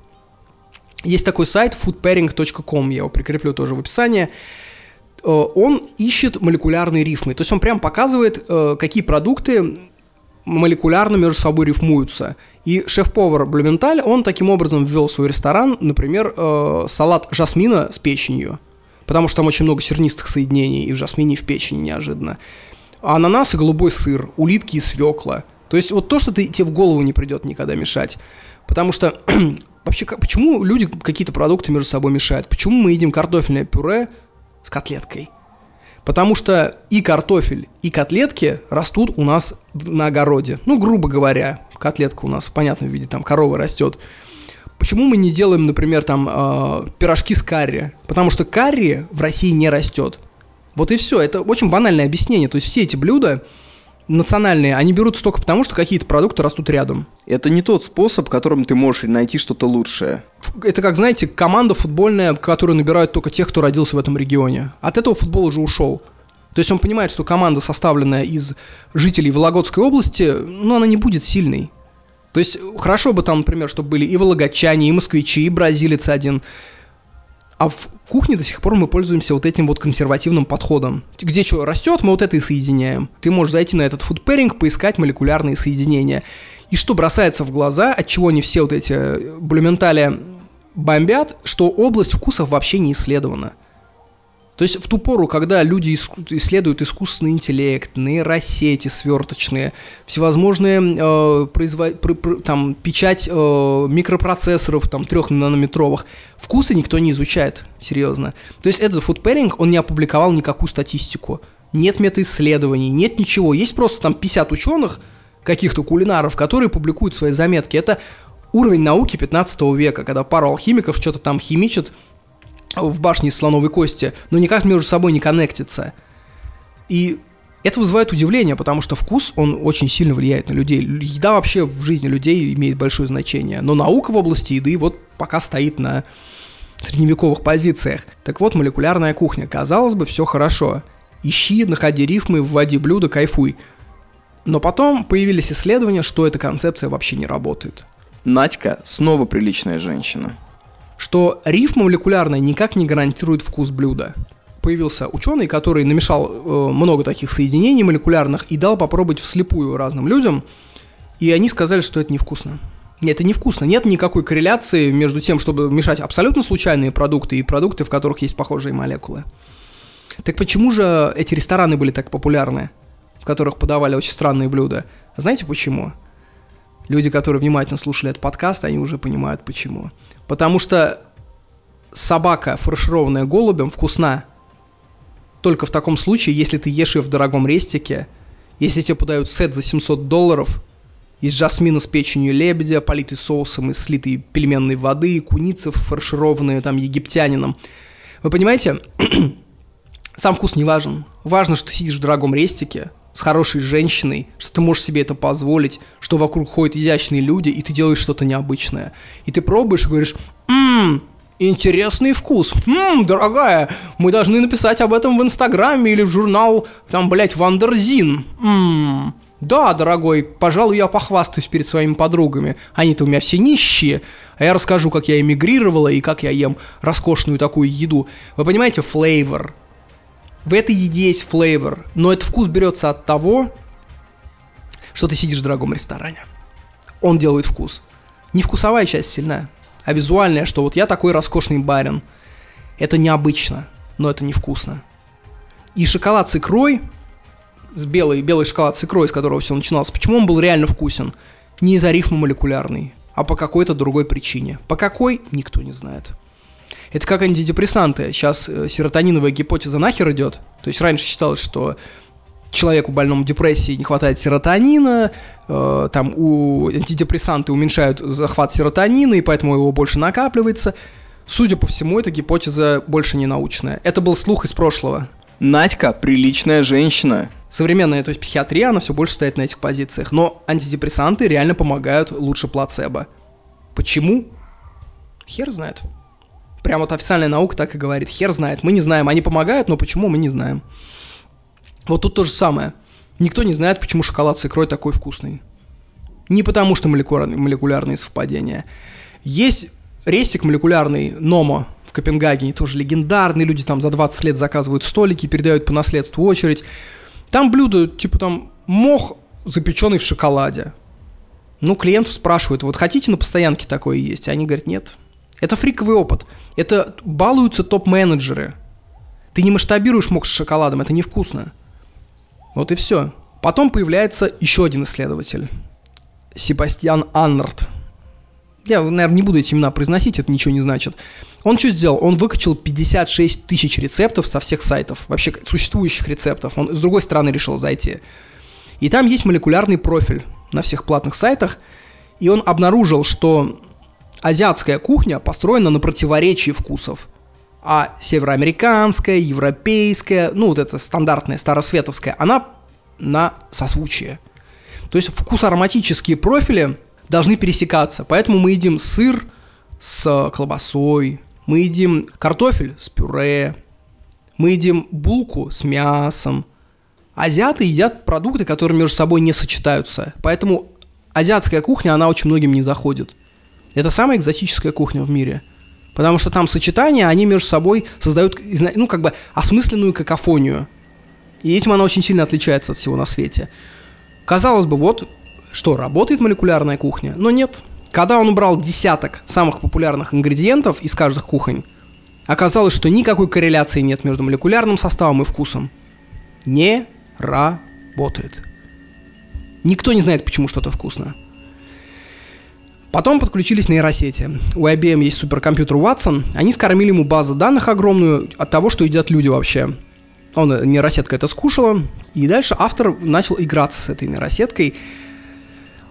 Есть такой сайт foodpairing.com, я его прикреплю тоже в описании. Э, он ищет молекулярные рифмы, то есть он прям показывает, э, какие продукты молекулярно между собой рифмуются. И шеф-повар Блюменталь, он таким образом ввел в свой ресторан, например, э, салат жасмина с печенью, потому что там очень много сернистых соединений и в жасмине, и в печени неожиданно. Ананас и голубой сыр, улитки и свекла. То есть вот то, что ты, тебе в голову не придет никогда мешать. Потому что вообще, почему люди какие-то продукты между собой мешают? Почему мы едим картофельное пюре с котлеткой? Потому что и картофель, и котлетки растут у нас на огороде. Ну, грубо говоря, котлетка у нас в понятном виде, там корова растет. Почему мы не делаем, например, там э, пирожки с карри? Потому что карри в России не растет. Вот и все. Это очень банальное объяснение. То есть все эти блюда, национальные, они берутся только потому, что какие-то продукты растут рядом. Это не тот способ, которым ты можешь найти что-то лучшее. Это как, знаете, команда футбольная, которую набирают только тех, кто родился в этом регионе. От этого футбол уже ушел. То есть он понимает, что команда, составленная из жителей Вологодской области, ну, она не будет сильной. То есть хорошо бы там, например, чтобы были и вологодчане, и москвичи, и бразилец один – а в кухне до сих пор мы пользуемся вот этим вот консервативным подходом. Где что растет, мы вот это и соединяем. Ты можешь зайти на этот pairing, поискать молекулярные соединения. И что бросается в глаза, от чего они все вот эти э, блюментали бомбят, что область вкусов вообще не исследована. То есть в ту пору, когда люди исследуют искусственный интеллект, нейросети сверточные, всевозможные э, производ... пр... Пр... там, печать э, микропроцессоров там, трех нанометровых, вкусы никто не изучает, серьезно. То есть этот pairing, он не опубликовал никакую статистику. Нет метаисследований, нет ничего. Есть просто там 50 ученых, каких-то кулинаров, которые публикуют свои заметки. Это уровень науки 15 века, когда пару алхимиков что-то там химичат, в башне из слоновой кости, но никак между собой не коннектится. И это вызывает удивление, потому что вкус, он очень сильно влияет на людей. Еда вообще в жизни людей имеет большое значение. Но наука в области еды вот пока стоит на средневековых позициях. Так вот, молекулярная кухня. Казалось бы, все хорошо. Ищи, находи рифмы, вводи блюдо, кайфуй. Но потом появились исследования, что эта концепция вообще не работает. Надька снова приличная женщина что рифма молекулярная никак не гарантирует вкус блюда. Появился ученый, который намешал э, много таких соединений молекулярных и дал попробовать вслепую разным людям, и они сказали, что это невкусно. Это невкусно. Нет никакой корреляции между тем, чтобы мешать абсолютно случайные продукты и продукты, в которых есть похожие молекулы. Так почему же эти рестораны были так популярны, в которых подавали очень странные блюда? Знаете почему? Люди, которые внимательно слушали этот подкаст, они уже понимают почему. Потому что собака, фаршированная голубем, вкусна только в таком случае, если ты ешь ее в дорогом рестике, если тебе подают сет за 700 долларов из жасмина с печенью лебедя, политый соусом из слитой пельменной воды, куницы фаршированные там египтянином. Вы понимаете, сам вкус не важен. Важно, что ты сидишь в дорогом рестике, с хорошей женщиной, что ты можешь себе это позволить, что вокруг ходят изящные люди, и ты делаешь что-то необычное. И ты пробуешь и говоришь, ммм, интересный вкус. Ммм, дорогая, мы должны написать об этом в Инстаграме или в журнал, там, блядь, Wonderzine. Ммм, Да, дорогой, пожалуй, я похвастаюсь перед своими подругами. Они-то у меня все нищие, а я расскажу, как я эмигрировала и как я ем роскошную такую еду. Вы понимаете, flavor. В этой еде есть flavor, но этот вкус берется от того, что ты сидишь в дорогом ресторане. Он делает вкус. Не вкусовая часть сильная, а визуальная, что вот я такой роскошный барин. Это необычно, но это невкусно. И шоколад с икрой, с белой, белый шоколад с икрой, с которого все начиналось, почему он был реально вкусен? Не из-за рифма молекулярный, а по какой-то другой причине. По какой, никто не знает. Это как антидепрессанты. Сейчас э, серотониновая гипотеза нахер идет. То есть раньше считалось, что человеку больному депрессии не хватает серотонина, э, там у антидепрессанты уменьшают захват серотонина, и поэтому его больше накапливается. Судя по всему, эта гипотеза больше не научная. Это был слух из прошлого. Надька приличная женщина. Современная, то есть психиатрия, она все больше стоит на этих позициях. Но антидепрессанты реально помогают лучше плацебо. Почему? Хер знает. Прям вот официальная наука так и говорит. Хер знает. Мы не знаем. Они помогают, но почему мы не знаем. Вот тут то же самое. Никто не знает, почему шоколад с икрой такой вкусный. Не потому, что молекулярные, совпадения. Есть рейсик молекулярный Номо в Копенгагене, тоже легендарный, люди там за 20 лет заказывают столики, передают по наследству очередь. Там блюдо, типа там мох, запеченный в шоколаде. Ну, клиент спрашивает, вот хотите на постоянке такое есть? Они говорят, нет. Это фриковый опыт. Это балуются топ-менеджеры. Ты не масштабируешь мох с шоколадом, это невкусно. Вот и все. Потом появляется еще один исследователь. Себастьян Аннард. Я, наверное, не буду эти имена произносить, это ничего не значит. Он что сделал? Он выкачал 56 тысяч рецептов со всех сайтов, вообще существующих рецептов. Он с другой стороны решил зайти. И там есть молекулярный профиль на всех платных сайтах, и он обнаружил, что азиатская кухня построена на противоречии вкусов. А североамериканская, европейская, ну вот эта стандартная старосветовская, она на созвучие. То есть вкус ароматические профили должны пересекаться. Поэтому мы едим сыр с колбасой, мы едим картофель с пюре, мы едим булку с мясом. Азиаты едят продукты, которые между собой не сочетаются. Поэтому азиатская кухня, она очень многим не заходит. Это самая экзотическая кухня в мире. Потому что там сочетания, они между собой создают, ну, как бы, осмысленную какофонию. И этим она очень сильно отличается от всего на свете. Казалось бы, вот что, работает молекулярная кухня? Но нет. Когда он убрал десяток самых популярных ингредиентов из каждых кухонь, оказалось, что никакой корреляции нет между молекулярным составом и вкусом. Не работает. Никто не знает, почему что-то вкусно. Потом подключились нейросети. У IBM есть суперкомпьютер Watson. Они скормили ему базу данных огромную от того, что едят люди вообще. Он, э, нейросетка это скушала. И дальше автор начал играться с этой нейросеткой.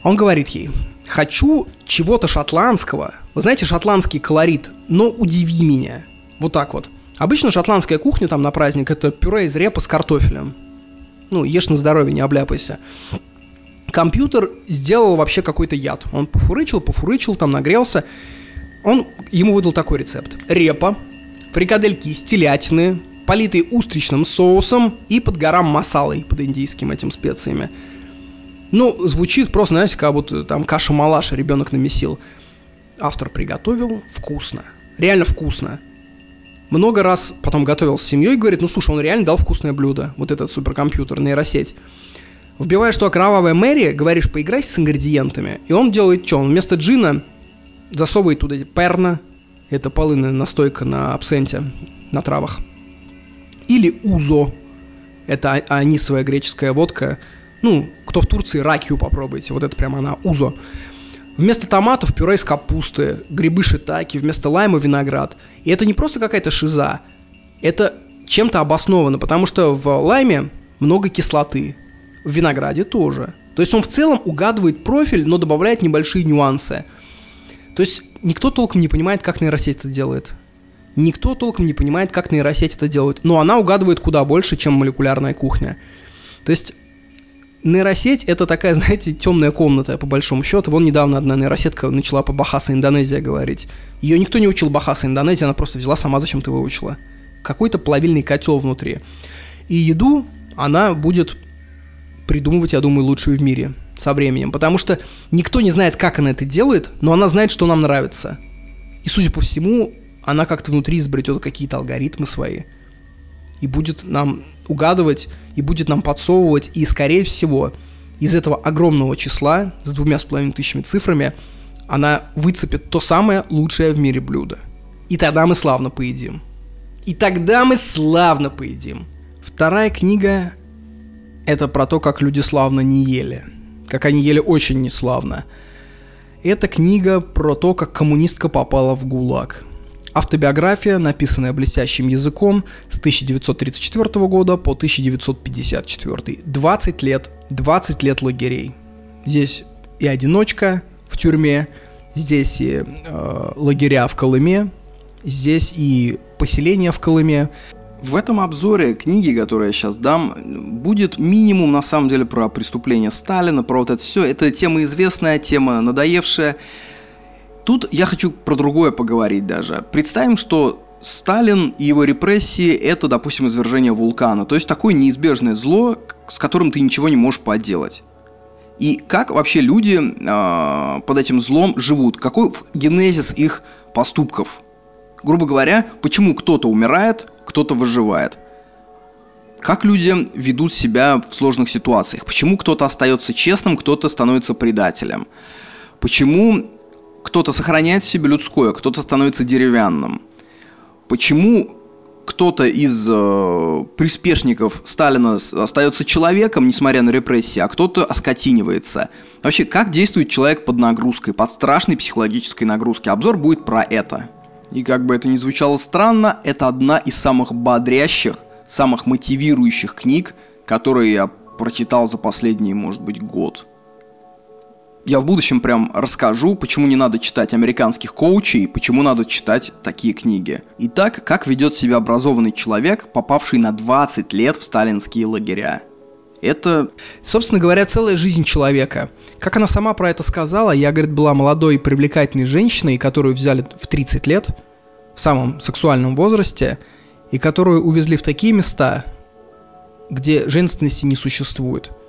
Он говорит ей, хочу чего-то шотландского. Вы знаете, шотландский колорит, но удиви меня. Вот так вот. Обычно шотландская кухня там на праздник это пюре из репа с картофелем. Ну, ешь на здоровье, не обляпайся компьютер сделал вообще какой-то яд. Он пофурычил, пофурычил, там нагрелся. Он ему выдал такой рецепт. Репа, фрикадельки из телятины, политые устричным соусом и под горам масалой, под индийским этим специями. Ну, звучит просто, знаете, как будто там каша-малаша ребенок намесил. Автор приготовил вкусно. Реально вкусно. Много раз потом готовил с семьей говорит, ну слушай, он реально дал вкусное блюдо, вот этот суперкомпьютер, нейросеть. Вбиваешь, что кровавая Мэри, говоришь, поиграй с ингредиентами, и он делает что? Он вместо джина засовывает туда перна, это полынная настойка на абсенте, на травах. Или узо, это а, анисовая греческая водка. Ну, кто в Турции, ракию попробуйте, вот это прямо она, узо. Вместо томатов пюре из капусты, грибы шитаки, вместо лайма виноград. И это не просто какая-то шиза, это чем-то обосновано, потому что в лайме много кислоты, в винограде тоже. То есть он в целом угадывает профиль, но добавляет небольшие нюансы. То есть никто толком не понимает, как нейросеть это делает. Никто толком не понимает, как нейросеть это делает. Но она угадывает куда больше, чем молекулярная кухня. То есть нейросеть это такая, знаете, темная комната, по большому счету. Вон недавно одна нейросетка начала по Бахаса Индонезия говорить. Ее никто не учил Бахаса Индонезия, она просто взяла сама зачем-то выучила. Какой-то плавильный котел внутри. И еду она будет придумывать, я думаю, лучшую в мире со временем. Потому что никто не знает, как она это делает, но она знает, что нам нравится. И, судя по всему, она как-то внутри изобретет какие-то алгоритмы свои. И будет нам угадывать, и будет нам подсовывать, и, скорее всего, из этого огромного числа с двумя с половиной тысячами цифрами она выцепит то самое лучшее в мире блюдо. И тогда мы славно поедим. И тогда мы славно поедим. Вторая книга – это про то, как люди славно не ели. Как они ели очень неславно. Это книга про то, как коммунистка попала в ГУЛАГ. Автобиография, написанная блестящим языком с 1934 года по 1954. 20 лет, 20 лет лагерей. Здесь и одиночка в тюрьме, здесь и э, лагеря в Колыме, здесь и поселение в Колыме. В этом обзоре книги, которую я сейчас дам, будет минимум на самом деле про преступления Сталина, про вот это все. Это тема известная, тема надоевшая. Тут я хочу про другое поговорить даже. Представим, что Сталин и его репрессии – это, допустим, извержение вулкана. То есть такое неизбежное зло, с которым ты ничего не можешь поделать. И как вообще люди э, под этим злом живут? Какой генезис их поступков? Грубо говоря, почему кто-то умирает, кто-то выживает? Как люди ведут себя в сложных ситуациях? Почему кто-то остается честным, кто-то становится предателем? Почему кто-то сохраняет в себе людское, кто-то становится деревянным? Почему кто-то из э, приспешников Сталина остается человеком, несмотря на репрессии, а кто-то оскотинивается. Вообще, как действует человек под нагрузкой, под страшной психологической нагрузкой? Обзор будет про это. И как бы это ни звучало странно, это одна из самых бодрящих, самых мотивирующих книг, которые я прочитал за последний, может быть, год я в будущем прям расскажу, почему не надо читать американских коучей, почему надо читать такие книги. Итак, как ведет себя образованный человек, попавший на 20 лет в сталинские лагеря. Это, собственно говоря, целая жизнь человека. Как она сама про это сказала, я, говорит, была молодой и привлекательной женщиной, которую взяли в 30 лет, в самом сексуальном возрасте, и которую увезли в такие места, где женственности не существует –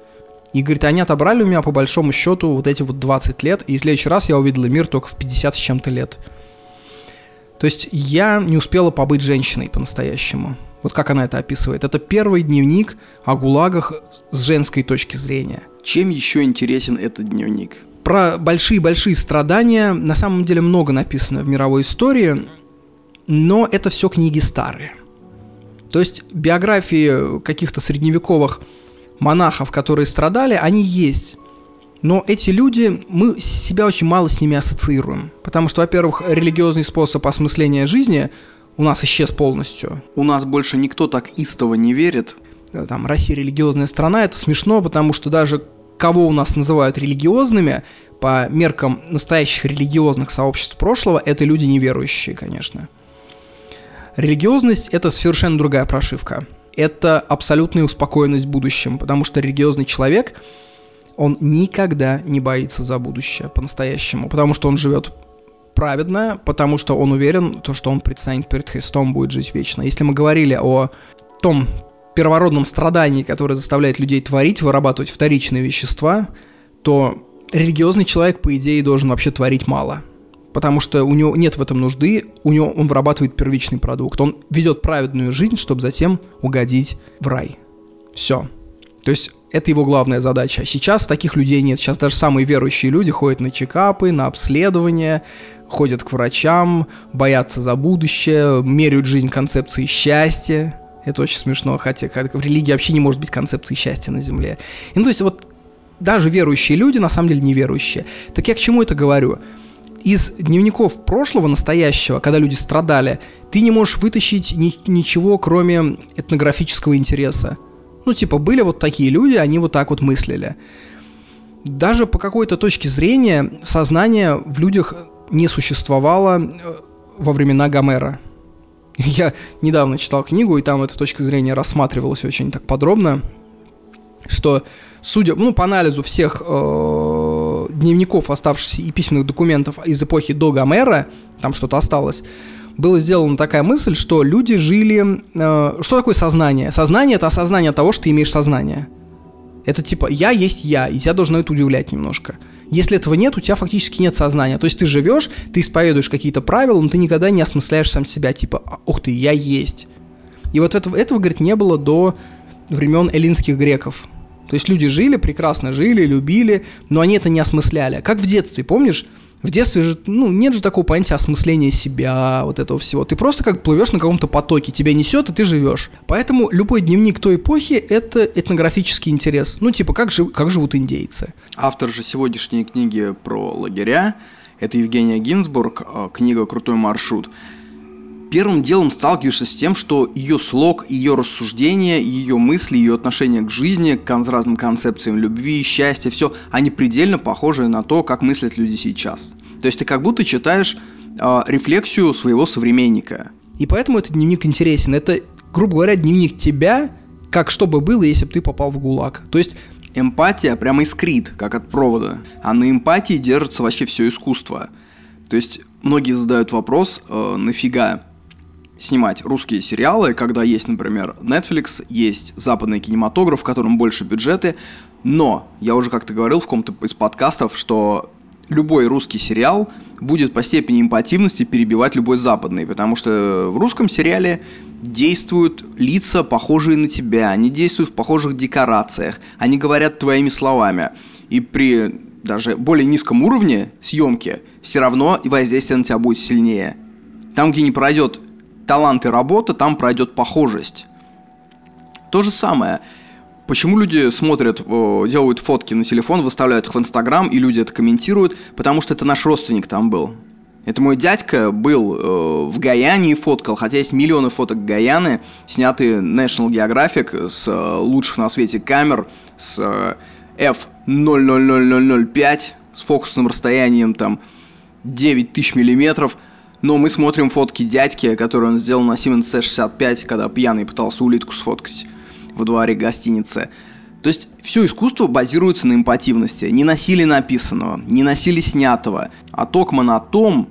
и, говорит, они отобрали у меня по большому счету вот эти вот 20 лет, и в следующий раз я увидела мир только в 50 с чем-то лет. То есть я не успела побыть женщиной по-настоящему. Вот как она это описывает. Это первый дневник о гулагах с женской точки зрения. Чем еще интересен этот дневник? Про большие-большие страдания на самом деле много написано в мировой истории, но это все книги старые. То есть биографии каких-то средневековых монахов, которые страдали, они есть. Но эти люди, мы себя очень мало с ними ассоциируем. Потому что, во-первых, религиозный способ осмысления жизни у нас исчез полностью. У нас больше никто так истово не верит. Э, там, Россия религиозная страна, это смешно, потому что даже кого у нас называют религиозными, по меркам настоящих религиозных сообществ прошлого, это люди неверующие, конечно. Религиозность – это совершенно другая прошивка это абсолютная успокоенность в будущем, потому что религиозный человек, он никогда не боится за будущее по-настоящему, потому что он живет праведно, потому что он уверен, то, что он предстанет перед Христом, будет жить вечно. Если мы говорили о том первородном страдании, которое заставляет людей творить, вырабатывать вторичные вещества, то религиозный человек, по идее, должен вообще творить мало – потому что у него нет в этом нужды, у него он вырабатывает первичный продукт. Он ведет праведную жизнь, чтобы затем угодить в рай. Все. То есть это его главная задача. Сейчас таких людей нет. Сейчас даже самые верующие люди ходят на чекапы, на обследования, ходят к врачам, боятся за будущее, меряют жизнь концепции счастья. Это очень смешно, хотя в религии вообще не может быть концепции счастья на Земле. И, ну, то есть вот даже верующие люди на самом деле неверующие. Так я к чему это говорю? из дневников прошлого, настоящего, когда люди страдали, ты не можешь вытащить ни- ничего, кроме этнографического интереса. Ну, типа, были вот такие люди, они вот так вот мыслили. Даже по какой-то точке зрения сознание в людях не существовало э, во времена Гомера. Я недавно читал книгу, и там эта точка зрения рассматривалась очень так подробно, что, судя, ну, по анализу всех э, дневников, оставшихся и письменных документов из эпохи до Гомера, там что-то осталось, была сделана такая мысль, что люди жили... Э, что такое сознание? Сознание — это осознание того, что ты имеешь сознание. Это типа я есть я, и тебя должно это удивлять немножко. Если этого нет, у тебя фактически нет сознания. То есть ты живешь, ты исповедуешь какие-то правила, но ты никогда не осмысляешь сам себя, типа, «А, ух ты, я есть. И вот этого, этого, говорит, не было до времен эллинских греков. То есть люди жили, прекрасно жили, любили, но они это не осмысляли. Как в детстве, помнишь? В детстве же, ну, нет же такого понятия осмысления себя, вот этого всего. Ты просто как плывешь на каком-то потоке, тебя несет, и ты живешь. Поэтому любой дневник той эпохи – это этнографический интерес. Ну, типа, как, жив, как живут индейцы. Автор же сегодняшней книги про лагеря – это Евгения Гинзбург, э, книга «Крутой маршрут» первым делом сталкиваешься с тем, что ее слог, ее рассуждения, ее мысли, ее отношение к жизни, к разным концепциям любви, счастья, все, они предельно похожи на то, как мыслят люди сейчас. То есть ты как будто читаешь э, рефлексию своего современника. И поэтому этот дневник интересен. Это, грубо говоря, дневник тебя, как что бы было, если бы ты попал в ГУЛАГ. То есть эмпатия прямо искрит, как от провода. А на эмпатии держится вообще все искусство. То есть многие задают вопрос, э, нафига снимать русские сериалы, когда есть, например, Netflix, есть западный кинематограф, в котором больше бюджеты, но я уже как-то говорил в каком-то из подкастов, что любой русский сериал будет по степени импативности перебивать любой западный, потому что в русском сериале действуют лица, похожие на тебя, они действуют в похожих декорациях, они говорят твоими словами. И при даже более низком уровне съемки все равно воздействие на тебя будет сильнее. Там, где не пройдет талант и работа, там пройдет похожесть. То же самое. Почему люди смотрят, делают фотки на телефон, выставляют их в Инстаграм, и люди это комментируют? Потому что это наш родственник там был. Это мой дядька был э, в Гаяне и фоткал, хотя есть миллионы фоток Гаяны, снятые National Geographic с э, лучших на свете камер, с э, F000005, с фокусным расстоянием там 9000 миллиметров – но мы смотрим фотки дядьки, которые он сделал на Siemens C65, когда пьяный пытался улитку сфоткать во дворе гостиницы. То есть все искусство базируется на импативности, не на силе написанного, не на силе снятого, а токмо на том,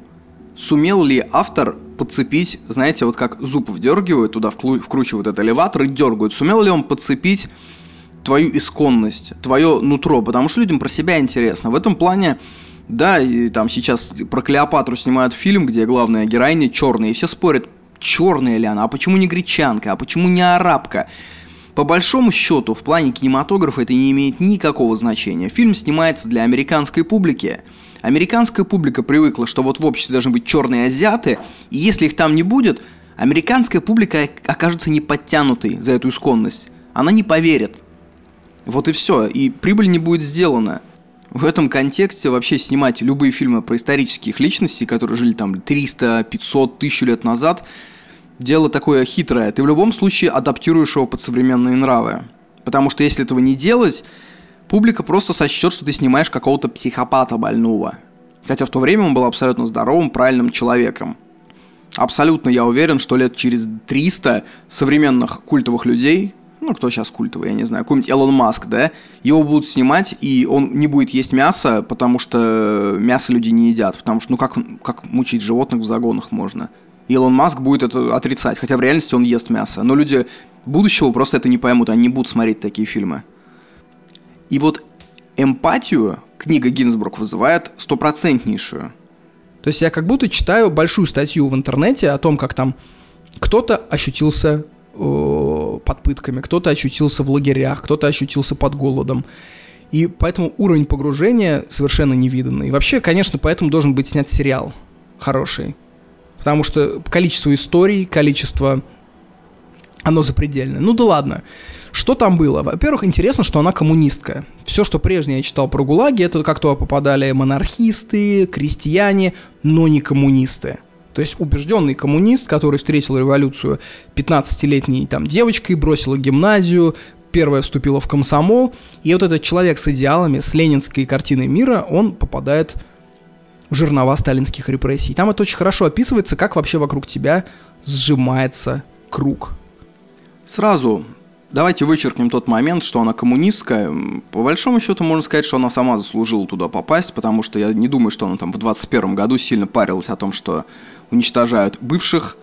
сумел ли автор подцепить, знаете, вот как зуб вдергивают, туда вкручивают этот элеватор и дергают, сумел ли он подцепить твою исконность, твое нутро, потому что людям про себя интересно. В этом плане да, и там сейчас про Клеопатру снимают фильм, где главная героиня черная, и все спорят, черная ли она, а почему не гречанка, а почему не арабка. По большому счету, в плане кинематографа это не имеет никакого значения. Фильм снимается для американской публики. Американская публика привыкла, что вот в обществе должны быть черные азиаты, и если их там не будет, американская публика окажется не подтянутой за эту исконность. Она не поверит. Вот и все, и прибыль не будет сделана. В этом контексте вообще снимать любые фильмы про исторических личностей, которые жили там 300, 500, 1000 лет назад, дело такое хитрое. Ты в любом случае адаптируешь его под современные нравы. Потому что если этого не делать, публика просто сочтет, что ты снимаешь какого-то психопата больного. Хотя в то время он был абсолютно здоровым, правильным человеком. Абсолютно я уверен, что лет через 300 современных культовых людей ну, кто сейчас культовый, я не знаю, какой-нибудь Элон Маск, да, его будут снимать, и он не будет есть мясо, потому что мясо люди не едят, потому что, ну, как, как мучить животных в загонах можно? Илон Маск будет это отрицать, хотя в реальности он ест мясо. Но люди будущего просто это не поймут, они не будут смотреть такие фильмы. И вот эмпатию книга Гинзбург вызывает стопроцентнейшую. То есть я как будто читаю большую статью в интернете о том, как там кто-то ощутился под пытками, кто-то очутился в лагерях, кто-то очутился под голодом. И поэтому уровень погружения совершенно невиданный. Вообще, конечно, поэтому должен быть снят сериал хороший. Потому что количество историй, количество... Оно запредельное. Ну да ладно. Что там было? Во-первых, интересно, что она коммунистка. Все, что прежде я читал про ГУЛАГи, это как туда попадали монархисты, крестьяне, но не коммунисты. То есть убежденный коммунист, который встретил революцию 15-летней там девочкой, бросила гимназию, первая вступила в комсомол, и вот этот человек с идеалами, с ленинской картиной мира, он попадает в жернова сталинских репрессий. Там это очень хорошо описывается, как вообще вокруг тебя сжимается круг. Сразу давайте вычеркнем тот момент, что она коммунистка. По большому счету можно сказать, что она сама заслужила туда попасть, потому что я не думаю, что она там в 21 году сильно парилась о том, что уничтожают бывших.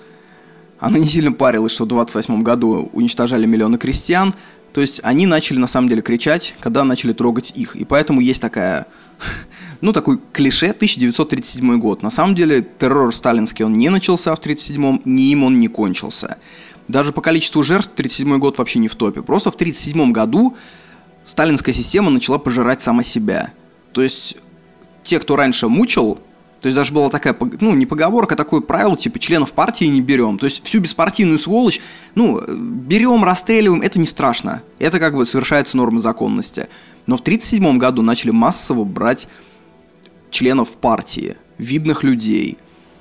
Она не сильно парилась, что в 28 году уничтожали миллионы крестьян. То есть они начали на самом деле кричать, когда начали трогать их. И поэтому есть такая ну, такой клише 1937 год. На самом деле террор сталинский он не начался в 1937-м, ни им он не кончился. Даже по количеству жертв 1937 год вообще не в топе. Просто в 1937 году сталинская система начала пожирать сама себя. То есть те, кто раньше мучил, то есть даже была такая, ну, не поговорка, а такое правило, типа, членов партии не берем. То есть всю беспартийную сволочь, ну, берем, расстреливаем, это не страшно. Это как бы совершается норма законности. Но в 1937 году начали массово брать членов партии, видных людей.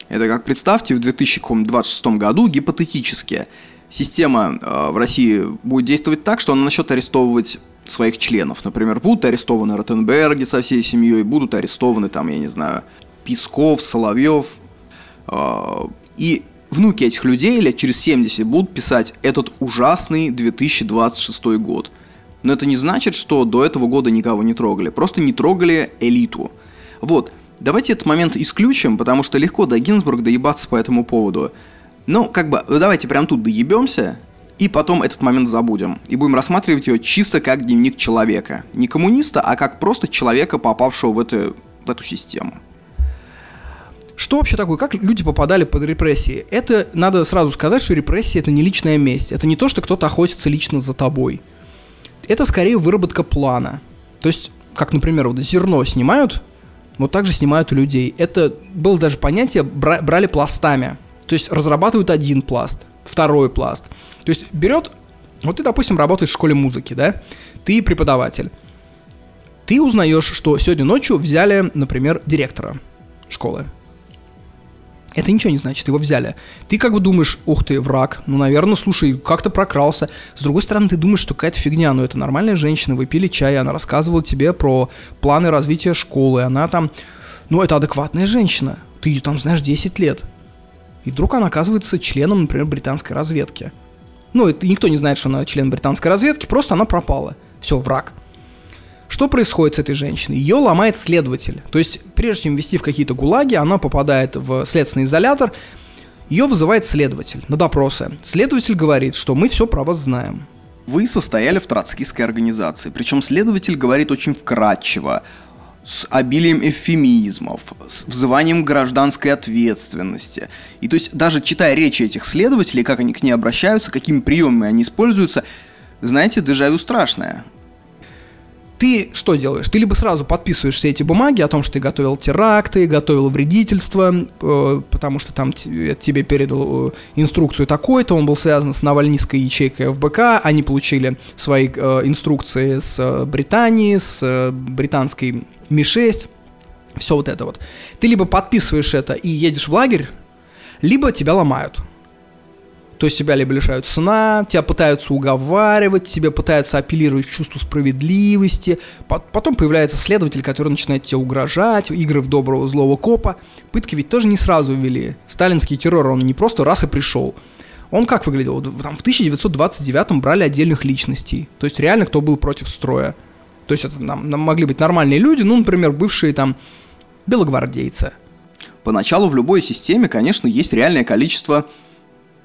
Это как представьте, в 2026 году гипотетически система э, в России будет действовать так, что она начнет арестовывать своих членов. Например, будут арестованы Ротенберги со всей семьей, будут арестованы там, я не знаю, Песков, Соловьев. Э, и внуки этих людей лет через 70 будут писать этот ужасный 2026 год. Но это не значит, что до этого года никого не трогали. Просто не трогали элиту. Вот, давайте этот момент исключим, потому что легко до Гинзбург доебаться по этому поводу. Ну, как бы, давайте прям тут доебемся, и потом этот момент забудем. И будем рассматривать ее чисто как дневник человека. Не коммуниста, а как просто человека, попавшего в эту, в эту систему. Что вообще такое? Как люди попадали под репрессии? Это надо сразу сказать, что репрессии это не личная месть. Это не то, что кто-то охотится лично за тобой. Это скорее выработка плана. То есть, как, например, вот зерно снимают, вот так же снимают у людей. Это было даже понятие, бра- брали пластами. То есть разрабатывают один пласт, второй пласт. То есть берет, вот ты, допустим, работаешь в школе музыки, да, ты преподаватель. Ты узнаешь, что сегодня ночью взяли, например, директора школы. Это ничего не значит, его взяли. Ты как бы думаешь, ух ты, враг, ну, наверное, слушай, как-то прокрался. С другой стороны, ты думаешь, что какая-то фигня, но это нормальная женщина, вы пили чай, она рассказывала тебе про планы развития школы, она там, ну, это адекватная женщина, ты ее там знаешь 10 лет. И вдруг она оказывается членом, например, британской разведки. Ну, это никто не знает, что она член британской разведки, просто она пропала. Все, враг. Что происходит с этой женщиной? Ее ломает следователь. То есть, прежде чем ввести в какие-то гулаги, она попадает в следственный изолятор, ее вызывает следователь на допросы. Следователь говорит, что мы все про вас знаем. Вы состояли в троцкистской организации, причем следователь говорит очень вкратчиво, с обилием эвфемизмов, с взыванием гражданской ответственности. И то есть даже читая речи этих следователей, как они к ней обращаются, какими приемами они используются, знаете, дежавю страшное ты что делаешь? Ты либо сразу подписываешь все эти бумаги о том, что ты готовил теракты, готовил вредительство, э, потому что там тебе передал э, инструкцию такой-то, он был связан с Навальнистской ячейкой ФБК, они получили свои э, инструкции с э, Британии, с э, британской Ми-6, все вот это вот. Ты либо подписываешь это и едешь в лагерь, либо тебя ломают. То есть тебя либо лишают сна, тебя пытаются уговаривать, тебе пытаются апеллировать к чувству справедливости. Потом появляется следователь, который начинает тебе угрожать, игры в доброго злого копа. Пытки ведь тоже не сразу ввели. Сталинский террор, он не просто раз и пришел. Он как выглядел? Там в 1929-м брали отдельных личностей. То есть реально кто был против строя. То есть это нам, нам могли быть нормальные люди, ну, например, бывшие там белогвардейцы. Поначалу в любой системе, конечно, есть реальное количество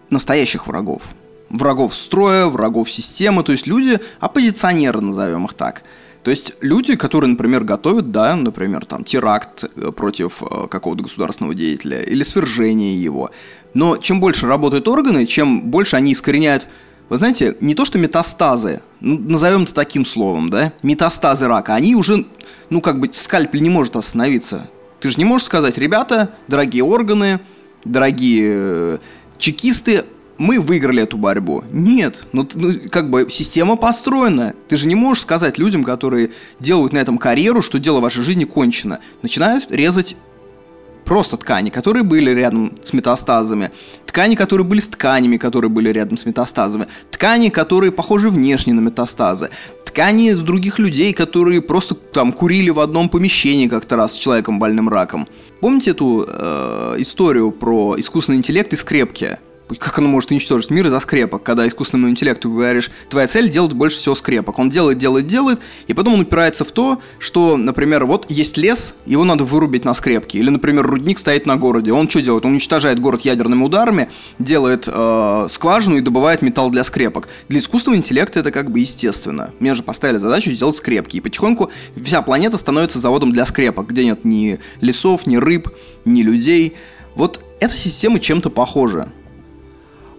настоящих врагов. Врагов строя, врагов системы, то есть люди, оппозиционеры, назовем их так. То есть люди, которые, например, готовят, да, например, там, теракт э, против э, какого-то государственного деятеля или свержение его. Но чем больше работают органы, чем больше они искореняют вы знаете, не то что метастазы, ну, назовем это таким словом, да, метастазы рака, они уже, ну, как бы, скальпель не может остановиться. Ты же не можешь сказать, ребята, дорогие органы, дорогие э, чекисты, мы выиграли эту борьбу. Нет, ну, ну как бы система построена. Ты же не можешь сказать людям, которые делают на этом карьеру, что дело вашей жизни кончено. Начинают резать просто ткани, которые были рядом с метастазами, ткани, которые были с тканями, которые были рядом с метастазами, ткани, которые похожи внешне на метастазы, ткани других людей, которые просто там курили в одном помещении как-то раз с человеком больным раком. Помните эту э, историю про искусственный интеллект и скрепки? Как оно может уничтожить мир из-за скрепок, когда искусственному интеллекту говоришь, твоя цель делать больше всего скрепок. Он делает, делает, делает, и потом он упирается в то, что, например, вот есть лес, его надо вырубить на скрепки. Или, например, рудник стоит на городе. Он что делает? Он уничтожает город ядерными ударами, делает э, скважину и добывает металл для скрепок. Для искусственного интеллекта это как бы естественно. Мне же поставили задачу сделать скрепки. И потихоньку вся планета становится заводом для скрепок, где нет ни лесов, ни рыб, ни людей. Вот эта система чем-то похожа.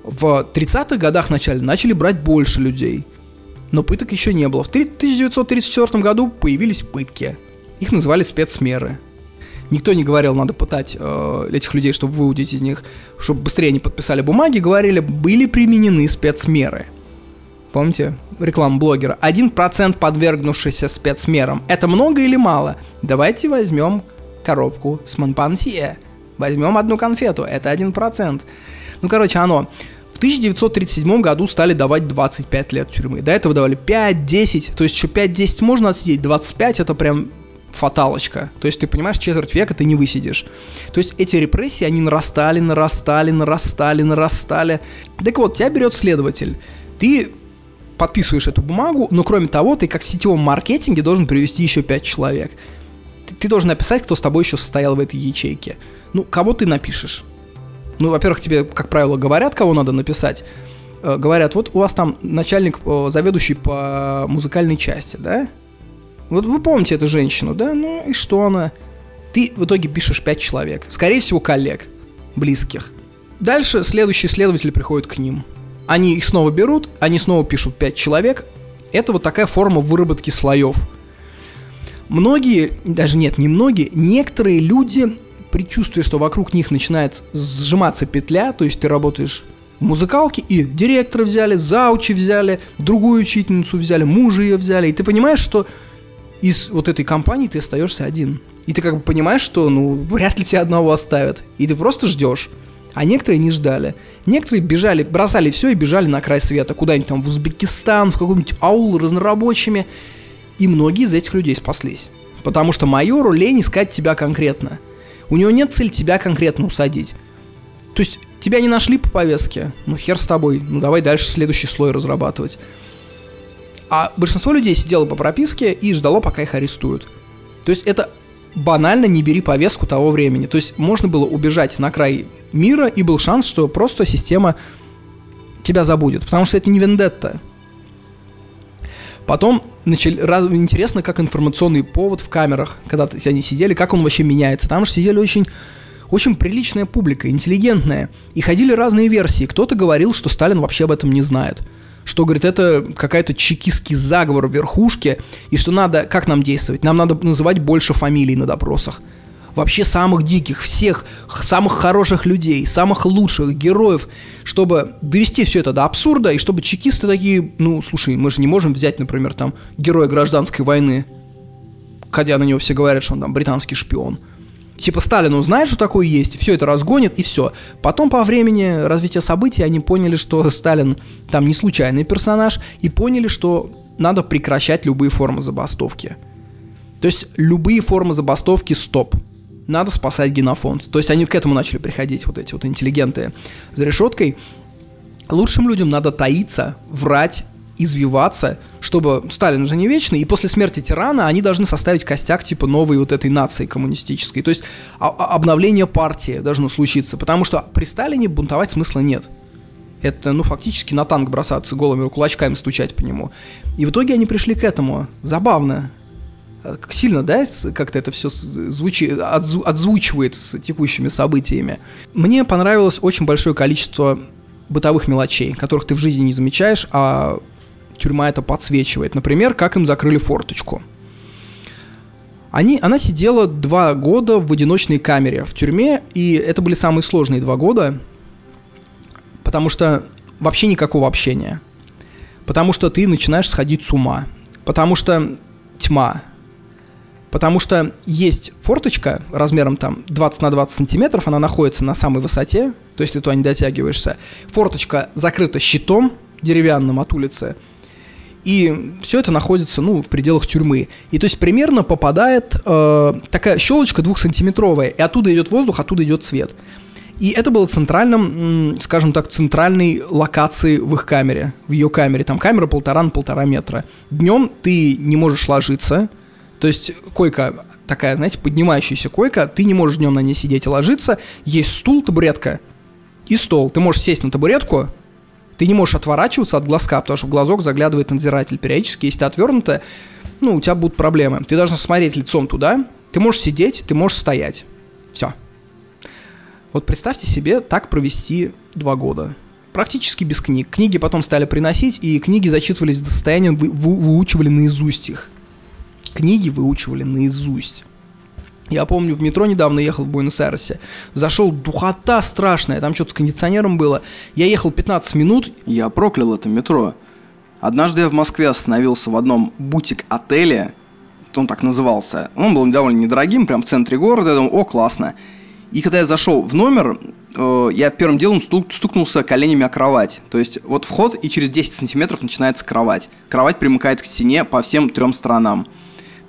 В 30-х годах начале начали брать больше людей, но пыток еще не было. В 1934 году появились пытки. Их называли спецмеры. Никто не говорил, надо пытать э, этих людей, чтобы выудить из них, чтобы быстрее они подписали бумаги. Говорили, были применены спецмеры. Помните рекламу блогера? 1% подвергнувшийся спецмерам. Это много или мало? Давайте возьмем коробку с Монпансье. Возьмем одну конфету. Это 1%. Ну, короче, оно. В 1937 году стали давать 25 лет тюрьмы. До этого давали 5-10, то есть еще 5-10 можно отсидеть, 25 это прям фаталочка. То есть ты понимаешь, четверть века ты не высидишь. То есть эти репрессии, они нарастали, нарастали, нарастали, нарастали. Так вот, тебя берет следователь. Ты подписываешь эту бумагу, но кроме того, ты как в сетевом маркетинге должен привести еще 5 человек. Ты, ты должен написать, кто с тобой еще состоял в этой ячейке. Ну, кого ты напишешь? Ну, во-первых, тебе, как правило, говорят, кого надо написать. Э, говорят, вот у вас там начальник, э, заведующий по музыкальной части, да? Вот вы помните эту женщину, да? Ну и что она? Ты в итоге пишешь пять человек. Скорее всего, коллег, близких. Дальше следующий следователь приходит к ним. Они их снова берут, они снова пишут пять человек. Это вот такая форма выработки слоев. Многие, даже нет, не многие, некоторые люди предчувствие, что вокруг них начинает сжиматься петля, то есть ты работаешь в музыкалке, и директора взяли, заучи взяли, другую учительницу взяли, мужа ее взяли, и ты понимаешь, что из вот этой компании ты остаешься один. И ты как бы понимаешь, что, ну, вряд ли тебя одного оставят. И ты просто ждешь. А некоторые не ждали. Некоторые бежали, бросали все и бежали на край света, куда-нибудь там в Узбекистан, в какой-нибудь аул разнорабочими. И многие из этих людей спаслись. Потому что майору лень искать тебя конкретно – у него нет цели тебя конкретно усадить. То есть тебя не нашли по повестке, ну хер с тобой, ну давай дальше следующий слой разрабатывать. А большинство людей сидело по прописке и ждало, пока их арестуют. То есть это банально не бери повестку того времени. То есть можно было убежать на край мира, и был шанс, что просто система тебя забудет. Потому что это не вендетта. Потом начали, раз, интересно, как информационный повод в камерах, когда они сидели, как он вообще меняется. Там же сидели очень очень приличная публика, интеллигентная. И ходили разные версии. Кто-то говорил, что Сталин вообще об этом не знает. Что, говорит, это какая-то чекистский заговор в верхушке, и что надо, как нам действовать? Нам надо называть больше фамилий на допросах вообще самых диких, всех самых хороших людей, самых лучших героев, чтобы довести все это до абсурда, и чтобы чекисты такие, ну, слушай, мы же не можем взять, например, там, героя гражданской войны, хотя на него все говорят, что он там британский шпион. Типа Сталин узнает, что такое есть, все это разгонит, и все. Потом по времени развития событий они поняли, что Сталин там не случайный персонаж, и поняли, что надо прекращать любые формы забастовки. То есть любые формы забастовки стоп надо спасать генофонд. То есть они к этому начали приходить, вот эти вот интеллигенты за решеткой. Лучшим людям надо таиться, врать, извиваться, чтобы Сталин же не вечный, и после смерти тирана они должны составить костяк типа новой вот этой нации коммунистической. То есть а, а, обновление партии должно случиться, потому что при Сталине бунтовать смысла нет. Это, ну, фактически на танк бросаться голыми кулачками стучать по нему. И в итоге они пришли к этому. Забавно сильно, да, как-то это все звучит, отзу, отзвучивает с текущими событиями. Мне понравилось очень большое количество бытовых мелочей, которых ты в жизни не замечаешь, а тюрьма это подсвечивает. Например, как им закрыли форточку. Они, она сидела два года в одиночной камере в тюрьме, и это были самые сложные два года, потому что вообще никакого общения. Потому что ты начинаешь сходить с ума. Потому что тьма, Потому что есть форточка размером там 20 на 20 сантиметров, она находится на самой высоте, то есть ты туда не дотягиваешься. Форточка закрыта щитом деревянным от улицы, и все это находится, ну, в пределах тюрьмы. И то есть примерно попадает э, такая щелочка двухсантиметровая, и оттуда идет воздух, оттуда идет свет. И это было центральным, скажем так, центральной локацией в их камере, в ее камере. Там камера полтора на полтора метра. Днем ты не можешь ложиться, то есть койка такая, знаете, поднимающаяся койка, ты не можешь днем на ней сидеть и ложиться. Есть стул, табуретка и стол. Ты можешь сесть на табуретку, ты не можешь отворачиваться от глазка, потому что в глазок заглядывает надзиратель периодически. Если ты отвернуто, ну, у тебя будут проблемы. Ты должен смотреть лицом туда, ты можешь сидеть, ты можешь стоять. Все. Вот представьте себе так провести два года. Практически без книг. Книги потом стали приносить, и книги зачитывались до состояния, вы, вы, выучивали наизусть их. Книги выучивали наизусть. Я помню, в метро недавно ехал в Буэнос-Айресе. Зашел, духота страшная, там что-то с кондиционером было. Я ехал 15 минут. Я проклял это метро. Однажды я в Москве остановился в одном бутик-отеле, он так назывался. Он был довольно недорогим, прям в центре города. Я думал, о, классно. И когда я зашел в номер, э, я первым делом стук, стукнулся коленями о кровать. То есть вот вход, и через 10 сантиметров начинается кровать. Кровать примыкает к стене по всем трем сторонам.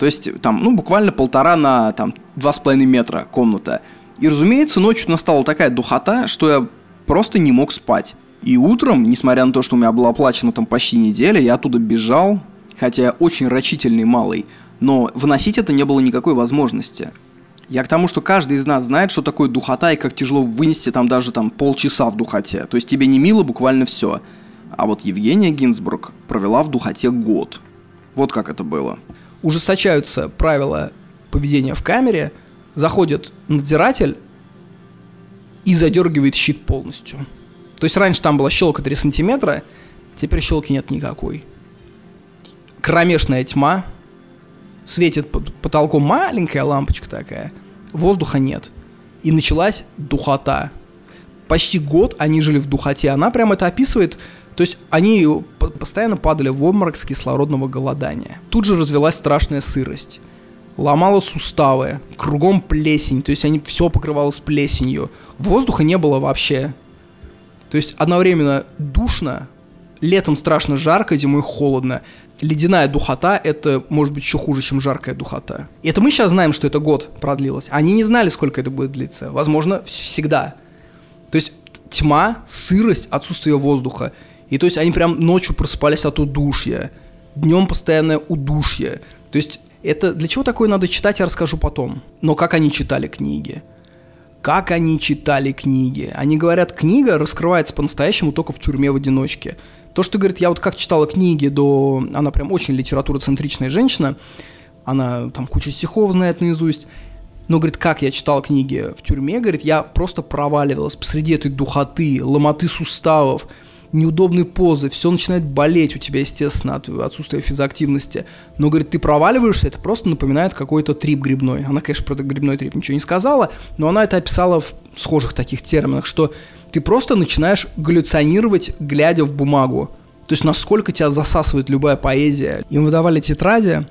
То есть там, ну, буквально полтора на там два с половиной метра комната. И, разумеется, ночью настала такая духота, что я просто не мог спать. И утром, несмотря на то, что у меня была оплачена там почти неделя, я оттуда бежал, хотя я очень рачительный малый, но выносить это не было никакой возможности. Я к тому, что каждый из нас знает, что такое духота и как тяжело вынести там даже там полчаса в духоте. То есть тебе не мило буквально все. А вот Евгения Гинзбург провела в духоте год. Вот как это было. Ужесточаются правила поведения в камере, заходит надзиратель и задергивает щит полностью. То есть раньше там была щелка 3 сантиметра, теперь щелки нет никакой. Кромешная тьма, светит под потолком маленькая лампочка такая, воздуха нет. И началась духота. Почти год они жили в духоте. Она прям это описывает. То есть они постоянно падали в обморок с кислородного голодания. Тут же развелась страшная сырость. Ломала суставы, кругом плесень, то есть они все покрывалось плесенью. Воздуха не было вообще. То есть одновременно душно, летом страшно жарко, зимой холодно ледяная духота — это может быть еще хуже, чем жаркая духота. И это мы сейчас знаем, что это год продлилось. Они не знали, сколько это будет длиться. Возможно, всегда. То есть тьма, сырость, отсутствие воздуха. И то есть они прям ночью просыпались от удушья. Днем постоянное удушье. То есть это для чего такое надо читать, я расскажу потом. Но как они читали книги? Как они читали книги? Они говорят, книга раскрывается по-настоящему только в тюрьме в одиночке. То, что, говорит, я вот как читала книги до... Она прям очень литературоцентричная женщина. Она там кучу стихов знает наизусть. Но, говорит, как я читал книги в тюрьме, говорит, я просто проваливалась посреди этой духоты, ломоты суставов, неудобные позы, все начинает болеть у тебя, естественно, от отсутствия физоактивности. Но, говорит, ты проваливаешься, это просто напоминает какой-то трип грибной. Она, конечно, про грибной трип ничего не сказала, но она это описала в схожих таких терминах, что ты просто начинаешь галлюционировать, глядя в бумагу. То есть насколько тебя засасывает любая поэзия. Им выдавали тетради,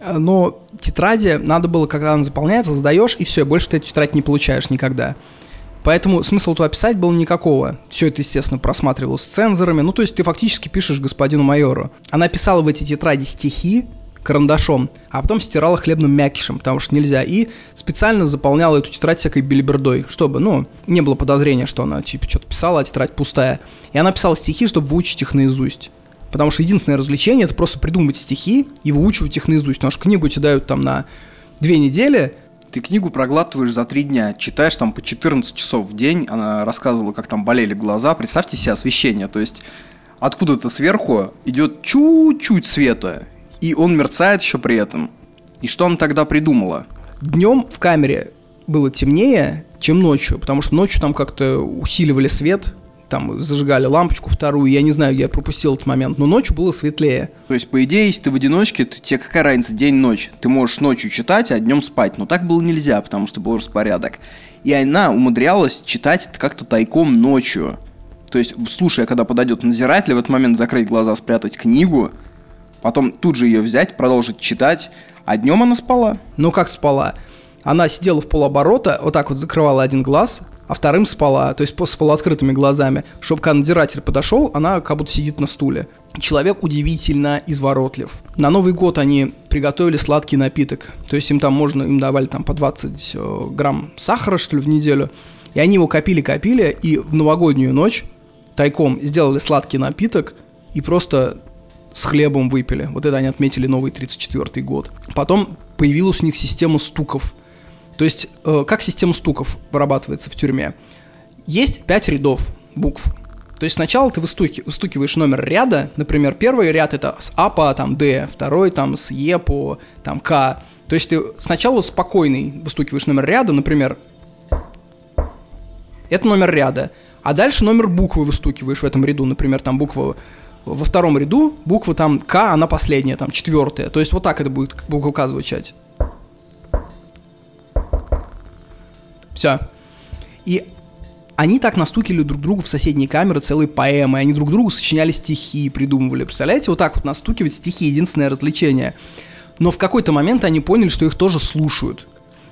э, но тетради надо было, когда она заполняется, сдаешь, и все, больше ты эту тетрадь не получаешь никогда. Поэтому смысла туда писать было никакого. Все это, естественно, просматривалось цензорами. Ну, то есть ты фактически пишешь господину майору. Она писала в эти тетради стихи, карандашом, а потом стирала хлебным мякишем, потому что нельзя, и специально заполняла эту тетрадь всякой билибердой, чтобы, ну, не было подозрения, что она, типа, что-то писала, а тетрадь пустая. И она писала стихи, чтобы выучить их наизусть. Потому что единственное развлечение это просто придумывать стихи и выучивать их наизусть. Потому что книгу тебе дают там на две недели. Ты книгу проглатываешь за три дня, читаешь там по 14 часов в день. Она рассказывала, как там болели глаза. Представьте себе освещение. То есть откуда-то сверху идет чуть-чуть света и он мерцает еще при этом. И что он тогда придумала? Днем в камере было темнее, чем ночью, потому что ночью там как-то усиливали свет, там зажигали лампочку вторую, я не знаю, я пропустил этот момент, но ночью было светлее. То есть, по идее, если ты в одиночке, то тебе какая разница, день-ночь? Ты можешь ночью читать, а днем спать, но так было нельзя, потому что был распорядок. И она умудрялась читать как-то тайком ночью. То есть, слушая, когда подойдет надзиратель, в этот момент закрыть глаза, спрятать книгу, Потом тут же ее взять, продолжить читать, а днем она спала. Ну как спала? Она сидела в полоборота, вот так вот закрывала один глаз, а вторым спала, то есть с полуоткрытыми глазами, чтобы когда надзиратель подошел, она как будто сидит на стуле. Человек удивительно изворотлив. На Новый год они приготовили сладкий напиток, то есть им там можно, им давали там по 20 э, грамм сахара, что ли, в неделю, И они его копили-копили, и в новогоднюю ночь тайком сделали сладкий напиток и просто с хлебом выпили. Вот это они отметили новый 34 год. Потом появилась у них система стуков. То есть, э, как система стуков вырабатывается в тюрьме? Есть пять рядов букв. То есть сначала ты выстуки, выстукиваешь номер ряда, например, первый ряд это с А по там Д, второй там с Е по там К. То есть ты сначала спокойный выстукиваешь номер ряда, например, это номер ряда, а дальше номер буквы выстукиваешь в этом ряду, например, там буква во втором ряду, буква там К, она последняя, там четвертая. То есть вот так это будет буква К Все. И они так настукили друг другу в соседние камеры целые поэмы, они друг другу сочиняли стихи, придумывали. Представляете, вот так вот настукивать стихи — единственное развлечение. Но в какой-то момент они поняли, что их тоже слушают.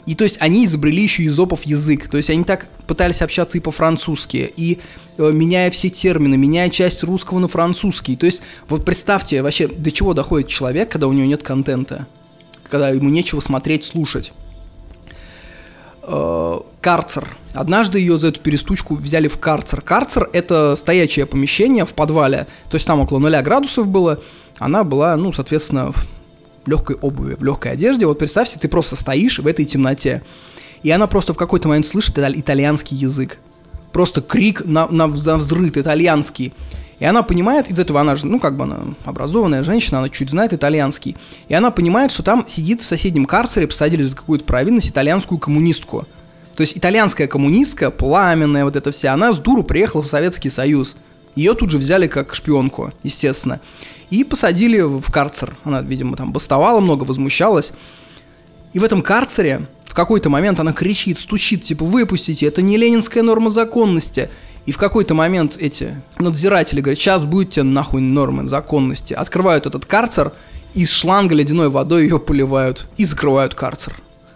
И то есть они изобрели еще изопов язык. То есть они так пытались общаться и по-французски, и э, меняя все термины, меняя часть русского на французский. То есть вот представьте вообще, до чего доходит человек, когда у него нет контента, когда ему нечего смотреть, слушать. Э, карцер. Однажды ее за эту перестучку взяли в карцер. Карцер — это стоячее помещение в подвале, то есть там около нуля градусов было. Она была, ну, соответственно, в легкой обуви, в легкой одежде. Вот представьте, ты просто стоишь в этой темноте, и она просто в какой-то момент слышит итальянский язык. Просто крик на, на, на взрыв итальянский. И она понимает, из этого она же, ну, как бы она образованная женщина, она чуть знает итальянский. И она понимает, что там сидит в соседнем карцере, посадили за какую-то провинность итальянскую коммунистку. То есть итальянская коммунистка, пламенная вот эта вся, она с дуру приехала в Советский Союз. Ее тут же взяли как шпионку, естественно. И посадили в карцер. Она, видимо, там бастовала много, возмущалась. И в этом карцере в какой-то момент она кричит, стучит, типа, выпустите, это не ленинская норма законности. И в какой-то момент эти надзиратели говорят, сейчас будете нахуй нормы законности. Открывают этот карцер, из шланга ледяной водой ее поливают и закрывают карцер.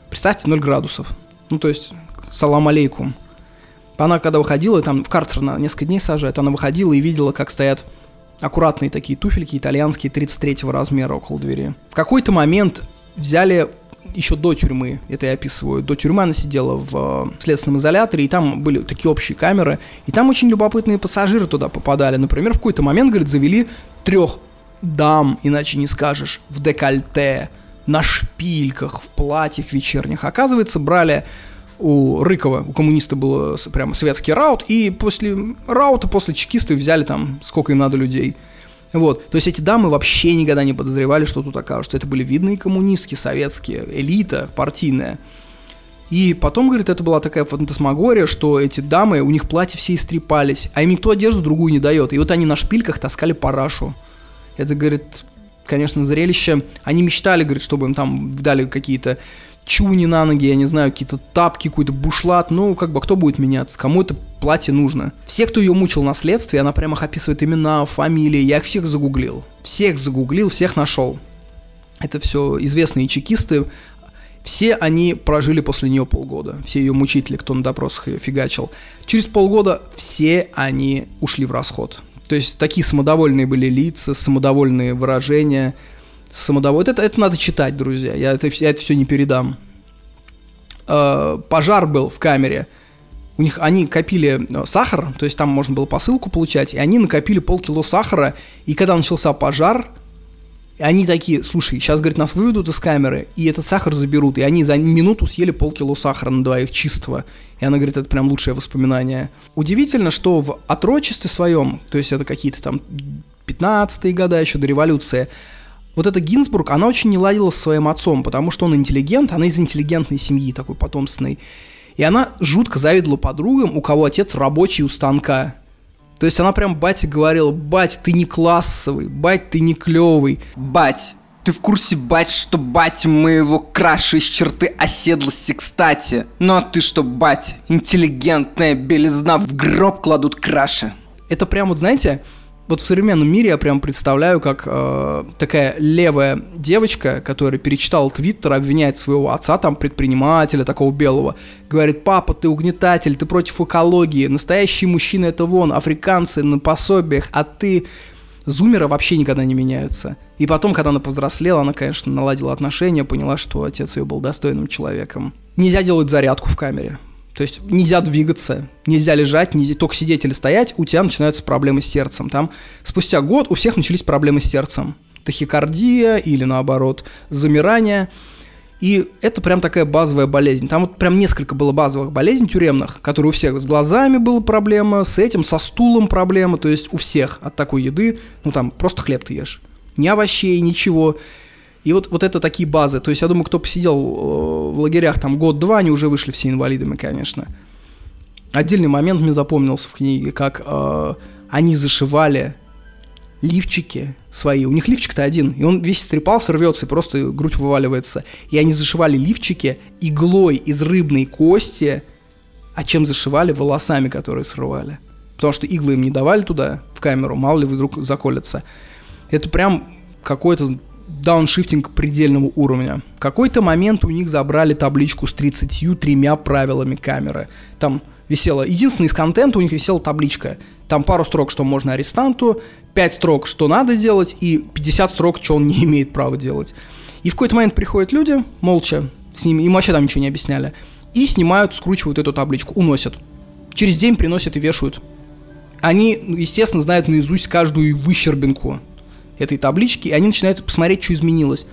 Представьте, 0 градусов. Ну, то есть, салам алейкум. Она когда выходила, там в карцер на несколько дней сажают, она выходила и видела, как стоят аккуратные такие туфельки итальянские 33 размера около двери. В какой-то момент взяли еще до тюрьмы, это я описываю, до тюрьмы она сидела в э, следственном изоляторе, и там были такие общие камеры, и там очень любопытные пассажиры туда попадали. Например, в какой-то момент, говорит, завели трех дам, иначе не скажешь, в декольте, на шпильках, в платьях вечерних. Оказывается, брали у Рыкова, у коммуниста был прямо светский раут, и после раута, после чекисты взяли там сколько им надо людей – вот, то есть эти дамы вообще никогда не подозревали, что тут окажутся. Это были видные коммунистки, советские, элита партийная. И потом, говорит, это была такая фантасмагория, что эти дамы, у них платья все истрепались, а им никто одежду другую не дает. И вот они на шпильках таскали парашу. Это, говорит, конечно, зрелище. Они мечтали, говорит, чтобы им там дали какие-то чуни на ноги, я не знаю, какие-то тапки, какой-то бушлат, ну, как бы, кто будет меняться, кому это платье нужно. Все, кто ее мучил на следствии, она прямо их описывает имена, фамилии, я их всех загуглил. Всех загуглил, всех нашел. Это все известные чекисты, все они прожили после нее полгода. Все ее мучители, кто на допросах ее фигачил. Через полгода все они ушли в расход. То есть такие самодовольные были лица, самодовольные выражения – самодовольный. Это, это надо читать, друзья. Я это, я это все не передам. Э, пожар был в камере. У них они копили э, сахар, то есть там можно было посылку получать, и они накопили полкило сахара, и когда начался пожар, они такие, слушай, сейчас, говорит, нас выведут из камеры, и этот сахар заберут, и они за минуту съели полкило сахара на двоих чистого. И она говорит, это прям лучшее воспоминание. Удивительно, что в отрочестве своем, то есть это какие-то там 15-е годы еще до революции, вот эта Гинзбург, она очень не ладила со своим отцом, потому что он интеллигент, она из интеллигентной семьи, такой потомственной. И она жутко завидовала подругам, у кого отец рабочий у станка. То есть она прям бате говорила, бать, ты не классовый, бать, ты не клевый. Бать, ты в курсе, бать, что бать моего краши из черты оседлости, кстати. Ну а ты что, бать, интеллигентная белизна в гроб кладут краши. Это прям вот, знаете, вот в современном мире я прям представляю, как э, такая левая девочка, которая перечитала Твиттер, обвиняет своего отца, там, предпринимателя такого белого, говорит, папа, ты угнетатель, ты против экологии, настоящие мужчины это вон, африканцы на пособиях, а ты... Зумеры вообще никогда не меняются. И потом, когда она повзрослела, она, конечно, наладила отношения, поняла, что отец ее был достойным человеком. Нельзя делать зарядку в камере. То есть нельзя двигаться, нельзя лежать, нельзя только сидеть или стоять, у тебя начинаются проблемы с сердцем. Там спустя год у всех начались проблемы с сердцем. Тахикардия или наоборот замирание. И это прям такая базовая болезнь. Там вот прям несколько было базовых болезней тюремных, которые у всех с глазами была проблема, с этим, со стулом проблема, то есть у всех от такой еды, ну там просто хлеб ты ешь. Ни овощей, ничего. И вот, вот это такие базы. То есть я думаю, кто посидел э, в лагерях там год-два, они уже вышли все инвалидами, конечно. Отдельный момент мне запомнился в книге, как э, они зашивали лифчики свои. У них лифчик-то один, и он весь стрепался, рвется, и просто грудь вываливается. И они зашивали лифчики иглой из рыбной кости, а чем зашивали? Волосами, которые срывали. Потому что иглы им не давали туда, в камеру, мало ли вдруг заколется. Это прям какой-то дауншифтинг предельного уровня. В какой-то момент у них забрали табличку с 33 правилами камеры. Там висела... Единственный из контента у них висела табличка. Там пару строк, что можно арестанту, 5 строк, что надо делать, и 50 строк, что он не имеет права делать. И в какой-то момент приходят люди, молча, с ними, им вообще там ничего не объясняли, и снимают, скручивают эту табличку, уносят. Через день приносят и вешают. Они, ну, естественно, знают наизусть каждую выщербинку этой таблички, и они начинают посмотреть, что изменилось.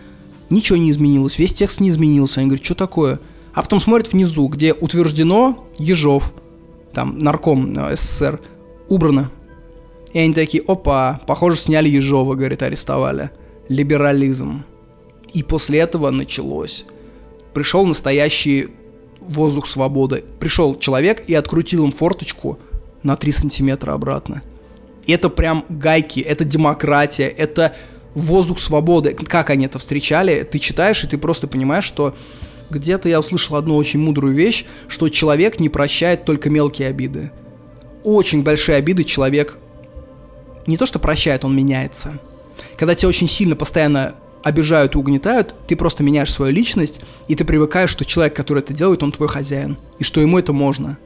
Ничего не изменилось, весь текст не изменился. Они говорят, что такое? А потом смотрят внизу, где утверждено Ежов, там, нарком э, СССР, убрано. И они такие, опа, похоже, сняли Ежова, говорит, арестовали. Либерализм. И после этого началось. Пришел настоящий воздух свободы. Пришел человек и открутил им форточку на 3 сантиметра обратно. Это прям гайки, это демократия, это воздух свободы. Как они это встречали, ты читаешь, и ты просто понимаешь, что где-то я услышал одну очень мудрую вещь, что человек не прощает только мелкие обиды. Очень большие обиды человек не то что прощает, он меняется. Когда тебя очень сильно постоянно обижают и угнетают, ты просто меняешь свою личность, и ты привыкаешь, что человек, который это делает, он твой хозяин, и что ему это можно.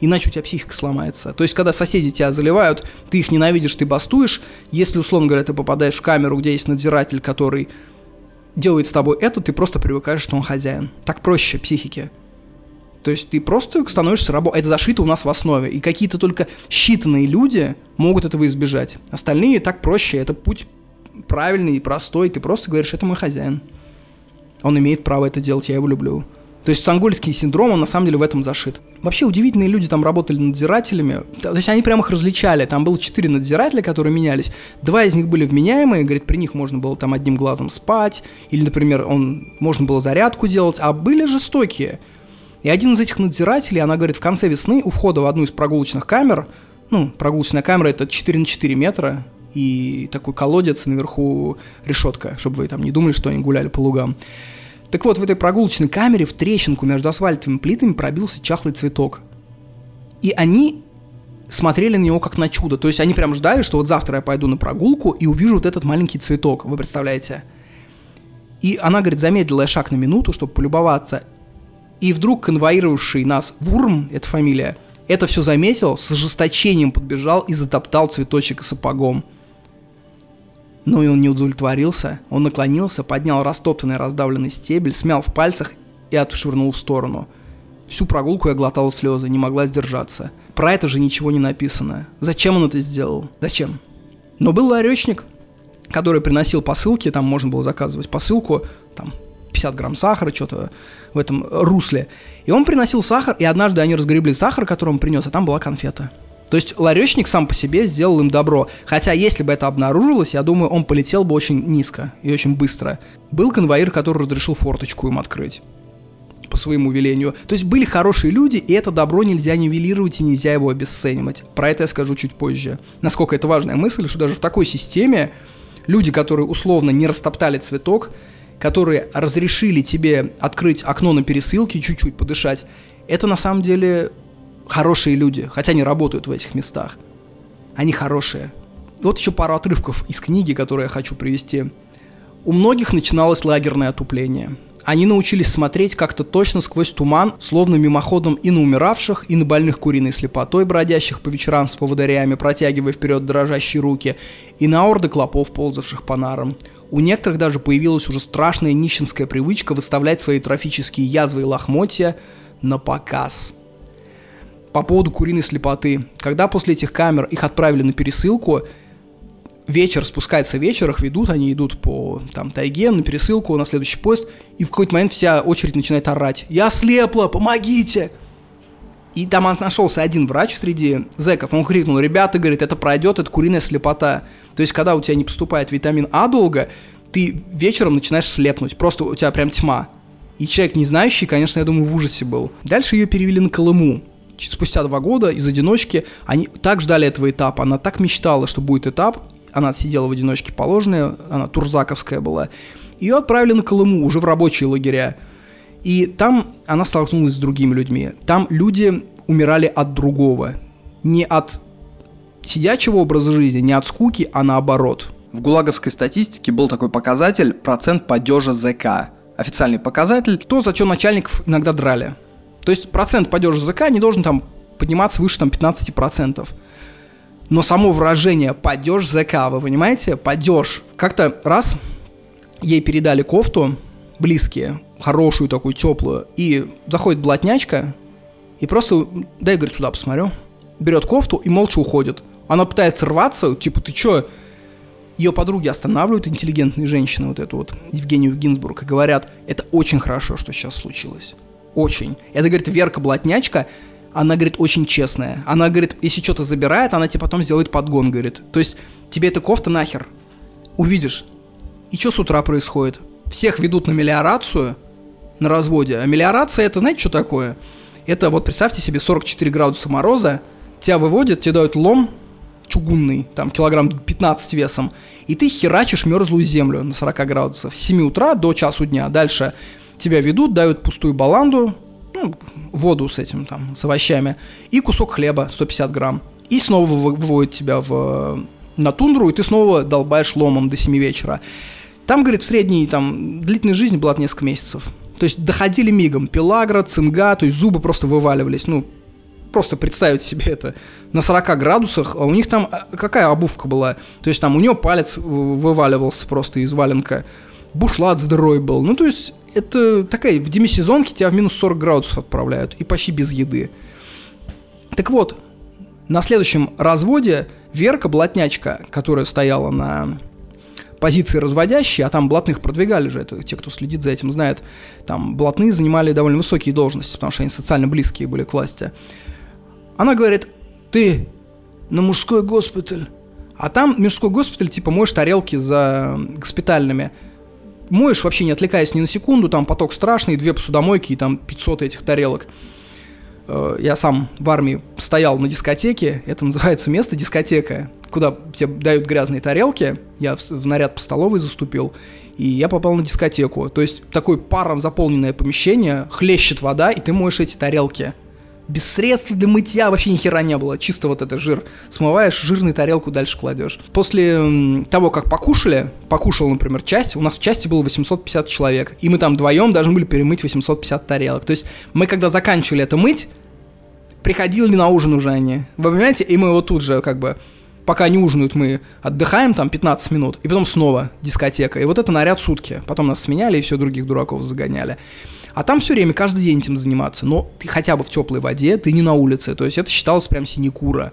Иначе у тебя психика сломается. То есть, когда соседи тебя заливают, ты их ненавидишь, ты бастуешь, если, условно говоря, ты попадаешь в камеру, где есть надзиратель, который делает с тобой это, ты просто привыкаешь, что он хозяин. Так проще психике. То есть ты просто становишься рабом. Это зашито у нас в основе. И какие-то только считанные люди могут этого избежать. Остальные так проще. Это путь правильный и простой. Ты просто говоришь, это мой хозяин. Он имеет право это делать, я его люблю. То есть стангольский синдром, он на самом деле в этом зашит. Вообще удивительные люди там работали надзирателями. То есть они прямо их различали. Там было четыре надзирателя, которые менялись. Два из них были вменяемые, говорит, при них можно было там одним глазом спать. Или, например, он, можно было зарядку делать. А были жестокие. И один из этих надзирателей, она говорит, в конце весны у входа в одну из прогулочных камер, ну, прогулочная камера это 4 на 4 метра, и такой колодец, наверху решетка, чтобы вы там не думали, что они гуляли по лугам. Так вот, в этой прогулочной камере в трещинку между асфальтовыми плитами пробился чахлый цветок. И они смотрели на него как на чудо. То есть они прям ждали, что вот завтра я пойду на прогулку и увижу вот этот маленький цветок. Вы представляете? И она, говорит, замедлила шаг на минуту, чтобы полюбоваться. И вдруг конвоировавший нас Вурм, это фамилия, это все заметил, с ожесточением подбежал и затоптал цветочек сапогом. Но и он не удовлетворился. Он наклонился, поднял растоптанный раздавленный стебель, смял в пальцах и отшвырнул в сторону. Всю прогулку я глотал слезы, не могла сдержаться. Про это же ничего не написано. Зачем он это сделал? Зачем? Но был ларечник, который приносил посылки, там можно было заказывать посылку, там 50 грамм сахара, что-то в этом русле. И он приносил сахар, и однажды они разгребли сахар, который он принес, а там была конфета. То есть ларечник сам по себе сделал им добро. Хотя, если бы это обнаружилось, я думаю, он полетел бы очень низко и очень быстро. Был конвоир, который разрешил форточку им открыть по своему велению. То есть были хорошие люди, и это добро нельзя нивелировать и нельзя его обесценивать. Про это я скажу чуть позже. Насколько это важная мысль, что даже в такой системе люди, которые условно не растоптали цветок, которые разрешили тебе открыть окно на пересылке, чуть-чуть подышать, это на самом деле хорошие люди, хотя они работают в этих местах. Они хорошие. Вот еще пару отрывков из книги, которые я хочу привести. У многих начиналось лагерное отупление. Они научились смотреть как-то точно сквозь туман, словно мимоходом и на умиравших, и на больных куриной слепотой, бродящих по вечерам с поводырями, протягивая вперед дрожащие руки, и на орды клопов, ползавших по нарам. У некоторых даже появилась уже страшная нищенская привычка выставлять свои трофические язвы и лохмотья на показ – по поводу куриной слепоты. Когда после этих камер их отправили на пересылку, вечер, спускается вечер, их ведут, они идут по там, тайге на пересылку, на следующий поезд, и в какой-то момент вся очередь начинает орать. «Я слепла, помогите!» И там нашелся один врач среди зэков, он крикнул, ребята, говорит, это пройдет, это куриная слепота. То есть, когда у тебя не поступает витамин А долго, ты вечером начинаешь слепнуть, просто у тебя прям тьма. И человек не знающий, конечно, я думаю, в ужасе был. Дальше ее перевели на Колыму. Спустя два года из одиночки они так ждали этого этапа, она так мечтала, что будет этап, она сидела в одиночке положенная, она турзаковская была. Ее отправили на Колыму, уже в рабочие лагеря. И там она столкнулась с другими людьми. Там люди умирали от другого. Не от сидячего образа жизни, не от скуки, а наоборот. В гулаговской статистике был такой показатель процент падежа ЗК. Официальный показатель. То, за что начальников иногда драли. То есть процент падежа ЗК не должен там подниматься выше там 15%. Но само выражение «падеж ЗК», вы понимаете? Падеж. Как-то раз ей передали кофту, близкие, хорошую такую, теплую, и заходит блатнячка, и просто, дай, говорит, сюда посмотрю, берет кофту и молча уходит. Она пытается рваться, типа, ты чё? Ее подруги останавливают, интеллигентные женщины, вот эту вот, Евгению Гинзбург, и говорят, это очень хорошо, что сейчас случилось. Очень. Это, говорит, Верка Блатнячка, она, говорит, очень честная. Она, говорит, если что-то забирает, она тебе потом сделает подгон, говорит. То есть, тебе эта кофта нахер. Увидишь. И что с утра происходит? Всех ведут на мелиорацию, на разводе. А мелиорация, это знаете, что такое? Это вот представьте себе 44 градуса мороза, тебя выводят, тебе дают лом чугунный, там килограмм 15 весом, и ты херачишь мерзлую землю на 40 градусов с 7 утра до часу дня. Дальше тебя ведут, дают пустую баланду, ну, воду с этим там, с овощами, и кусок хлеба 150 грамм. И снова выводят тебя в, на тундру, и ты снова долбаешь ломом до 7 вечера. Там, говорит, средний, там, длительность жизни была несколько месяцев. То есть доходили мигом. Пелагра, цинга, то есть зубы просто вываливались. Ну, просто представить себе это на 40 градусах, а у них там а, какая обувка была? То есть там у него палец вываливался просто из валенка, бушлат здоровый был. Ну, то есть это такая, в демисезонке тебя в минус 40 градусов отправляют и почти без еды. Так вот, на следующем разводе Верка, блатнячка, которая стояла на позиции разводящие, а там блатных продвигали же, это те, кто следит за этим, знает, там блатные занимали довольно высокие должности, потому что они социально близкие были к власти. Она говорит, ты на мужской госпиталь. А там мужской госпиталь, типа, моешь тарелки за госпитальными. Моешь вообще не отвлекаясь ни на секунду, там поток страшный, две посудомойки и там 500 этих тарелок. Э, я сам в армии стоял на дискотеке, это называется место дискотека, куда тебе дают грязные тарелки, я в, наряд по столовой заступил, и я попал на дискотеку. То есть такое паром заполненное помещение, хлещет вода, и ты моешь эти тарелки без средств для мытья вообще ни хера не было. Чисто вот это жир. Смываешь, жирную тарелку дальше кладешь. После того, как покушали, покушал, например, часть, у нас в части было 850 человек. И мы там вдвоем должны были перемыть 850 тарелок. То есть мы, когда заканчивали это мыть, приходили на ужин уже они. Вы понимаете? И мы вот тут же как бы пока не ужинают, мы отдыхаем там 15 минут, и потом снова дискотека. И вот это наряд сутки. Потом нас сменяли, и все других дураков загоняли. А там все время, каждый день этим заниматься. Но ты хотя бы в теплой воде, ты не на улице. То есть это считалось прям синекура.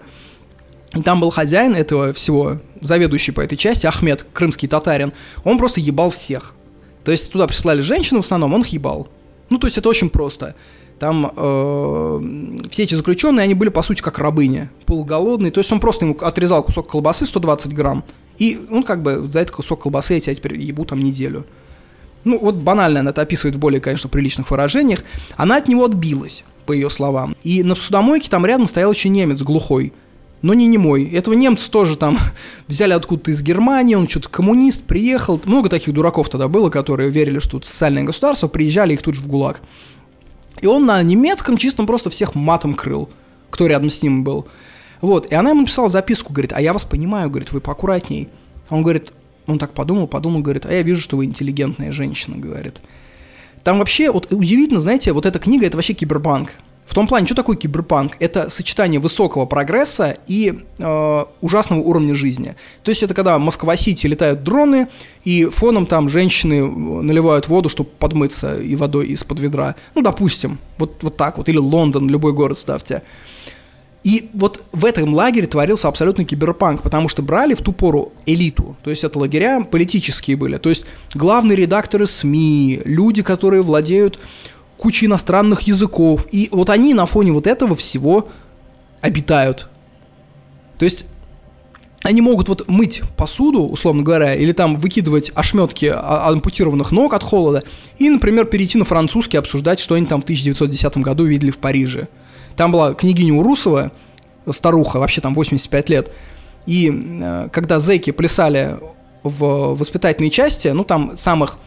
И там был хозяин этого всего, заведующий по этой части, Ахмед, крымский татарин. Он просто ебал всех. То есть туда прислали женщину в основном, он их ебал. Ну, то есть это очень просто. Там э, все эти заключенные, они были, по сути, как рабыни, полуголодные. То есть он просто ему отрезал кусок колбасы 120 грамм, и он как бы за этот кусок колбасы я тебя теперь ебу там неделю ну вот банально она это описывает в более, конечно, приличных выражениях, она от него отбилась, по ее словам. И на судомойке там рядом стоял еще немец глухой, но не немой. Этого немца тоже там взяли откуда-то из Германии, он что-то коммунист, приехал. Много таких дураков тогда было, которые верили, что тут социальное государство, приезжали их тут же в ГУЛАГ. И он на немецком чистом просто всех матом крыл, кто рядом с ним был. Вот, и она ему написала записку, говорит, а я вас понимаю, говорит, вы поаккуратней. Он говорит, он так подумал, подумал, говорит, а я вижу, что вы интеллигентная женщина, говорит. Там вообще, вот удивительно, знаете, вот эта книга, это вообще киберпанк. В том плане, что такое киберпанк? Это сочетание высокого прогресса и э, ужасного уровня жизни. То есть это когда в Москва-Сити летают дроны, и фоном там женщины наливают воду, чтобы подмыться и водой из-под ведра. Ну, допустим, вот, вот так вот. Или Лондон, любой город ставьте. И вот в этом лагере творился абсолютно киберпанк, потому что брали в ту пору элиту, то есть это лагеря политические были, то есть главные редакторы СМИ, люди, которые владеют кучей иностранных языков, и вот они на фоне вот этого всего обитают. То есть они могут вот мыть посуду, условно говоря, или там выкидывать ошметки ампутированных ног от холода, и, например, перейти на французский, обсуждать, что они там в 1910 году видели в Париже. Там была княгиня Урусова, старуха, вообще там 85 лет, и э, когда зэки плясали в воспитательной части, ну там самых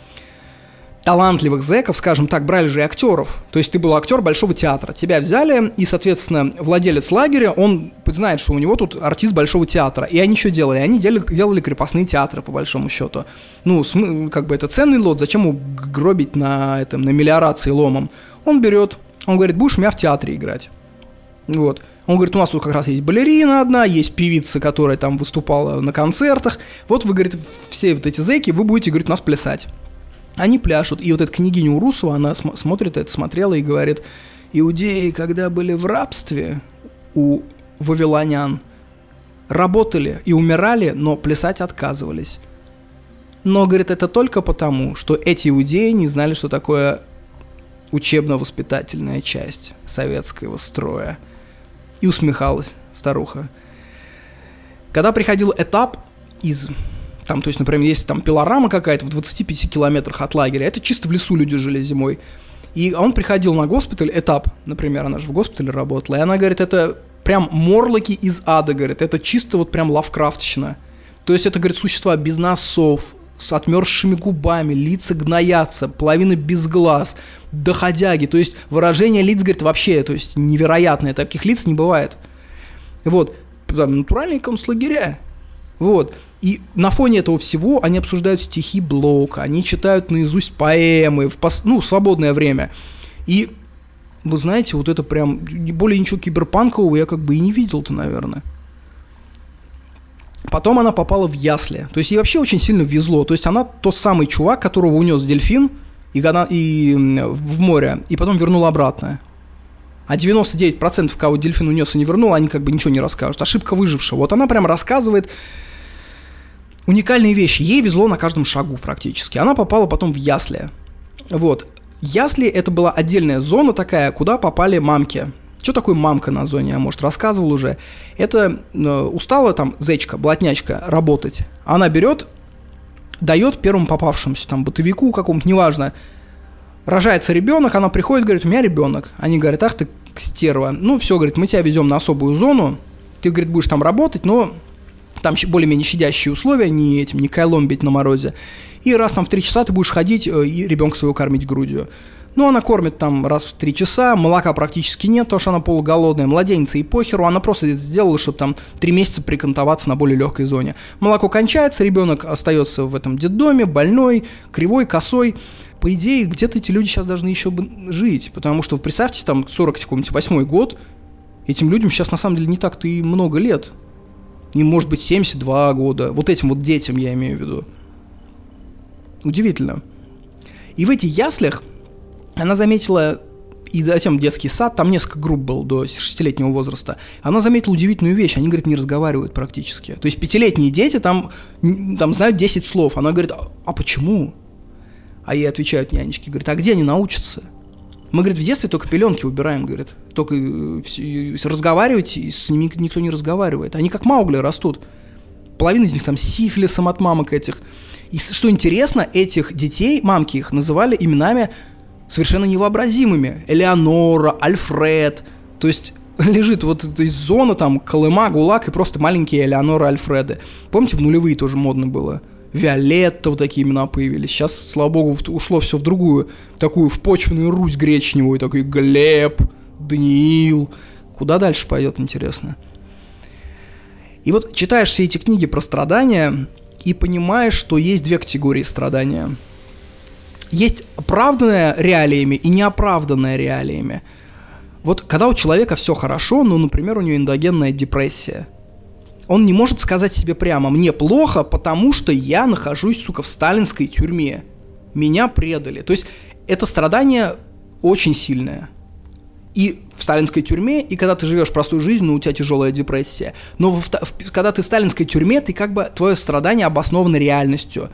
талантливых зэков, скажем так, брали же и актеров. То есть ты был актер Большого театра. Тебя взяли, и, соответственно, владелец лагеря, он знает, что у него тут артист Большого театра. И они что делали? Они делали, делали крепостные театры, по большому счету. Ну, как бы это ценный лот, зачем ему гробить на, этом, на мелиорации ломом? Он берет, он говорит, будешь у меня в театре играть. Вот. Он говорит, у нас тут как раз есть балерина одна, есть певица, которая там выступала на концертах. Вот вы, говорит, все вот эти зэки, вы будете, говорит, у нас плясать. Они пляшут, и вот эта княгиня Урусова, она см- смотрит это, смотрела и говорит, иудеи, когда были в рабстве у вавилонян, работали и умирали, но плясать отказывались. Но, говорит, это только потому, что эти иудеи не знали, что такое учебно-воспитательная часть советского строя. И усмехалась старуха. Когда приходил этап из там, то есть, например, есть там пилорама какая-то в 25 километрах от лагеря, это чисто в лесу люди жили зимой. И он приходил на госпиталь, этап, например, она же в госпитале работала, и она говорит, это прям морлоки из ада, говорит, это чисто вот прям лавкрафтщина. То есть это, говорит, существа без носов, с отмерзшими губами, лица гноятся, половина без глаз, доходяги, то есть выражение лиц, говорит, вообще, то есть невероятное, таких лиц не бывает. Вот, там, натуральные концлагеря, вот. И на фоне этого всего они обсуждают стихи Блока, они читают наизусть поэмы в пос... ну, свободное время. И вы знаете, вот это прям более ничего киберпанкового я как бы и не видел-то, наверное. Потом она попала в ясли. То есть ей вообще очень сильно везло. То есть она тот самый чувак, которого унес дельфин и, и в море, и потом вернул обратно. А 99% кого дельфин унес и не вернул, они как бы ничего не расскажут. Ошибка выжившего. Вот она прям рассказывает, уникальные вещи. Ей везло на каждом шагу практически. Она попала потом в ясли. Вот. Ясли это была отдельная зона такая, куда попали мамки. Что такое мамка на зоне, я, может, рассказывал уже. Это э, устала там зечка, блатнячка работать. Она берет, дает первому попавшемуся, там, бытовику какому-то, неважно. Рожается ребенок, она приходит, говорит, у меня ребенок. Они говорят, ах ты стерва. Ну, все, говорит, мы тебя везем на особую зону, ты, говорит, будешь там работать, но там более-менее щадящие условия, не этим, не кайлом бить на морозе. И раз там в три часа ты будешь ходить э, и ребенка своего кормить грудью. Ну, она кормит там раз в три часа, молока практически нет, потому что она полуголодная, младенница и похеру, она просто сделала, чтобы там три месяца прикантоваться на более легкой зоне. Молоко кончается, ребенок остается в этом детдоме, больной, кривой, косой. По идее, где-то эти люди сейчас должны еще жить, потому что, представьте, там 40 какой-нибудь восьмой год, этим людям сейчас на самом деле не так-то и много лет им может быть 72 года, вот этим вот детям я имею в виду. Удивительно. И в этих яслях она заметила, и затем детский сад, там несколько групп было до 6-летнего возраста, она заметила удивительную вещь, они, говорит, не разговаривают практически. То есть пятилетние дети там, там знают 10 слов, она говорит, а, а почему? А ей отвечают нянечки, говорит, а где они научатся? Мы, говорит, в детстве только пеленки убираем, говорит. Только э, разговаривать, с ними никто не разговаривает. Они как Маугли растут. Половина из них там сифилисом от мамок этих. И что интересно, этих детей, мамки их, называли именами совершенно невообразимыми. Элеонора, Альфред. То есть лежит вот есть зона там Колыма, ГУЛАГ и просто маленькие Элеонора, Альфреды. Помните, в нулевые тоже модно было? Виолетта, вот такие имена появились. Сейчас, слава богу, ушло все в другую, такую в почвенную Русь гречневую, такой Глеб, Даниил. Куда дальше пойдет, интересно. И вот читаешь все эти книги про страдания и понимаешь, что есть две категории страдания. Есть оправданное реалиями и неоправданное реалиями. Вот когда у человека все хорошо, ну, например, у него эндогенная депрессия – он не может сказать себе прямо, мне плохо, потому что я нахожусь, сука, в сталинской тюрьме. Меня предали. То есть это страдание очень сильное. и в сталинской тюрьме, и когда ты живешь простую жизнь, но у тебя тяжелая депрессия. Но в, в, когда ты в сталинской тюрьме, ты как бы твое страдание обосновано реальностью.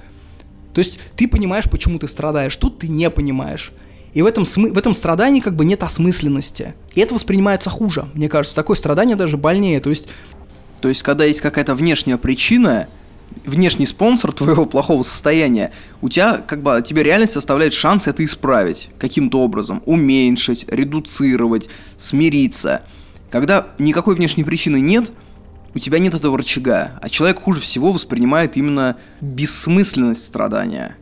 То есть ты понимаешь, почему ты страдаешь, тут ты не понимаешь. И в этом, смы- в этом страдании как бы нет осмысленности. И это воспринимается хуже. Мне кажется, такое страдание даже больнее. То есть, то есть когда есть какая-то внешняя причина, внешний спонсор твоего плохого состояния, у тебя как бы тебе реальность оставляет шанс это исправить каким-то образом, уменьшить, редуцировать, смириться. Когда никакой внешней причины нет, у тебя нет этого рычага, а человек хуже всего воспринимает именно бессмысленность страдания.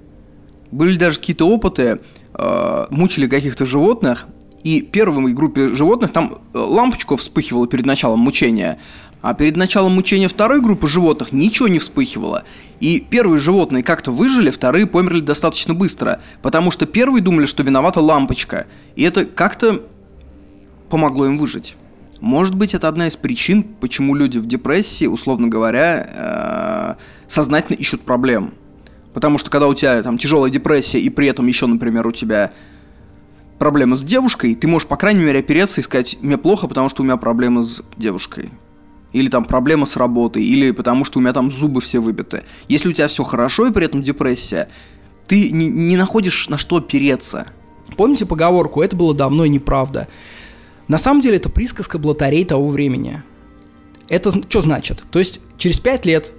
Были даже какие-то опыты, э, мучили каких-то животных, и первой группе животных там э, лампочка вспыхивала перед началом мучения, а перед началом мучения второй группы животных ничего не вспыхивало. И первые животные как-то выжили, вторые померли достаточно быстро, потому что первые думали, что виновата лампочка, и это как-то помогло им выжить. Может быть, это одна из причин, почему люди в депрессии, условно говоря, э, сознательно ищут проблем. Потому что когда у тебя там тяжелая депрессия, и при этом еще, например, у тебя проблема с девушкой, ты можешь, по крайней мере, опереться и сказать, мне плохо, потому что у меня проблемы с девушкой. Или там проблема с работой, или потому что у меня там зубы все выбиты. Если у тебя все хорошо и при этом депрессия, ты не, не находишь на что опереться. Помните поговорку «это было давно и неправда»? На самом деле это присказка блатарей того времени. Это что значит? То есть через пять лет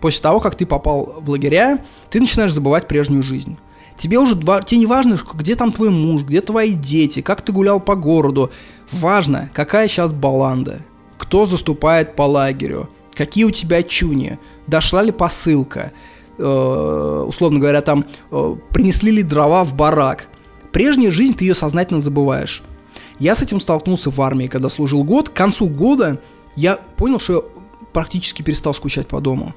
после того, как ты попал в лагеря, ты начинаешь забывать прежнюю жизнь. Тебе уже два, тебе не важно, где там твой муж, где твои дети, как ты гулял по городу. Важно, какая сейчас баланда, кто заступает по лагерю, какие у тебя чуни, дошла ли посылка, э, условно говоря, там э, принесли ли дрова в барак. Прежняя жизнь ты ее сознательно забываешь. Я с этим столкнулся в армии, когда служил год. К концу года я понял, что я практически перестал скучать по дому.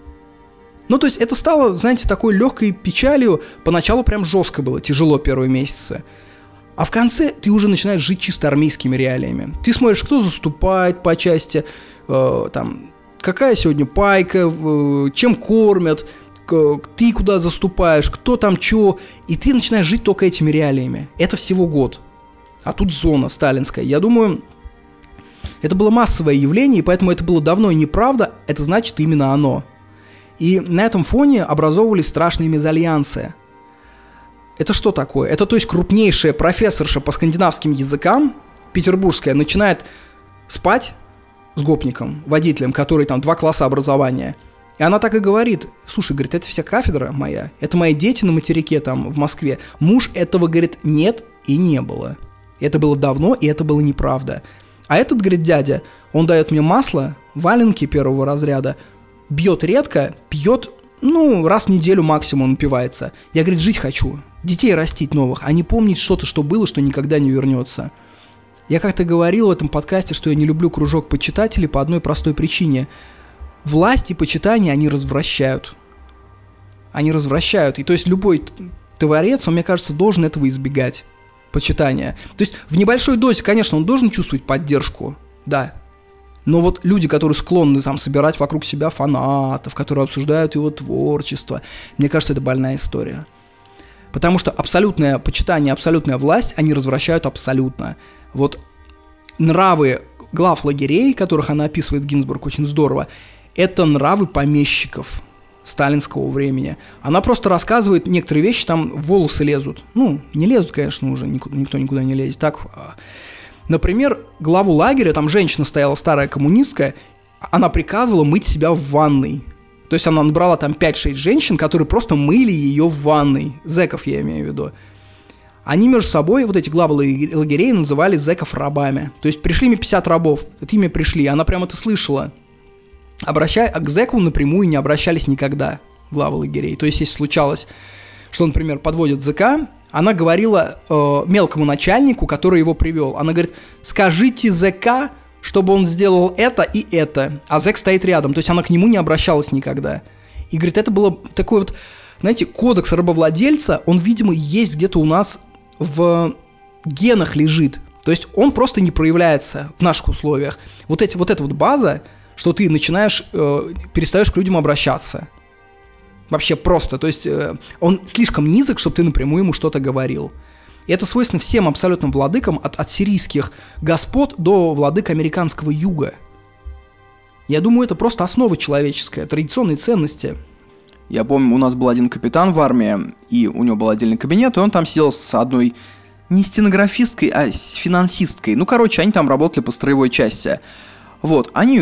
Ну, то есть это стало, знаете, такой легкой печалью. Поначалу прям жестко было, тяжело первые месяцы. А в конце ты уже начинаешь жить чисто армейскими реалиями. Ты смотришь, кто заступает по части, э, там, какая сегодня пайка, э, чем кормят, к, ты куда заступаешь, кто там чё. И ты начинаешь жить только этими реалиями. Это всего год. А тут зона сталинская. Я думаю, это было массовое явление, и поэтому это было давно и неправда, это значит именно оно. И на этом фоне образовывались страшные мезальянсы. Это что такое? Это то есть крупнейшая профессорша по скандинавским языкам, петербургская, начинает спать с гопником, водителем, который там два класса образования. И она так и говорит, слушай, говорит, это вся кафедра моя, это мои дети на материке там в Москве. Муж этого, говорит, нет и не было. Это было давно, и это было неправда. А этот, говорит, дядя, он дает мне масло, валенки первого разряда, бьет редко, пьет, ну, раз в неделю максимум напивается. Я, говорит, жить хочу, детей растить новых, а не помнить что-то, что было, что никогда не вернется. Я как-то говорил в этом подкасте, что я не люблю кружок почитателей по одной простой причине. Власть и почитание, они развращают. Они развращают. И то есть любой творец, он, мне кажется, должен этого избегать. Почитания. То есть в небольшой дозе, конечно, он должен чувствовать поддержку. Да, но вот люди, которые склонны там собирать вокруг себя фанатов, которые обсуждают его творчество, мне кажется, это больная история. Потому что абсолютное почитание, абсолютная власть, они развращают абсолютно. Вот нравы глав лагерей, которых она описывает Гинзбург очень здорово, это нравы помещиков сталинского времени. Она просто рассказывает некоторые вещи, там волосы лезут. Ну, не лезут, конечно, уже, никто никуда не лезет. Так, а, Например, главу лагеря, там женщина стояла старая коммунистка, она приказывала мыть себя в ванной. То есть она набрала там 5-6 женщин, которые просто мыли ее в ванной. Зеков я имею в виду. Они между собой, вот эти главы лагерей, называли зеков рабами. То есть пришли мне 50 рабов, это имя пришли, она прямо это слышала. Обращая, к зеку напрямую не обращались никогда, главы лагерей. То есть если случалось, что, например, подводят ЗК, она говорила э, мелкому начальнику, который его привел. Она говорит, скажите ЗК, чтобы он сделал это и это. А ЗЭК стоит рядом. То есть она к нему не обращалась никогда. И говорит, это было такой вот, знаете, кодекс рабовладельца, он, видимо, есть где-то у нас в генах лежит. То есть он просто не проявляется в наших условиях. Вот, эти, вот эта вот база, что ты начинаешь, э, перестаешь к людям обращаться. Вообще просто. То есть э, он слишком низок, чтобы ты напрямую ему что-то говорил. И это свойственно всем абсолютно владыкам, от, от сирийских господ до владык американского юга. Я думаю, это просто основа человеческая, традиционные ценности. Я помню, у нас был один капитан в армии, и у него был отдельный кабинет, и он там сидел с одной не стенографисткой, а с финансисткой. Ну, короче, они там работали по строевой части. Вот, они,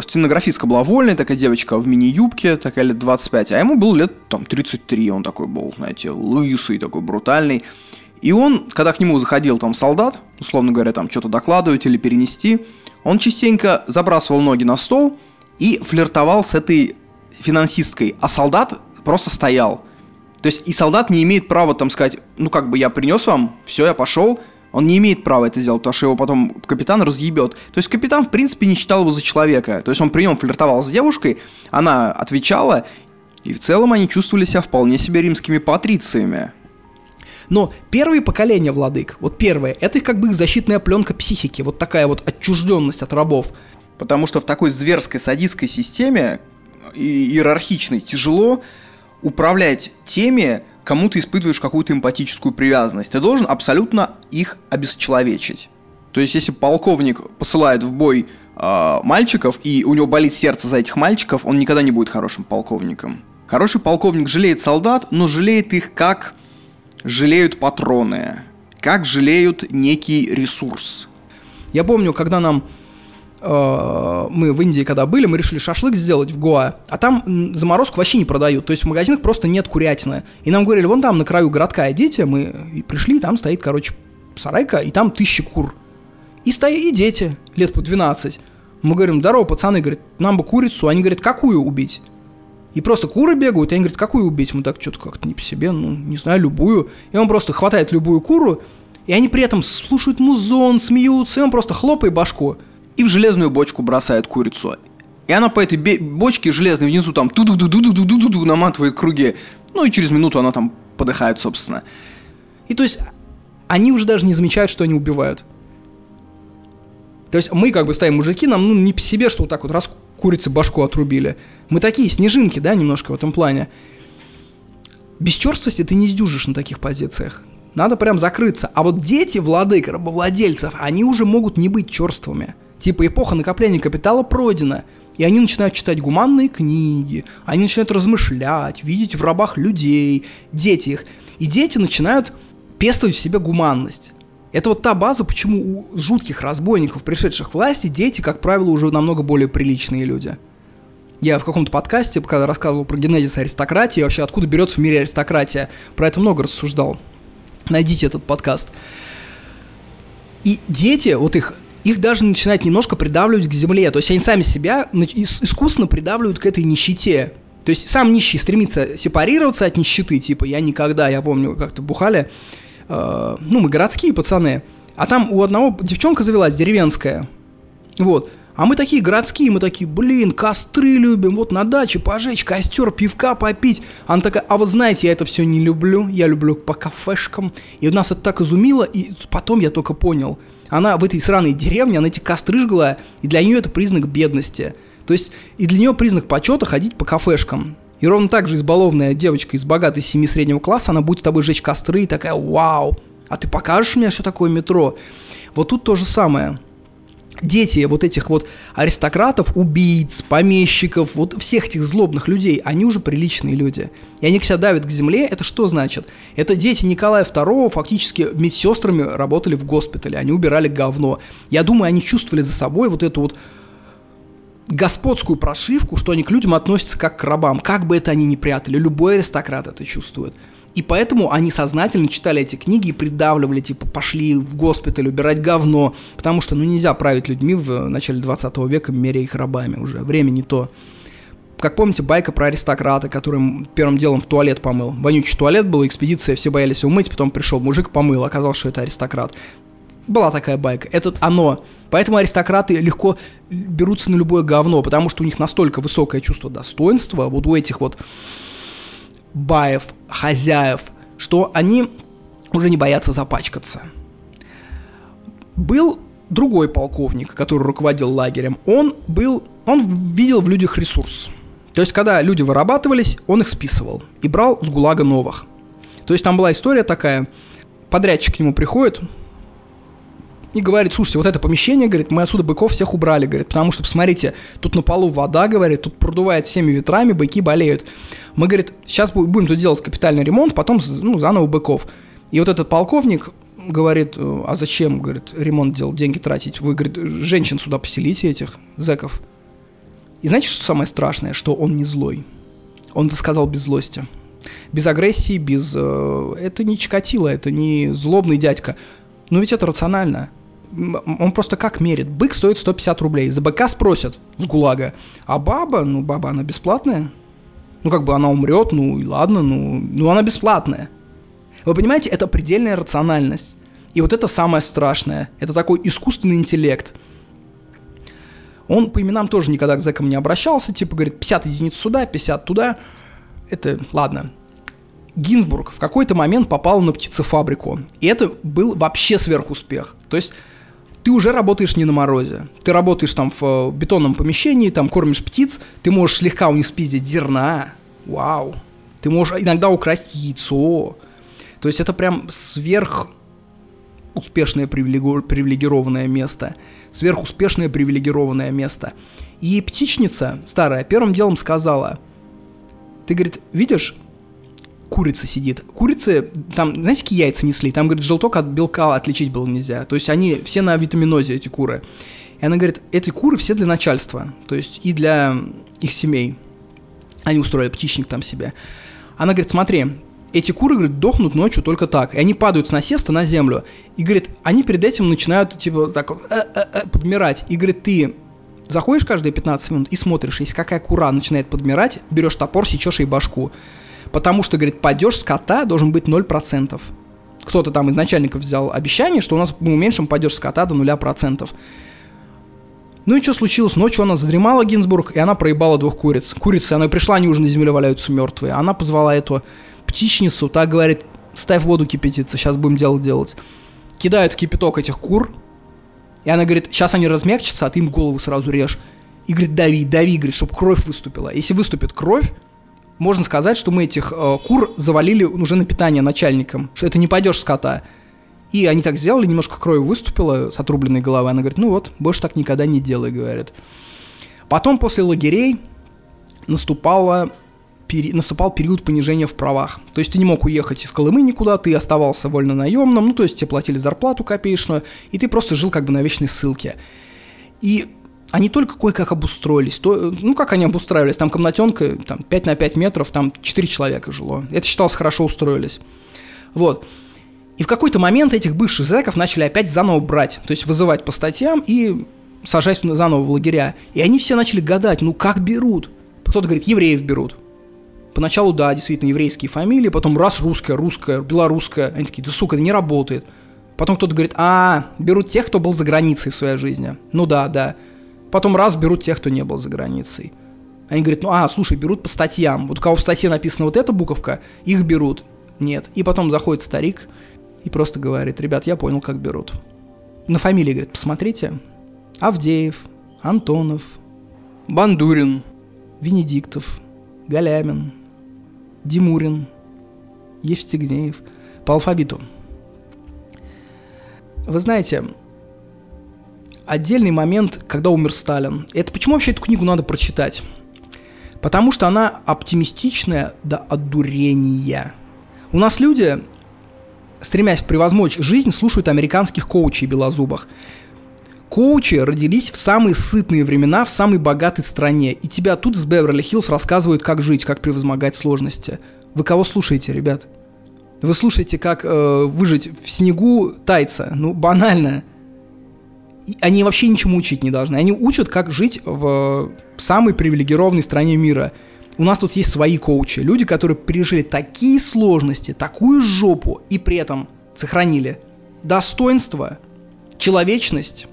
стенографистка была вольная, такая девочка в мини-юбке, такая лет 25, а ему было лет там 33, он такой был, знаете, лысый, такой брутальный. И он, когда к нему заходил там солдат, условно говоря, там что-то докладывать или перенести, он частенько забрасывал ноги на стол и флиртовал с этой финансисткой, а солдат просто стоял. То есть и солдат не имеет права там сказать, ну как бы я принес вам, все, я пошел, он не имеет права это сделать, потому что его потом капитан разъебет. То есть капитан, в принципе, не считал его за человека. То есть он при нем флиртовал с девушкой, она отвечала, и в целом они чувствовали себя вполне себе римскими патрициями. Но первые поколения владык, вот первые, это их как бы их защитная пленка психики, вот такая вот отчужденность от рабов. Потому что в такой зверской садистской системе, иерархичной, тяжело управлять теми, кому ты испытываешь какую-то эмпатическую привязанность. Ты должен абсолютно их обесчеловечить. То есть, если полковник посылает в бой э, мальчиков, и у него болит сердце за этих мальчиков, он никогда не будет хорошим полковником. Хороший полковник жалеет солдат, но жалеет их как жалеют патроны, как жалеют некий ресурс. Я помню, когда нам мы в Индии когда были, мы решили шашлык сделать в Гоа, а там заморозку вообще не продают, то есть в магазинах просто нет курятины. И нам говорили, вон там на краю городка идите, мы пришли, там стоит, короче, сарайка, и там тысячи кур. И стоят и дети, лет по 12. Мы говорим, здорово, пацаны, говорит, нам бы курицу. Они говорят, какую убить? И просто куры бегают, и они говорят, какую убить? Мы так что-то как-то не по себе, ну, не знаю, любую. И он просто хватает любую куру, и они при этом слушают музон, смеются, и он просто хлопает башку и в железную бочку бросает курицу. И она по этой бочке железной внизу там ту ду ду ду ду ду ду ду наматывает круги. Ну и через минуту она там подыхает, собственно. И то есть они уже даже не замечают, что они убивают. То есть мы как бы стоим мужики, нам ну, не по себе, что вот так вот раз курицы башку отрубили. Мы такие снежинки, да, немножко в этом плане. Без черствости ты не сдюжишь на таких позициях. Надо прям закрыться. А вот дети владык, рабовладельцев, они уже могут не быть черствыми. Типа эпоха накопления капитала пройдена. И они начинают читать гуманные книги, они начинают размышлять, видеть в рабах людей, дети их. И дети начинают пестовать в себе гуманность. Это вот та база, почему у жутких разбойников, пришедших к власти, дети, как правило, уже намного более приличные люди. Я в каком-то подкасте, когда рассказывал про генезис аристократии, вообще откуда берется в мире аристократия, про это много рассуждал. Найдите этот подкаст. И дети, вот их их даже начинает немножко придавливать к земле. То есть они сами себя искусственно придавливают к этой нищете. То есть сам нищий стремится сепарироваться от нищеты. Типа я никогда, я помню, как-то бухали. Э, ну, мы городские пацаны. А там у одного девчонка завелась, деревенская. Вот. А мы такие городские, мы такие, блин, костры любим, вот на даче пожечь костер, пивка попить. Она такая, а вот знаете, я это все не люблю, я люблю по кафешкам. И нас это так изумило, и потом я только понял – она в этой сраной деревне, она эти костры жгла, и для нее это признак бедности. То есть и для нее признак почета ходить по кафешкам. И ровно так же избалованная девочка из богатой семьи среднего класса, она будет с тобой жечь костры и такая «Вау! А ты покажешь мне, что такое метро?» Вот тут то же самое дети вот этих вот аристократов, убийц, помещиков, вот всех этих злобных людей, они уже приличные люди. И они себя давят к земле, это что значит? Это дети Николая II фактически медсестрами работали в госпитале, они убирали говно. Я думаю, они чувствовали за собой вот эту вот господскую прошивку, что они к людям относятся как к рабам, как бы это они ни прятали. Любой аристократ это чувствует. И поэтому они сознательно читали эти книги и придавливали, типа, пошли в госпиталь убирать говно, потому что, ну, нельзя править людьми в начале 20 века, меря их рабами уже, время не то. Как помните, байка про аристократа, который первым делом в туалет помыл. Вонючий туалет был, экспедиция, все боялись умыть, потом пришел мужик, помыл, оказалось, что это аристократ. Была такая байка. Это оно. Поэтому аристократы легко берутся на любое говно, потому что у них настолько высокое чувство достоинства, вот у этих вот баев, хозяев, что они уже не боятся запачкаться. Был другой полковник, который руководил лагерем. Он был, он видел в людях ресурс. То есть, когда люди вырабатывались, он их списывал и брал с ГУЛАГа новых. То есть, там была история такая, подрядчик к нему приходит и говорит, слушайте, вот это помещение, говорит, мы отсюда быков всех убрали, говорит, потому что, посмотрите, тут на полу вода, говорит, тут продувает всеми ветрами, быки болеют. Мы, говорит, сейчас будем тут делать капитальный ремонт, потом, ну, заново быков. И вот этот полковник говорит, а зачем, говорит, ремонт делать, деньги тратить? Вы, говорит, женщин сюда поселите этих зэков. И знаете, что самое страшное? Что он не злой. Он это сказал без злости. Без агрессии, без... Э, это не Чикатило, это не злобный дядька. Но ведь это рационально. Он просто как мерит? Бык стоит 150 рублей. За быка спросят с ГУЛАГа. А баба, ну баба, она бесплатная. Ну как бы она умрет, ну и ладно, ну, ну она бесплатная. Вы понимаете, это предельная рациональность. И вот это самое страшное. Это такой искусственный интеллект. Он по именам тоже никогда к зэкам не обращался. Типа говорит, 50 единиц сюда, 50 туда. Это, ладно. Гинзбург в какой-то момент попал на птицефабрику. И это был вообще сверхуспех. То есть ты уже работаешь не на морозе. Ты работаешь там в э, бетонном помещении, там кормишь птиц, ты можешь слегка у них спиздить зерна. Вау. Ты можешь иногда украсть яйцо. То есть это прям сверх успешное привилегированное место. Сверхуспешное привилегированное место. И птичница старая первым делом сказала, ты, говорит, видишь, курица сидит. Курицы, там, знаете, какие яйца несли? Там, говорит, желток от белка отличить было нельзя. То есть они все на витаминозе, эти куры. И она говорит, эти куры все для начальства. То есть и для их семей. Они устроили птичник там себе. Она говорит, смотри, эти куры, говорит, дохнут ночью только так. И они падают с насеста на землю. И, говорит, они перед этим начинают, типа, так э -э -э, подмирать. И, говорит, ты заходишь каждые 15 минут и смотришь, если какая кура начинает подмирать, берешь топор, сечешь ей башку. Потому что, говорит, падеж скота должен быть 0%. Кто-то там из начальников взял обещание, что у нас мы уменьшим падеж скота до 0%. Ну и что случилось? Ночью она задремала, Гинзбург, и она проебала двух куриц. Курицы, она пришла, они уже на земле валяются мертвые. Она позвала эту птичницу, та говорит, ставь воду кипятиться, сейчас будем дело делать. Кидают в кипяток этих кур, и она говорит, сейчас они размягчатся, а ты им голову сразу режь. И говорит, дави, дави, говорит, чтобы кровь выступила. Если выступит кровь, можно сказать, что мы этих э, кур завалили уже на питание начальникам, что это не пойдешь скота. И они так сделали, немножко крови выступила с отрубленной головы. Она говорит, ну вот, больше так никогда не делай, говорит. Потом после лагерей наступала пери... наступал период понижения в правах. То есть ты не мог уехать из Колымы никуда, ты оставался вольно наемным, ну то есть тебе платили зарплату копеечную, и ты просто жил как бы на вечной ссылке. И они только кое-как обустроились. То, ну, как они обустраивались? Там комнатенка, там, 5 на 5 метров, там 4 человека жило. Это считалось хорошо устроились. Вот. И в какой-то момент этих бывших зэков начали опять заново брать. То есть вызывать по статьям и сажать заново в лагеря. И они все начали гадать, ну как берут? Кто-то говорит, евреев берут. Поначалу, да, действительно, еврейские фамилии, потом раз русская, русская, белорусская. Они такие, да сука, это не работает. Потом кто-то говорит, а, берут тех, кто был за границей в своей жизни. Ну да, да. Потом раз берут тех, кто не был за границей. Они говорят, ну а, слушай, берут по статьям. Вот у кого в статье написана вот эта буковка, их берут. Нет. И потом заходит старик и просто говорит, ребят, я понял, как берут. На фамилии, говорит, посмотрите. Авдеев, Антонов, Бандурин, Венедиктов, Галямин, Димурин, Евстигнеев по алфавиту. Вы знаете, отдельный момент, когда умер Сталин. Это почему вообще эту книгу надо прочитать? Потому что она оптимистичная до одурения. У нас люди, стремясь превозмочь жизнь, слушают американских коучей белозубых. Коучи родились в самые сытные времена, в самой богатой стране, и тебя тут с Беверли-Хиллз рассказывают, как жить, как превозмогать сложности. Вы кого слушаете, ребят? Вы слушаете, как э, выжить в снегу тайца. Ну, банально. Они вообще ничему учить не должны. Они учат, как жить в самой привилегированной стране мира. У нас тут есть свои коучи. Люди, которые пережили такие сложности, такую жопу, и при этом сохранили достоинство, человечность,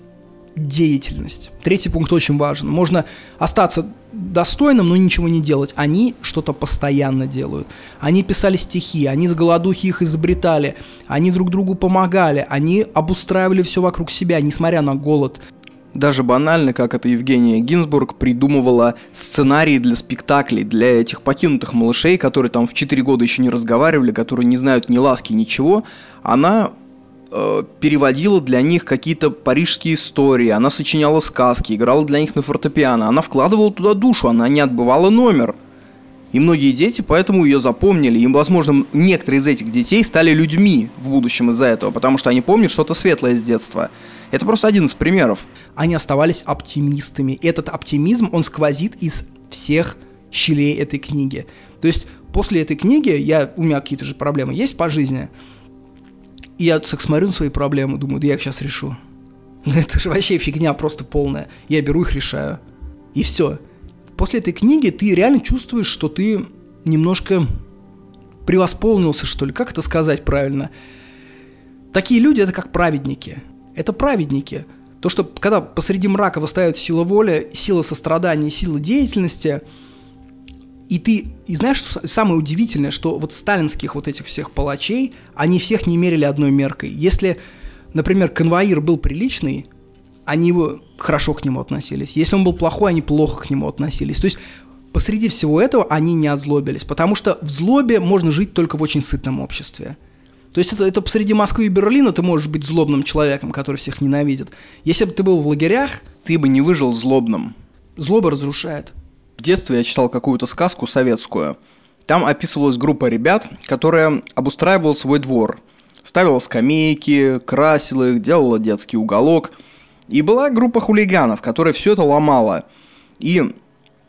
деятельность. Третий пункт очень важен. Можно остаться достойным, но ничего не делать. Они что-то постоянно делают. Они писали стихи, они с голодухи их изобретали, они друг другу помогали, они обустраивали все вокруг себя, несмотря на голод. даже банально, как это Евгения Гинзбург придумывала сценарии для спектаклей, для этих покинутых малышей, которые там в 4 года еще не разговаривали, которые не знают ни ласки, ничего, она э, переводила для них какие-то парижские истории, она сочиняла сказки, играла для них на фортепиано, она вкладывала туда душу, она не отбывала номер. И многие дети поэтому ее запомнили. И, возможно, некоторые из этих детей стали людьми в будущем из-за этого, потому что они помнят что-то светлое с детства. Это просто один из примеров. Они оставались оптимистами. Этот оптимизм, он сквозит из всех щелей этой книги. То есть после этой книги я, у меня какие-то же проблемы есть по жизни, и я так смотрю на свои проблемы, думаю, да я их сейчас решу. Ну это же вообще фигня просто полная. Я беру их, решаю. И все после этой книги ты реально чувствуешь, что ты немножко превосполнился, что ли, как это сказать правильно? Такие люди – это как праведники. Это праведники. То, что когда посреди мрака восстает сила воли, сила сострадания, сила деятельности, и ты, и знаешь, самое удивительное, что вот сталинских вот этих всех палачей, они всех не мерили одной меркой. Если, например, конвоир был приличный, они хорошо к нему относились. Если он был плохой, они плохо к нему относились. То есть посреди всего этого они не озлобились, потому что в злобе можно жить только в очень сытном обществе. То есть это, это посреди Москвы и Берлина ты можешь быть злобным человеком, который всех ненавидит. Если бы ты был в лагерях, ты бы не выжил злобным. Злоба разрушает. В детстве я читал какую-то сказку советскую. Там описывалась группа ребят, которая обустраивала свой двор. Ставила скамейки, красила их, делала детский уголок – и была группа хулиганов, которая все это ломала. И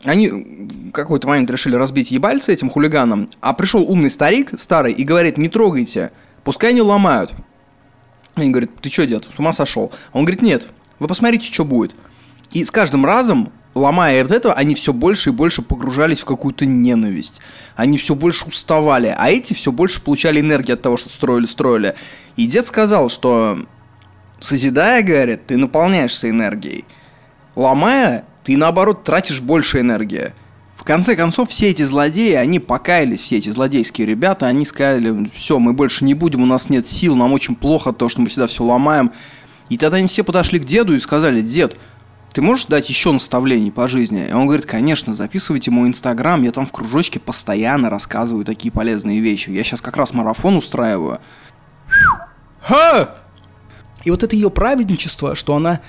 они в какой-то момент решили разбить ебальцы этим хулиганам, а пришел умный старик, старый, и говорит, не трогайте, пускай они ломают. Они говорят, ты что, дед, с ума сошел? А он говорит, нет, вы посмотрите, что будет. И с каждым разом, ломая вот это, они все больше и больше погружались в какую-то ненависть. Они все больше уставали, а эти все больше получали энергию от того, что строили-строили. И дед сказал, что Созидая, говорит, ты наполняешься энергией. Ломая, ты наоборот тратишь больше энергии. В конце концов, все эти злодеи, они покаялись, все эти злодейские ребята, они сказали, все, мы больше не будем, у нас нет сил, нам очень плохо то, что мы всегда все ломаем. И тогда они все подошли к деду и сказали, дед, ты можешь дать еще наставлений по жизни? И он говорит, конечно, записывайте мой инстаграм, я там в кружочке постоянно рассказываю такие полезные вещи. Я сейчас как раз марафон устраиваю. Ха! И вот это ее праведничество, что она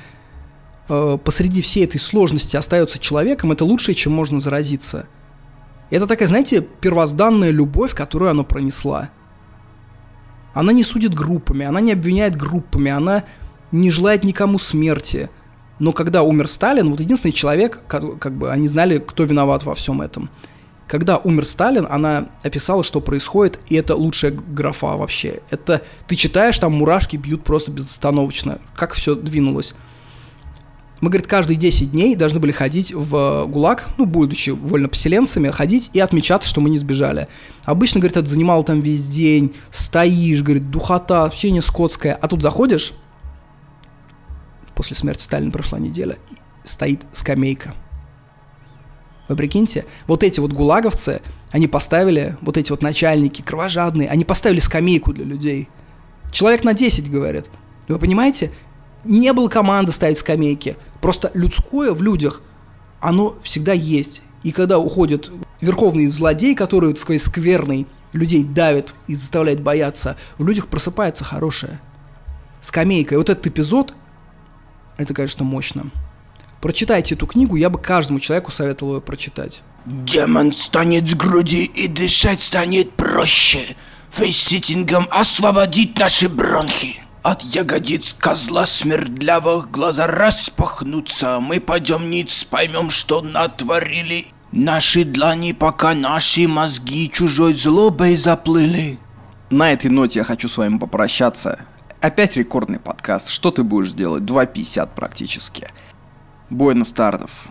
э, посреди всей этой сложности остается человеком, это лучшее, чем можно заразиться. это такая, знаете, первозданная любовь, которую она пронесла. Она не судит группами, она не обвиняет группами, она не желает никому смерти. Но когда умер Сталин, вот единственный человек, как, как бы они знали, кто виноват во всем этом – когда умер Сталин, она описала, что происходит, и это лучшая графа вообще. Это ты читаешь, там мурашки бьют просто безостановочно. Как все двинулось. Мы, говорит, каждые 10 дней должны были ходить в ГУЛАГ, ну, будучи вольнопоселенцами, ходить и отмечаться, что мы не сбежали. Обычно, говорит, это занимало там весь день, стоишь, говорит, духота, общение скотское. А тут заходишь, после смерти Сталина прошла неделя, стоит скамейка – вы прикиньте, вот эти вот гулаговцы, они поставили, вот эти вот начальники кровожадные, они поставили скамейку для людей. Человек на 10, говорят. Вы понимаете? Не было команды ставить скамейки. Просто людское в людях, оно всегда есть. И когда уходит верховный злодей, который своей скверной людей давит и заставляет бояться, в людях просыпается хорошее. Скамейка. И вот этот эпизод, это, конечно, мощно. Прочитайте эту книгу, я бы каждому человеку советовал ее прочитать. Демон станет с груди и дышать станет проще. Фейситингом освободить наши бронхи. От ягодиц козла смердлявых глаза распахнутся. Мы пойдем ниц, поймем, что натворили. Наши длани, пока наши мозги чужой злобой заплыли. На этой ноте я хочу с вами попрощаться. Опять рекордный подкаст. Что ты будешь делать? 2.50 практически. Буэнос Тардос.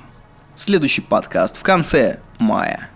Следующий подкаст в конце мая.